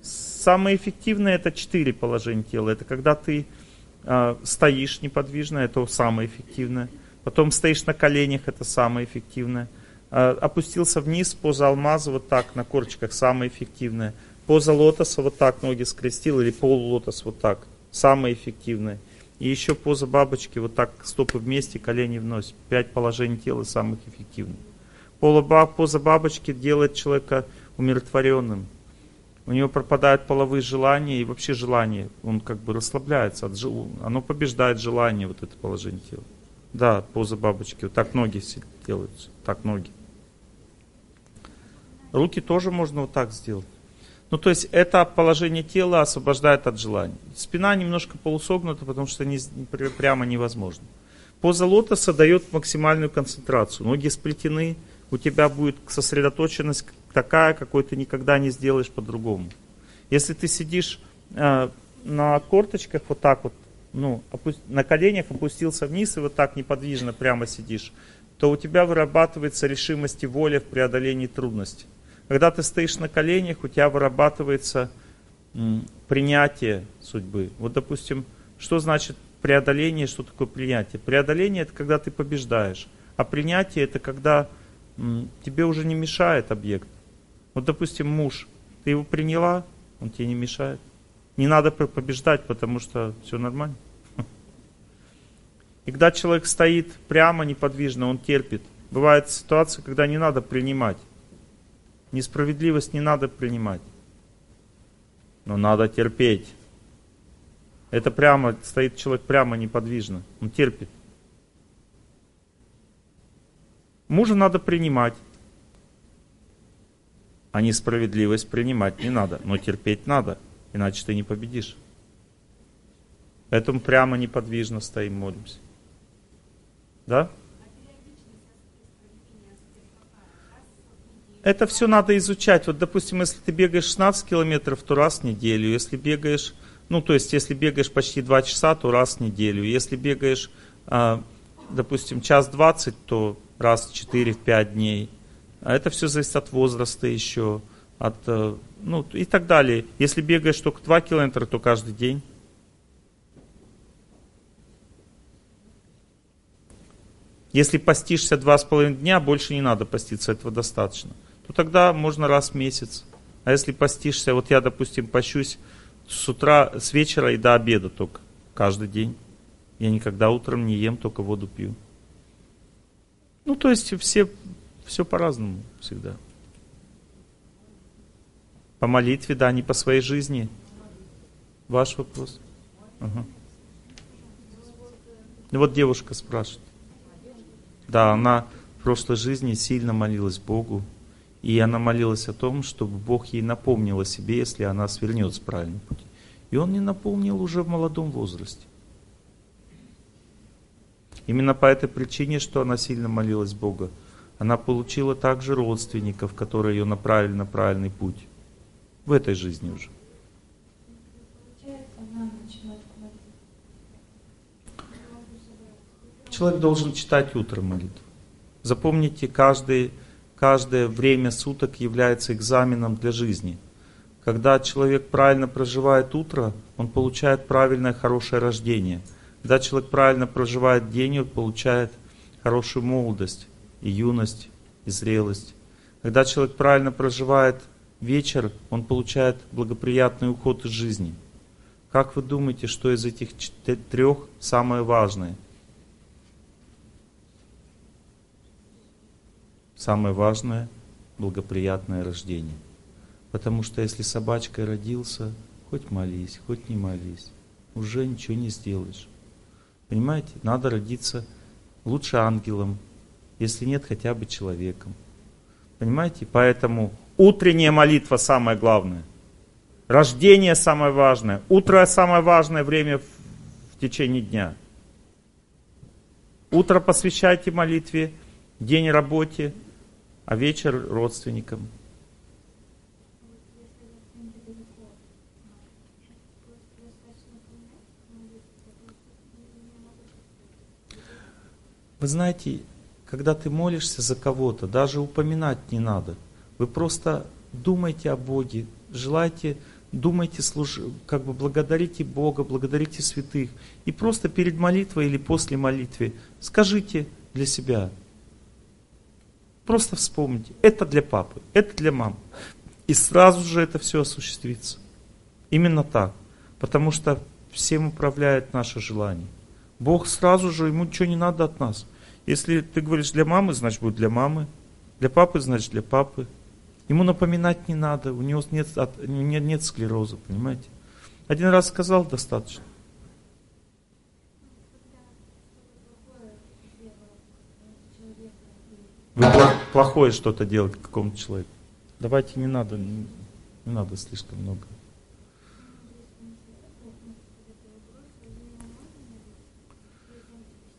Самое эффективное это четыре положения тела. Это когда ты э, стоишь неподвижно, это самое эффективное. Потом стоишь на коленях, это самое эффективное. Э, опустился вниз, поза алмаза, вот так, на корочках, самое эффективное. Поза лотоса, вот так, ноги скрестил, или полулотос, вот так, самое эффективное. И еще поза бабочки, вот так, стопы вместе, колени вновь. Пять положений тела самых эффективных. Поза бабочки делает человека умиротворенным у него пропадают половые желания и вообще желание. Он как бы расслабляется, от оно побеждает желание, вот это положение тела. Да, поза бабочки. Вот так ноги делаются, так ноги. Руки тоже можно вот так сделать. Ну, то есть это положение тела освобождает от желаний. Спина немножко полусогнута, потому что не, прямо невозможно. Поза лотоса дает максимальную концентрацию. Ноги сплетены, у тебя будет сосредоточенность такая, какой ты никогда не сделаешь по-другому. Если ты сидишь э, на корточках вот так вот, ну, опу- на коленях опустился вниз и вот так неподвижно прямо сидишь, то у тебя вырабатывается решимость и воля в преодолении трудностей. Когда ты стоишь на коленях, у тебя вырабатывается принятие судьбы. Вот, допустим, что значит преодоление, что такое принятие? Преодоление это когда ты побеждаешь, а принятие это когда тебе уже не мешает объект. Вот, допустим, муж, ты его приняла, он тебе не мешает. Не надо побеждать, потому что все нормально. И когда человек стоит прямо, неподвижно, он терпит. Бывает ситуация, когда не надо принимать. Несправедливость не надо принимать. Но надо терпеть. Это прямо, стоит человек прямо неподвижно. Он терпит. Мужа надо принимать а несправедливость принимать не надо, но терпеть надо, иначе ты не победишь. Поэтому прямо неподвижно стоим, молимся. Да? Это все надо изучать. Вот, допустим, если ты бегаешь 16 километров, то раз в неделю. Если бегаешь, ну, то есть, если бегаешь почти 2 часа, то раз в неделю. Если бегаешь, а, допустим, час 20, то раз в 4-5 дней. А это все зависит от возраста еще, от, э, ну и так далее. Если бегаешь только 2 километра, то каждый день. Если постишься два с половиной дня, больше не надо поститься, этого достаточно. То тогда можно раз в месяц. А если постишься, вот я, допустим, пощусь с утра, с вечера и до обеда только, каждый день. Я никогда утром не ем, только воду пью. Ну, то есть все, все по-разному всегда. По молитве, да, не по своей жизни. Ваш вопрос. Ага. Ну, вот девушка спрашивает. Да, она в прошлой жизни сильно молилась Богу. И она молилась о том, чтобы Бог ей напомнил о себе, если она свернет с правильного пути. И он не напомнил уже в молодом возрасте. Именно по этой причине, что она сильно молилась Бога, она получила также родственников, которые ее направили на правильный путь. В этой жизни уже. Человек должен читать утром молитву. Запомните, каждый, каждое время суток является экзаменом для жизни. Когда человек правильно проживает утро, он получает правильное, хорошее рождение. Когда человек правильно проживает день, он получает хорошую молодость, и юность, и зрелость. Когда человек правильно проживает вечер, он получает благоприятный уход из жизни. Как вы думаете, что из этих трех самое важное? Самое важное – благоприятное рождение. Потому что если собачкой родился, хоть молись, хоть не молись, уже ничего не сделаешь. Понимаете, надо родиться лучше ангелом, если нет, хотя бы человеком. Понимаете, поэтому утренняя молитва самое главное. Рождение самое важное. Утро самое важное время в, течение дня. Утро посвящайте молитве, день работе, а вечер родственникам. Вы знаете, когда ты молишься за кого-то, даже упоминать не надо. Вы просто думайте о Боге, желайте, думайте, служ... как бы благодарите Бога, благодарите святых. И просто перед молитвой или после молитвы скажите для себя, Просто вспомните, это для папы, это для мамы. И сразу же это все осуществится. Именно так. Потому что всем управляет наше желание. Бог сразу же, ему ничего не надо от нас. Если ты говоришь для мамы, значит будет для мамы. Для папы, значит для папы. Ему напоминать не надо, у него нет, нет, нет склероза, понимаете? Один раз сказал, достаточно. Вы плохое что-то делаете какому-то человеку. Давайте не надо, не, не надо слишком много.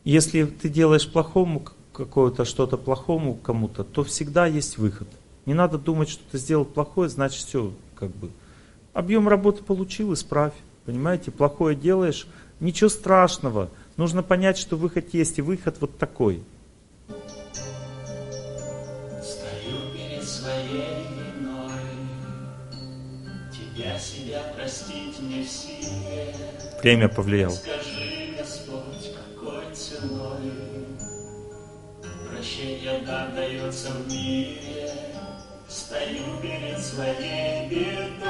Если ты делаешь плохому какое-то что-то плохому кому-то, то всегда есть выход. Не надо думать, что ты сделал плохое, значит все, как бы. Объем работы получил, исправь. Понимаете, плохое делаешь, ничего страшного. Нужно понять, что выход есть, и выход вот такой – Время повлияло. Скажи, Господь, какой ценой прощение дается в мире, стою перед своей бедой,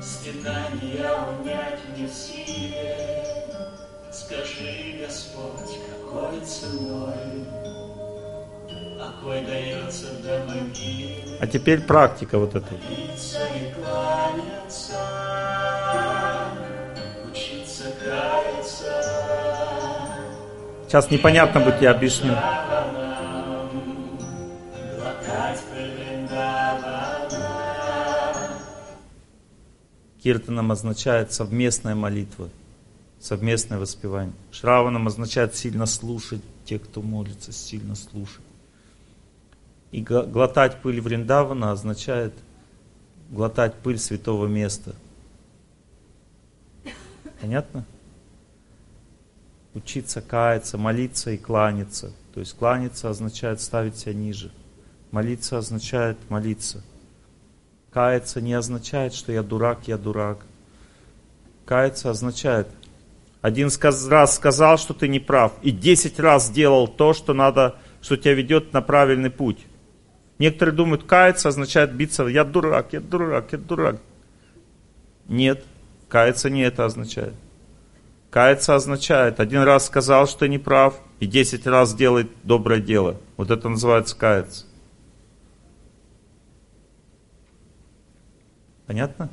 стенания унять не в силе. Скажи, Господь, какой ценой А теперь практика вот эта. Сейчас непонятно будет, я объясню. Киртаном означает совместная молитва, совместное воспевание. Шраваном означает сильно слушать, те, кто молится, сильно слушать. И глотать пыль Вриндавана означает глотать пыль святого места. Понятно? учиться каяться, молиться и кланяться. То есть кланяться означает ставить себя ниже. Молиться означает молиться. Каяться не означает, что я дурак, я дурак. Каяться означает, один раз сказал, что ты не прав, и десять раз сделал то, что надо, что тебя ведет на правильный путь. Некоторые думают, каяться означает биться, я дурак, я дурак, я дурак. Нет, каяться не это означает. Каяться означает, один раз сказал, что не прав, и десять раз делает доброе дело. Вот это называется каяться. Понятно?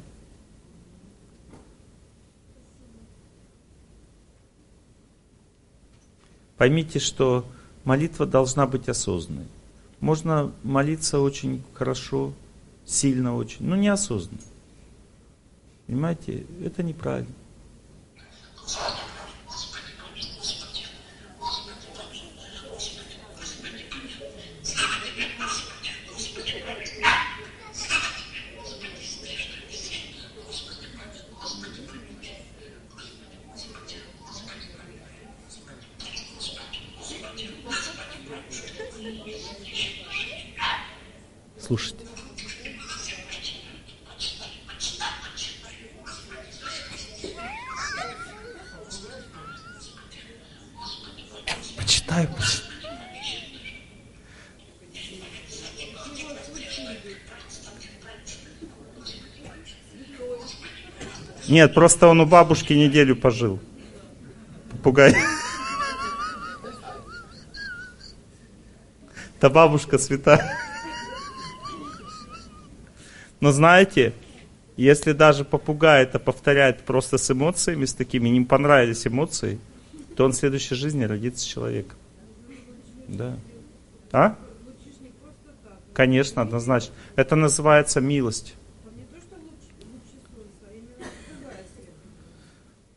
Поймите, что молитва должна быть осознанной. Можно молиться очень хорошо, сильно очень, но неосознанно. Понимаете, это неправильно. Слушайте. Почитаю, почитаю. Нет, просто он у бабушки неделю пожил. Попугай. Та бабушка святая. Но знаете, если даже попугай это повторяет просто с эмоциями, с такими, не понравились эмоции, то он в следующей жизни родится человеком. Да. А? Конечно, однозначно. Это называется милость.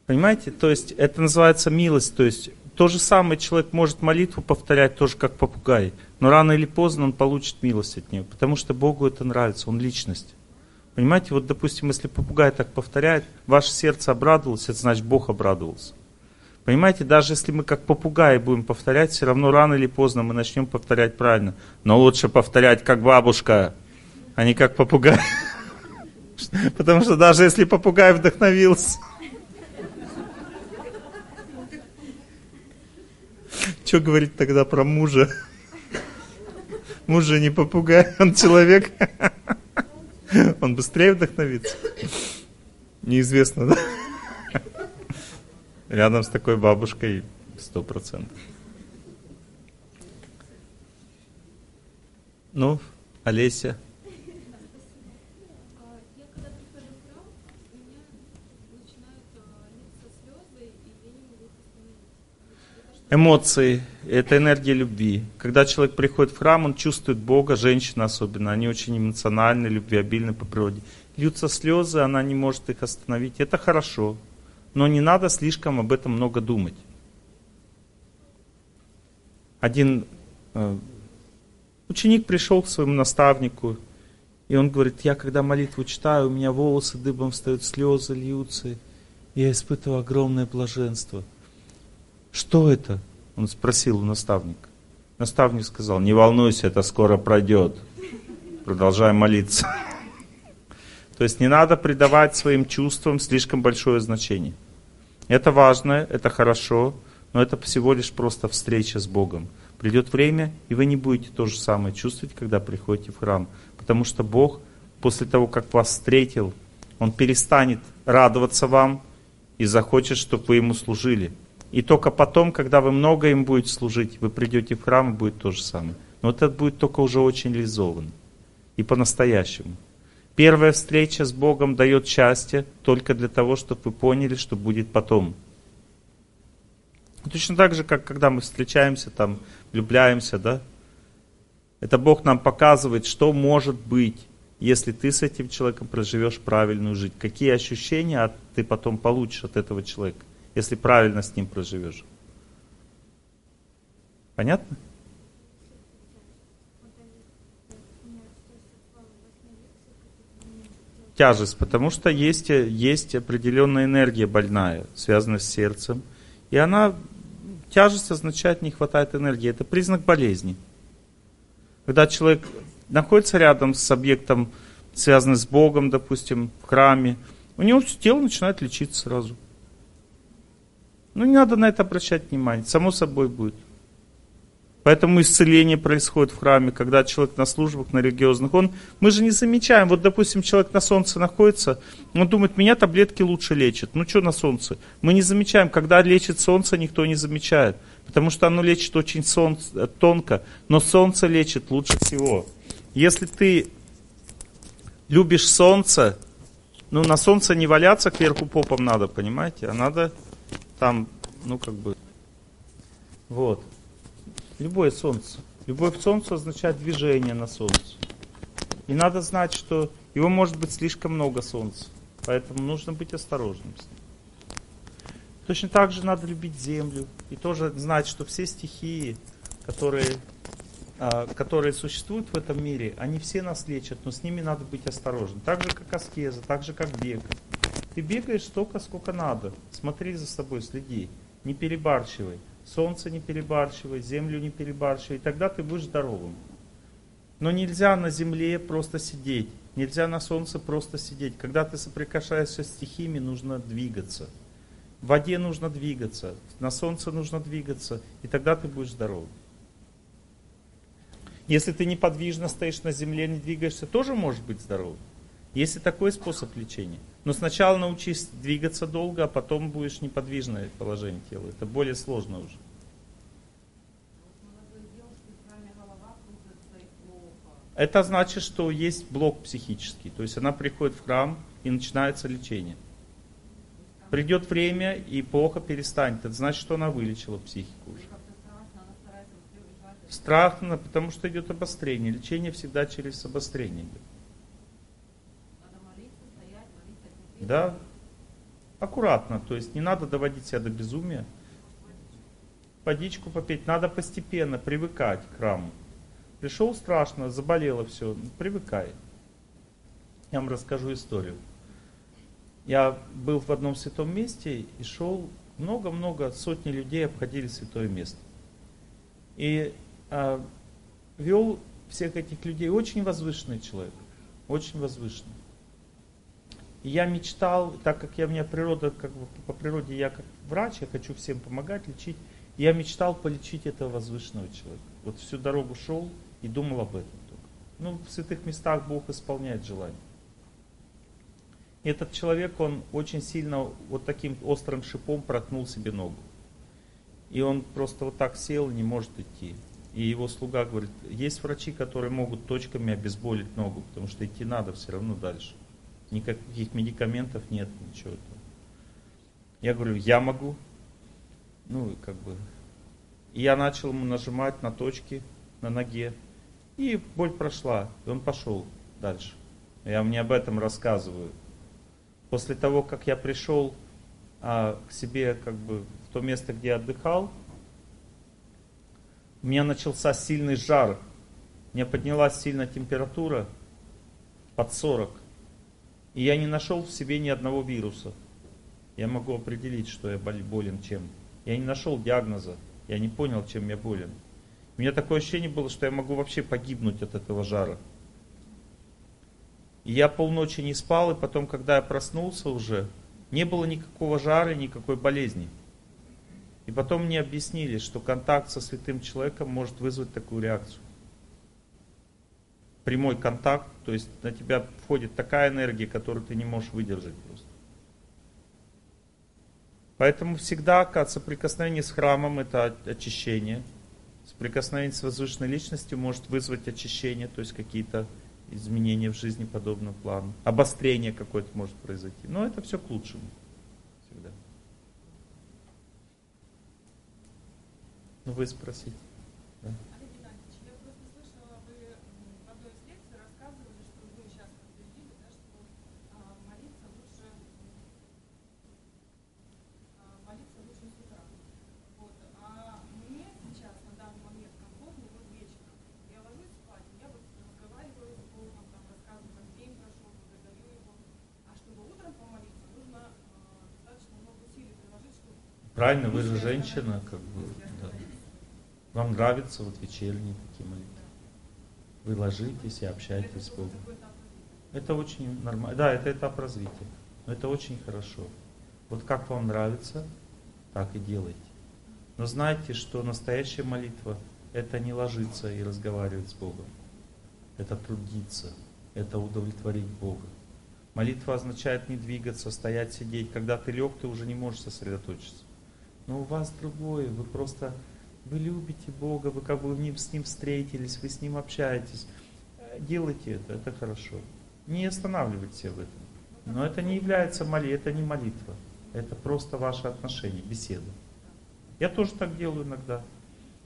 Понимаете? То есть это называется милость. То есть то же самое человек может молитву повторять тоже как попугай, но рано или поздно он получит милость от нее, потому что Богу это нравится, он личность. Понимаете, вот допустим, если попугай так повторяет, ваше сердце обрадовалось, это значит Бог обрадовался. Понимаете, даже если мы как попугаи будем повторять, все равно рано или поздно мы начнем повторять правильно. Но лучше повторять как бабушка, а не как попугай. Потому что даже если попугай вдохновился, Что говорить тогда про мужа? Муж же не попугай, он человек. Он быстрее вдохновится. Неизвестно, да? Рядом с такой бабушкой сто процентов. Ну, Олеся. Эмоции – это энергия любви. Когда человек приходит в храм, он чувствует Бога, женщина особенно, они очень эмоциональны, любвеобильны по природе. Льются слезы, она не может их остановить. Это хорошо, но не надо слишком об этом много думать. Один э, ученик пришел к своему наставнику, и он говорит, я когда молитву читаю, у меня волосы дыбом встают, слезы льются, и я испытываю огромное блаженство – что это? Он спросил у наставника. Наставник сказал, не волнуйся, это скоро пройдет. Продолжай молиться. То есть не надо придавать своим чувствам слишком большое значение. Это важно, это хорошо, но это всего лишь просто встреча с Богом. Придет время, и вы не будете то же самое чувствовать, когда приходите в храм. Потому что Бог после того, как вас встретил, Он перестанет радоваться вам и захочет, чтобы вы Ему служили. И только потом, когда вы много им будете служить, вы придете в храм, и будет то же самое. Но вот это будет только уже очень реализовано. И по-настоящему. Первая встреча с Богом дает счастье только для того, чтобы вы поняли, что будет потом. Точно так же, как когда мы встречаемся, там, влюбляемся, да? Это Бог нам показывает, что может быть, если ты с этим человеком проживешь правильную жизнь. Какие ощущения ты потом получишь от этого человека если правильно с ним проживешь. Понятно? Тяжесть, потому что есть, есть определенная энергия больная, связанная с сердцем. И она, тяжесть означает не хватает энергии. Это признак болезни. Когда человек находится рядом с объектом, связанным с Богом, допустим, в храме, у него тело начинает лечиться сразу. Ну, не надо на это обращать внимание. Само собой будет. Поэтому исцеление происходит в храме, когда человек на службах, на религиозных. Он, мы же не замечаем, вот допустим, человек на солнце находится, он думает, меня таблетки лучше лечат. Ну что на солнце? Мы не замечаем, когда лечит солнце, никто не замечает. Потому что оно лечит очень солнце, тонко, но солнце лечит лучше всего. Если ты любишь солнце, ну на солнце не валяться кверху попом надо, понимаете, а надо там, ну как бы, вот. Любое солнце. Любовь к солнцу означает движение на солнце. И надо знать, что его может быть слишком много солнца. Поэтому нужно быть осторожным с ним. Точно так же надо любить землю. И тоже знать, что все стихии, которые, а, которые существуют в этом мире, они все нас лечат, но с ними надо быть осторожным. Так же, как аскеза, так же, как бег. Ты бегаешь столько, сколько надо. Смотри за собой, следи. Не перебарщивай. Солнце не перебарщивай, землю не перебарщивай, тогда ты будешь здоровым. Но нельзя на земле просто сидеть, нельзя на солнце просто сидеть. Когда ты соприкасаешься с стихиями, нужно двигаться. В воде нужно двигаться, на солнце нужно двигаться, и тогда ты будешь здоровым. Если ты неподвижно стоишь на земле, не двигаешься, тоже можешь быть здоровым. Есть и такой способ лечения. Но сначала научись двигаться долго, а потом будешь неподвижное положение тела. Это более сложно уже. Это значит, что есть блок психический. То есть она приходит в храм и начинается лечение. Придет время и плохо перестанет. Это значит, что она вылечила психику уже. Страшно, потому что идет обострение. Лечение всегда через обострение идет. Да, аккуратно, то есть не надо доводить себя до безумия. Водичку попить, надо постепенно привыкать к храму. Пришел страшно, заболело все, привыкай. Я вам расскажу историю. Я был в одном святом месте и шел, много-много, сотни людей обходили святое место. И а, вел всех этих людей очень возвышенный человек, очень возвышенный. Я мечтал, так как я, у меня природа, как бы по природе я как врач, я хочу всем помогать, лечить. Я мечтал полечить этого возвышенного человека. Вот всю дорогу шел и думал об этом только. Ну, в святых местах Бог исполняет желание. И этот человек, он очень сильно вот таким острым шипом проткнул себе ногу. И он просто вот так сел и не может идти. И его слуга говорит, есть врачи, которые могут точками обезболить ногу, потому что идти надо все равно дальше никаких медикаментов нет, ничего. Я говорю, я могу. Ну, как бы. И я начал ему нажимать на точки на ноге. И боль прошла. И он пошел дальше. Я мне об этом рассказываю. После того, как я пришел а, к себе как бы в то место, где я отдыхал, у меня начался сильный жар. У меня поднялась сильная температура под 40. И я не нашел в себе ни одного вируса. Я могу определить, что я болен чем. Я не нашел диагноза. Я не понял, чем я болен. У меня такое ощущение было, что я могу вообще погибнуть от этого жара. И я полночи не спал, и потом, когда я проснулся уже, не было никакого жара, никакой болезни. И потом мне объяснили, что контакт со святым человеком может вызвать такую реакцию прямой контакт, то есть на тебя входит такая энергия, которую ты не можешь выдержать просто. Поэтому всегда соприкосновение с храмом это очищение. Соприкосновение с возвышенной личностью может вызвать очищение, то есть какие-то изменения в жизни подобного плана. Обострение какое-то может произойти. Но это все к лучшему. Всегда. Ну вы спросите. Правильно, вы же женщина, как бы, да. Вам нравятся вот вечерние такие молитвы. Вы ложитесь и общаетесь с Богом. Это очень нормально. Да, это этап развития. Но это очень хорошо. Вот как вам нравится, так и делайте. Но знайте, что настоящая молитва это не ложиться и разговаривать с Богом. Это трудиться, это удовлетворить Бога. Молитва означает не двигаться, стоять, сидеть. Когда ты лег, ты уже не можешь сосредоточиться. Но у вас другое, вы просто, вы любите Бога, вы как бы с Ним встретились, вы с Ним общаетесь. Э, делайте это, это хорошо. Не останавливайтесь в этом. Но это не является молитвой, это не молитва. Это просто ваши отношения, беседа. Я тоже так делаю иногда.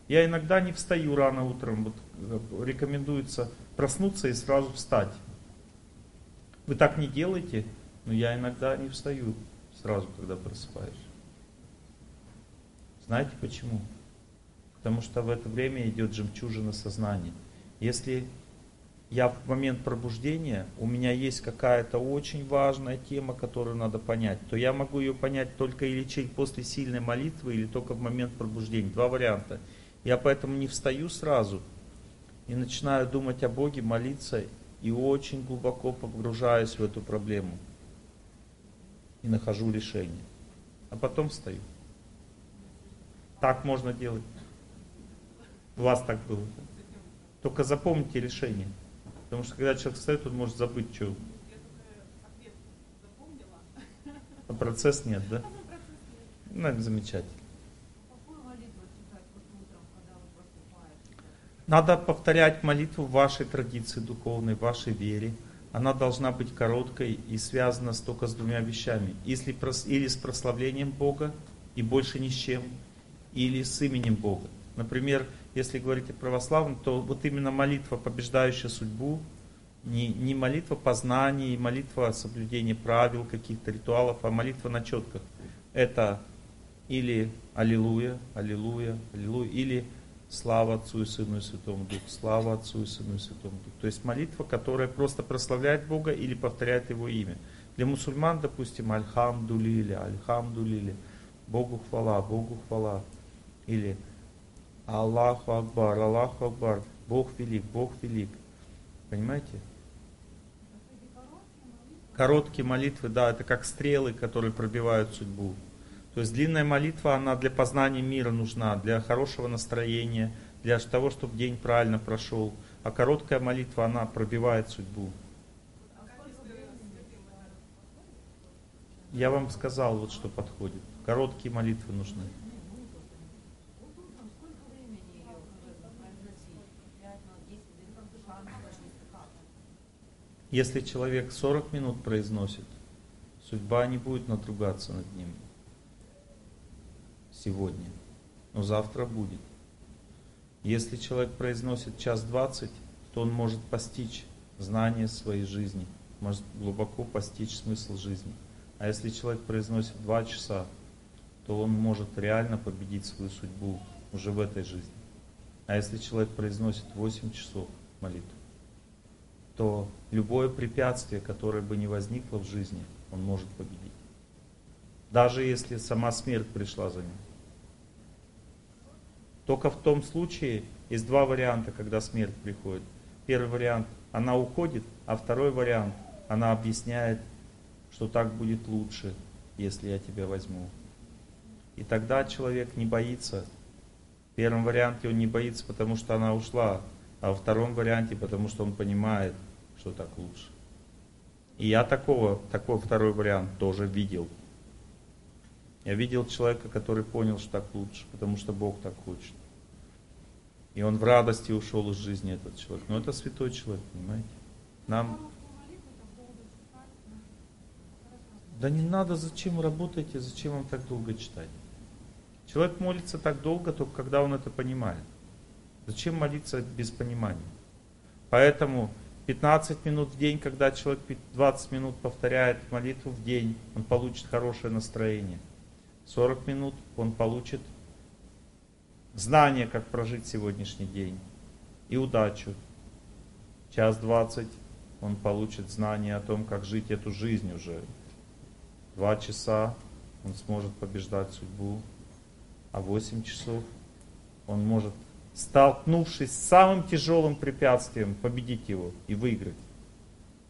Я иногда не встаю рано утром. Вот э, рекомендуется проснуться и сразу встать. Вы так не делаете, но я иногда не встаю сразу, когда просыпаюсь. Знаете почему? Потому что в это время идет жемчужина сознания. Если я в момент пробуждения, у меня есть какая-то очень важная тема, которую надо понять, то я могу ее понять только или через после сильной молитвы, или только в момент пробуждения. Два варианта. Я поэтому не встаю сразу и начинаю думать о Боге, молиться, и очень глубоко погружаюсь в эту проблему. И нахожу решение. А потом встаю. Так можно делать. У вас так было. Только запомните решение. Потому что когда человек встает, он может забыть, что. А процесс нет, да? Ну, замечательно. Надо повторять молитву вашей традиции духовной, вашей вере. Она должна быть короткой и связана только с двумя вещами. Если, или с прославлением Бога, и больше ни с чем, или с именем Бога. Например, если говорить о православном, то вот именно молитва, побеждающая судьбу, не, не молитва познания, молитва соблюдения правил, каких-то ритуалов, а молитва на четках. Это или Аллилуйя, Аллилуйя, Аллилуйя, или Слава Отцу и Сыну и Святому Духу, слава Отцу и Сыну и Святому Духу. То есть молитва, которая просто прославляет Бога или повторяет Его имя. Для мусульман, допустим, Альхамдулили, Альхамдулили, Богу хвала, Богу хвала. Или Аллаху Акбар, Аллаху Акбар, Бог велик, Бог велик. Понимаете? Короткие молитвы, да, это как стрелы, которые пробивают судьбу. То есть длинная молитва, она для познания мира нужна, для хорошего настроения, для того, чтобы день правильно прошел. А короткая молитва, она пробивает судьбу. Я вам сказал, вот что подходит. Короткие молитвы нужны. Если человек 40 минут произносит, судьба не будет надругаться над ним сегодня, но завтра будет. Если человек произносит час двадцать, то он может постичь знание своей жизни, может глубоко постичь смысл жизни. А если человек произносит два часа, то он может реально победить свою судьбу уже в этой жизни. А если человек произносит 8 часов молитву, то любое препятствие, которое бы не возникло в жизни, он может победить. Даже если сама смерть пришла за ним. Только в том случае есть два варианта, когда смерть приходит. Первый вариант, она уходит, а второй вариант, она объясняет, что так будет лучше, если я тебя возьму. И тогда человек не боится. В первом варианте он не боится, потому что она ушла, а во втором варианте, потому что он понимает, что так лучше. И я такого, такой второй вариант тоже видел. Я видел человека, который понял, что так лучше, потому что Бог так хочет. И он в радости ушел из жизни, этот человек. Но это святой человек, понимаете? Нам... Да не надо, зачем работаете, зачем вам так долго читать? Человек молится так долго, только когда он это понимает. Зачем молиться без понимания? Поэтому 15 минут в день, когда человек 20 минут повторяет молитву в день, он получит хорошее настроение. 40 минут он получит знание, как прожить сегодняшний день и удачу. Час двадцать он получит знание о том, как жить эту жизнь уже. Два часа он сможет побеждать судьбу, а восемь часов он может столкнувшись с самым тяжелым препятствием, победить его и выиграть.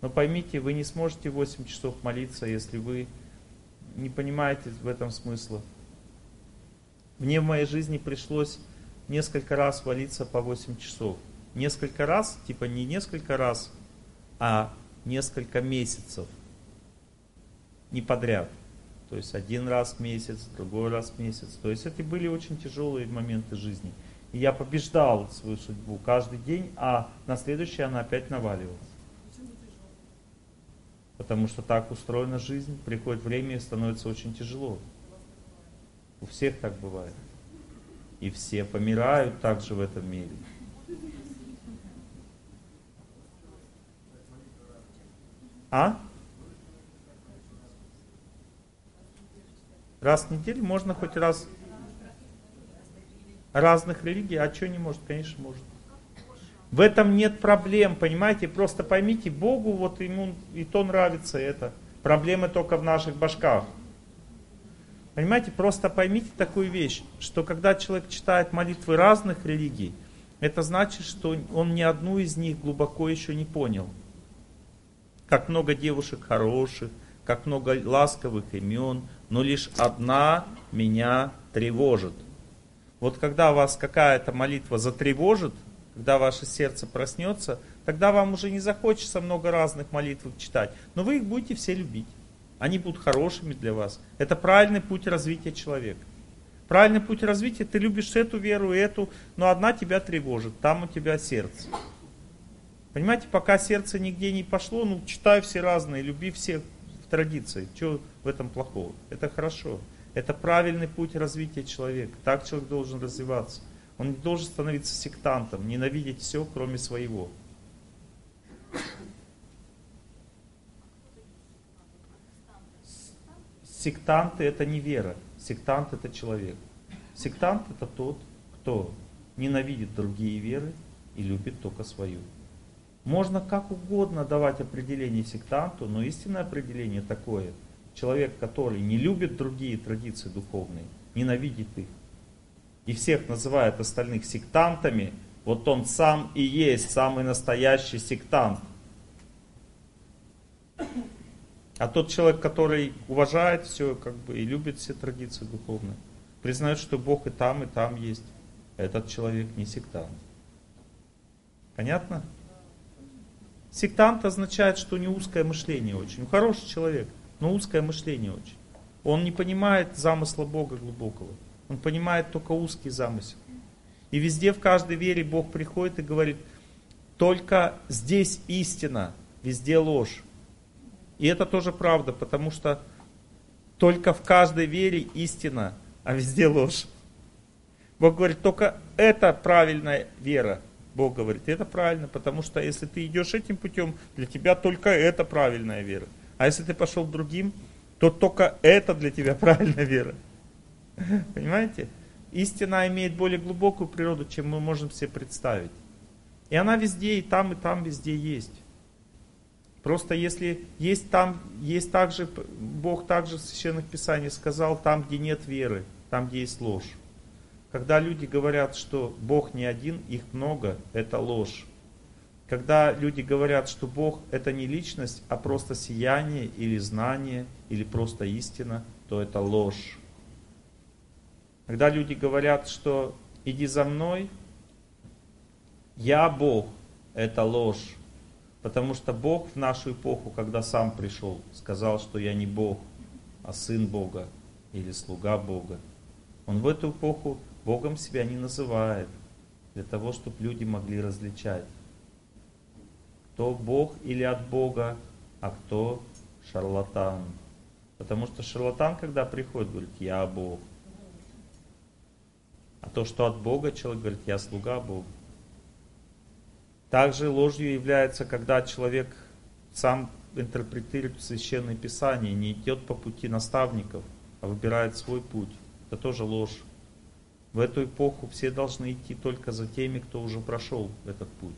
Но поймите, вы не сможете 8 часов молиться, если вы не понимаете в этом смысла. Мне в моей жизни пришлось несколько раз молиться по 8 часов. Несколько раз, типа не несколько раз, а несколько месяцев. Не подряд. То есть один раз в месяц, другой раз в месяц. То есть это были очень тяжелые моменты жизни. И я побеждал свою судьбу каждый день, а на следующий она опять наваливалась. Потому что так устроена жизнь, приходит время и становится очень тяжело. У всех так бывает. И все помирают также в этом мире. А? Раз в неделю можно хоть раз разных религий, а что не может? Конечно, может. В этом нет проблем, понимаете? Просто поймите, Богу вот ему и то нравится это. Проблемы только в наших башках. Понимаете, просто поймите такую вещь, что когда человек читает молитвы разных религий, это значит, что он ни одну из них глубоко еще не понял. Как много девушек хороших, как много ласковых имен, но лишь одна меня тревожит. Вот когда вас какая-то молитва затревожит, когда ваше сердце проснется, тогда вам уже не захочется много разных молитв читать, но вы их будете все любить. Они будут хорошими для вас. Это правильный путь развития человека. Правильный путь развития, ты любишь эту веру, эту, но одна тебя тревожит, там у тебя сердце. Понимаете, пока сердце нигде не пошло, ну читай все разные, люби всех в традиции. Что в этом плохого? Это хорошо. Это правильный путь развития человека. Так человек должен развиваться. Он не должен становиться сектантом, ненавидеть все, кроме своего. Сектанты это не вера, сектант это человек. Сектант это тот, кто ненавидит другие веры и любит только свою. Можно как угодно давать определение сектанту, но истинное определение такое. Человек, который не любит другие традиции духовные, ненавидит их, и всех называет остальных сектантами, вот он сам и есть самый настоящий сектант. А тот человек, который уважает все, как бы, и любит все традиции духовные, признает, что Бог и там, и там есть, этот человек не сектант. Понятно? Сектант означает, что не узкое мышление очень. Хороший человек, но узкое мышление очень. Он не понимает замысла Бога глубокого. Он понимает только узкий замысел. И везде, в каждой вере Бог приходит и говорит, только здесь истина, везде ложь. И это тоже правда, потому что только в каждой вере истина, а везде ложь. Бог говорит, только это правильная вера. Бог говорит, это правильно, потому что если ты идешь этим путем, для тебя только это правильная вера. А если ты пошел другим, то только это для тебя правильная вера. Понимаете? Истина имеет более глубокую природу, чем мы можем себе представить. И она везде, и там, и там, везде есть. Просто если есть там, есть также, Бог также в Священных Писаниях сказал, там, где нет веры, там, где есть ложь. Когда люди говорят, что Бог не один, их много, это ложь. Когда люди говорят, что Бог это не личность, а просто сияние или знание, или просто истина, то это ложь. Когда люди говорят, что иди за мной, я Бог, это ложь. Потому что Бог в нашу эпоху, когда сам пришел, сказал, что я не Бог, а сын Бога или слуга Бога. Он в эту эпоху Богом себя не называет, для того, чтобы люди могли различать, кто Бог или от Бога, а кто шарлатан. Потому что шарлатан, когда приходит, говорит, я Бог. А то, что от Бога, человек говорит, я слуга Бога. Также ложью является, когда человек сам интерпретирует священное писание, не идет по пути наставников, а выбирает свой путь. Это тоже ложь. В эту эпоху все должны идти только за теми, кто уже прошел этот путь.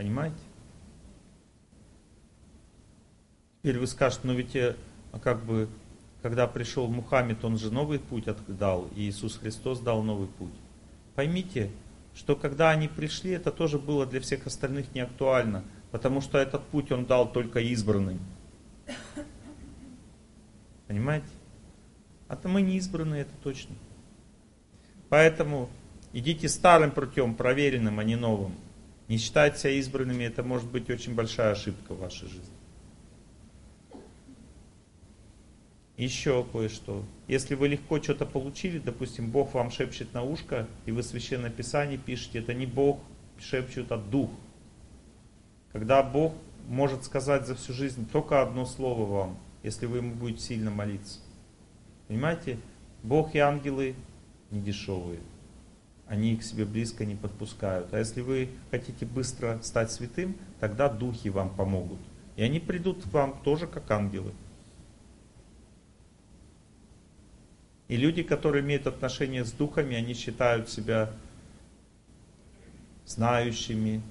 Понимаете? Теперь вы скажете, ну ведь э, а как бы, когда пришел Мухаммед, он же новый путь дал, и Иисус Христос дал новый путь. Поймите, что когда они пришли, это тоже было для всех остальных не актуально, потому что этот путь он дал только избранным. Понимаете? А то мы не избранные, это точно. Поэтому идите старым путем, проверенным, а не новым. Не считать себя избранными, это может быть очень большая ошибка в вашей жизни. Еще кое-что. Если вы легко что-то получили, допустим, Бог вам шепчет на ушко, и вы в Священном Писании пишете, это не Бог шепчет, а Дух. Когда Бог может сказать за всю жизнь только одно слово вам, если вы ему будете сильно молиться. Понимаете? Бог и ангелы не дешевые. Они их к себе близко не подпускают. А если вы хотите быстро стать святым, тогда духи вам помогут. И они придут к вам тоже как ангелы. И люди, которые имеют отношение с духами, они считают себя знающими,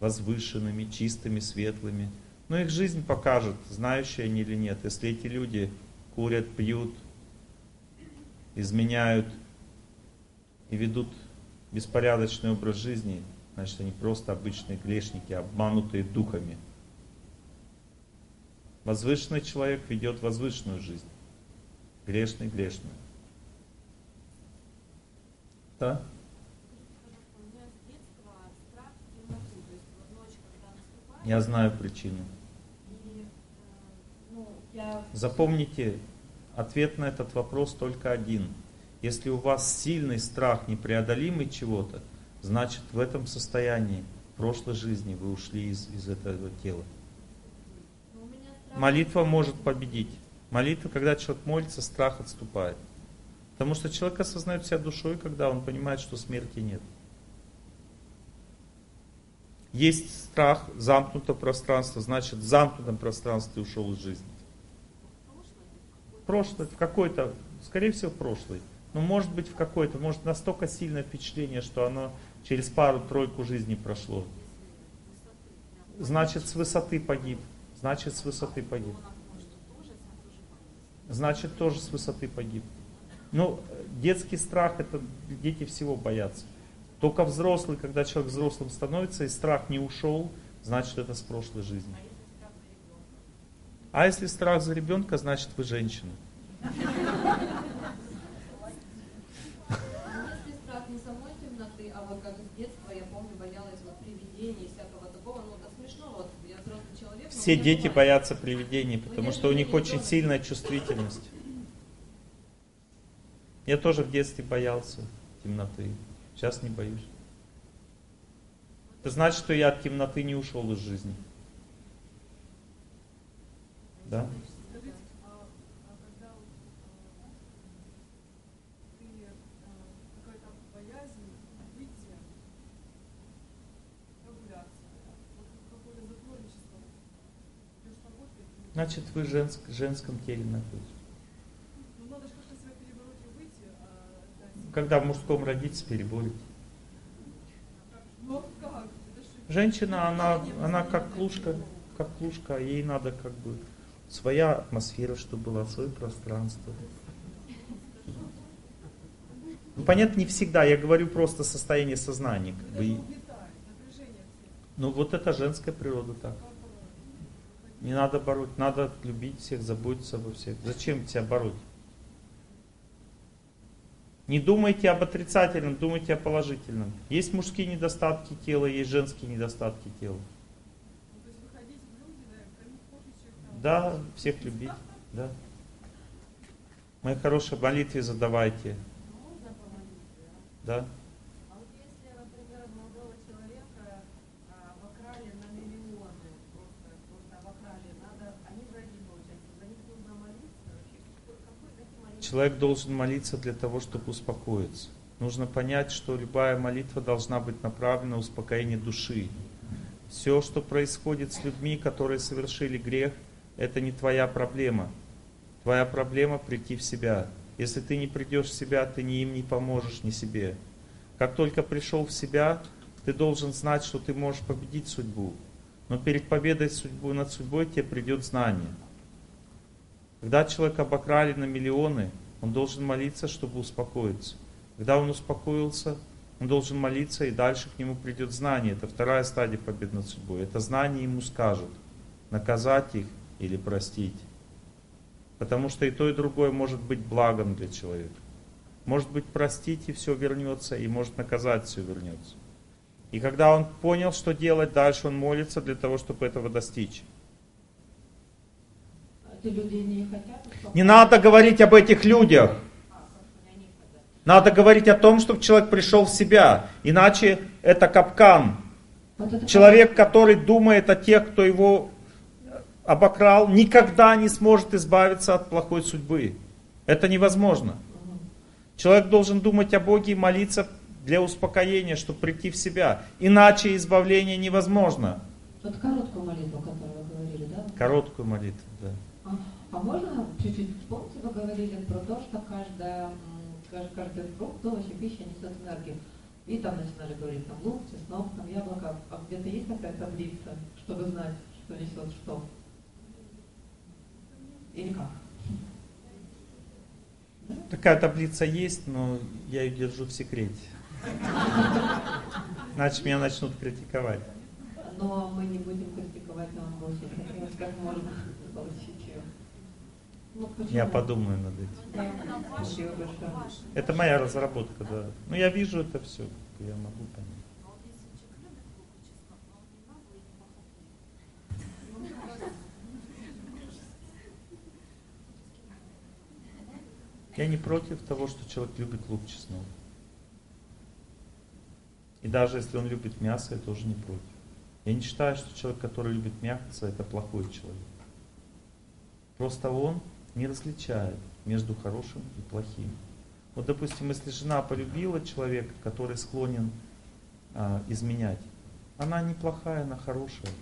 возвышенными, чистыми, светлыми. Но их жизнь покажет, знающие они или нет. Если эти люди курят, пьют, изменяют и ведут беспорядочный образ жизни, значит они просто обычные грешники, обманутые духами. Возвышенный человек ведет возвышенную жизнь. Грешный грешную. Да? Я знаю причину. Ну, я Запомните, ответ на этот вопрос только один. Если у вас сильный страх, непреодолимый чего-то, значит в этом состоянии, прошлой жизни вы ушли из, из этого тела. Молитва может победить. Молитва, когда человек молится, страх отступает. Потому что человек осознает себя душой, когда он понимает, что смерти нет. Есть страх, замкнутое пространство, значит в замкнутом пространстве ушел из жизни. Прошлое, в какой-то, скорее всего, прошлый. Но может быть в какой-то, может настолько сильное впечатление, что оно через пару-тройку жизни прошло. Значит, с высоты погиб. Значит, с высоты погиб. Значит, тоже с высоты погиб. Ну, детский страх, это дети всего боятся. Только взрослый, когда человек взрослым становится, и страх не ушел, значит, это с прошлой жизни. А если страх за ребенка, значит, вы женщина. Если страх не самой темноты, а вот как с детства, я помню, боялась вот привидений и всякого такого, ну до смешного, вот я взрослый человек. но Все дети боятся привидений, потому что у них очень сильная чувствительность. Я тоже в детстве боялся темноты. Сейчас не боюсь. Это значит, что я от темноты не ушел из жизни. Да? Скажите, а, а когда вот, а, ты а, какая-то боязнь выйти, прогуляться, вот какое-то затворничество, идешь работать, и, Значит, вы в женск- женском теле находитесь. ну надо выйти, а. Когда в мужском родитесь, переборете. Ну Женщина, она, она как клушка, как клушка, ей надо как бы своя атмосфера, чтобы была, свое пространство. Ну, понятно, не всегда, я говорю просто состояние сознания. Как бы. в теле. Ну вот это женская природа так. Не надо бороть, надо любить всех, заботиться обо всех. Зачем себя бороть? Не думайте об отрицательном, думайте о положительном. Есть мужские недостатки тела, есть женские недостатки тела. Да, всех любить. Да. Мои хорошие, молитвы задавайте. Да. А вот если, например, молодого человека а, обокрали на миллионы, просто, просто обокрали, надо, они враги, получается, за них нужно молиться вообще? Какой, какой, какие молитвы? Человек должен молиться для того, чтобы успокоиться. Нужно понять, что любая молитва должна быть направлена на успокоение души. Все, что происходит с людьми, которые совершили грех, это не твоя проблема. Твоя проблема прийти в себя. Если ты не придешь в себя, ты ни им не поможешь, ни себе. Как только пришел в себя, ты должен знать, что ты можешь победить судьбу. Но перед победой судьбу, над судьбой тебе придет знание. Когда человека обокрали на миллионы, он должен молиться, чтобы успокоиться. Когда он успокоился, он должен молиться, и дальше к нему придет знание. Это вторая стадия победы над судьбой. Это знание ему скажут, наказать их или простить. Потому что и то, и другое может быть благом для человека. Может быть, простить и все вернется, и может наказать все вернется. И когда он понял, что делать, дальше он молится для того, чтобы этого достичь. Не надо говорить об этих людях. Надо говорить о том, чтобы человек пришел в себя. Иначе это капкан. Вот это Человек, который думает о тех, кто его обокрал, никогда не сможет избавиться от плохой судьбы. Это невозможно. Человек должен думать о Боге и молиться для успокоения, чтобы прийти в себя. Иначе избавление невозможно. Вот короткую молитву, которую вы говорили, да? Короткую молитву, да. А, можно чуть-чуть вспомните, вы говорили про то, что каждая, каждый, фрукт, овощ и пища несет энергию. И там начинали говорить, там лук, чеснок, там яблоко. А где-то есть такая таблица, чтобы знать, что несет что? Или как? Такая таблица есть, но я ее держу в секрете. Иначе меня начнут критиковать. Но мы не будем критиковать, но нам хотелось как можно получить. Ну? Я подумаю над этим. Это моя разработка, да. Ну я вижу это все, я могу понять. Я не против того, что человек любит лук чеснок. И даже если он любит мясо, я тоже не против. Я не считаю, что человек, который любит мясо, это плохой человек. Просто он не различает между хорошим и плохим. Вот, допустим, если жена полюбила человека, который склонен а, изменять, она не плохая, она хорошая.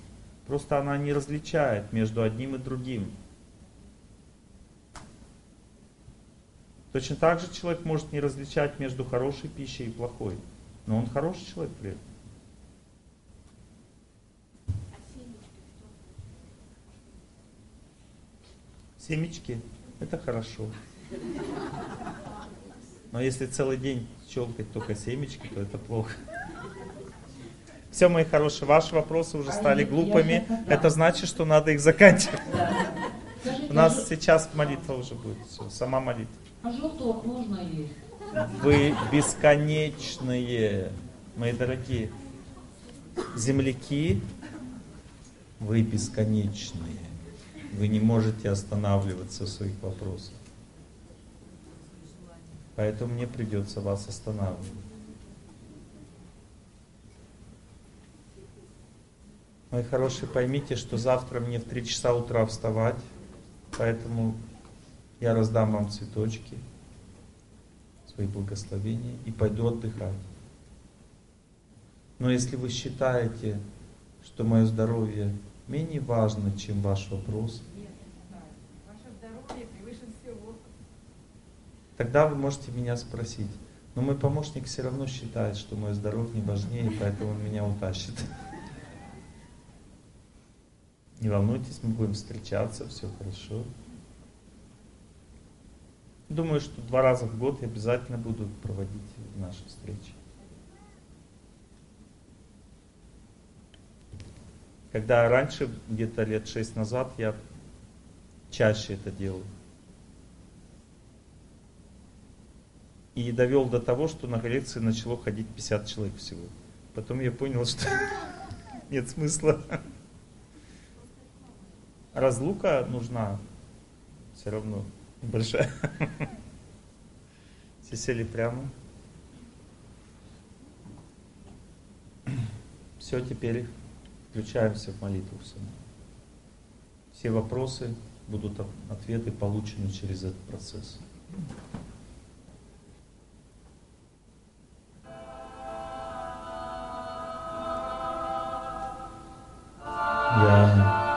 Просто она не различает между одним и другим. Точно так же человек может не различать между хорошей пищей и плохой. Но он хороший человек при этом. Семечки – это хорошо. Но если целый день щелкать только семечки, то это плохо. Все, мои хорошие, ваши вопросы уже стали глупыми. Это значит, что надо их заканчивать. У нас сейчас молитва уже будет. Все, сама молитва. А желток можно есть? Вы бесконечные, мои дорогие земляки. Вы бесконечные. Вы не можете останавливаться в своих вопросах. Поэтому мне придется вас останавливать. Мои хорошие, поймите, что завтра мне в 3 часа утра вставать, поэтому я раздам вам цветочки, свои благословения и пойду отдыхать. Но если вы считаете, что мое здоровье менее важно, чем ваш вопрос, Нет. Ваше здоровье превыше всего. тогда вы можете меня спросить. Но мой помощник все равно считает, что мое здоровье важнее, поэтому он меня утащит. Не волнуйтесь, мы будем встречаться, все хорошо. Думаю, что два раза в год я обязательно буду проводить наши встречи. Когда раньше, где-то лет шесть назад, я чаще это делал. И довел до того, что на лекции начало ходить 50 человек всего. Потом я понял, что нет смысла. Разлука нужна все равно большая. Все сели прямо. Все, теперь включаемся в молитву саму. Все вопросы будут ответы получены через этот процесс. Я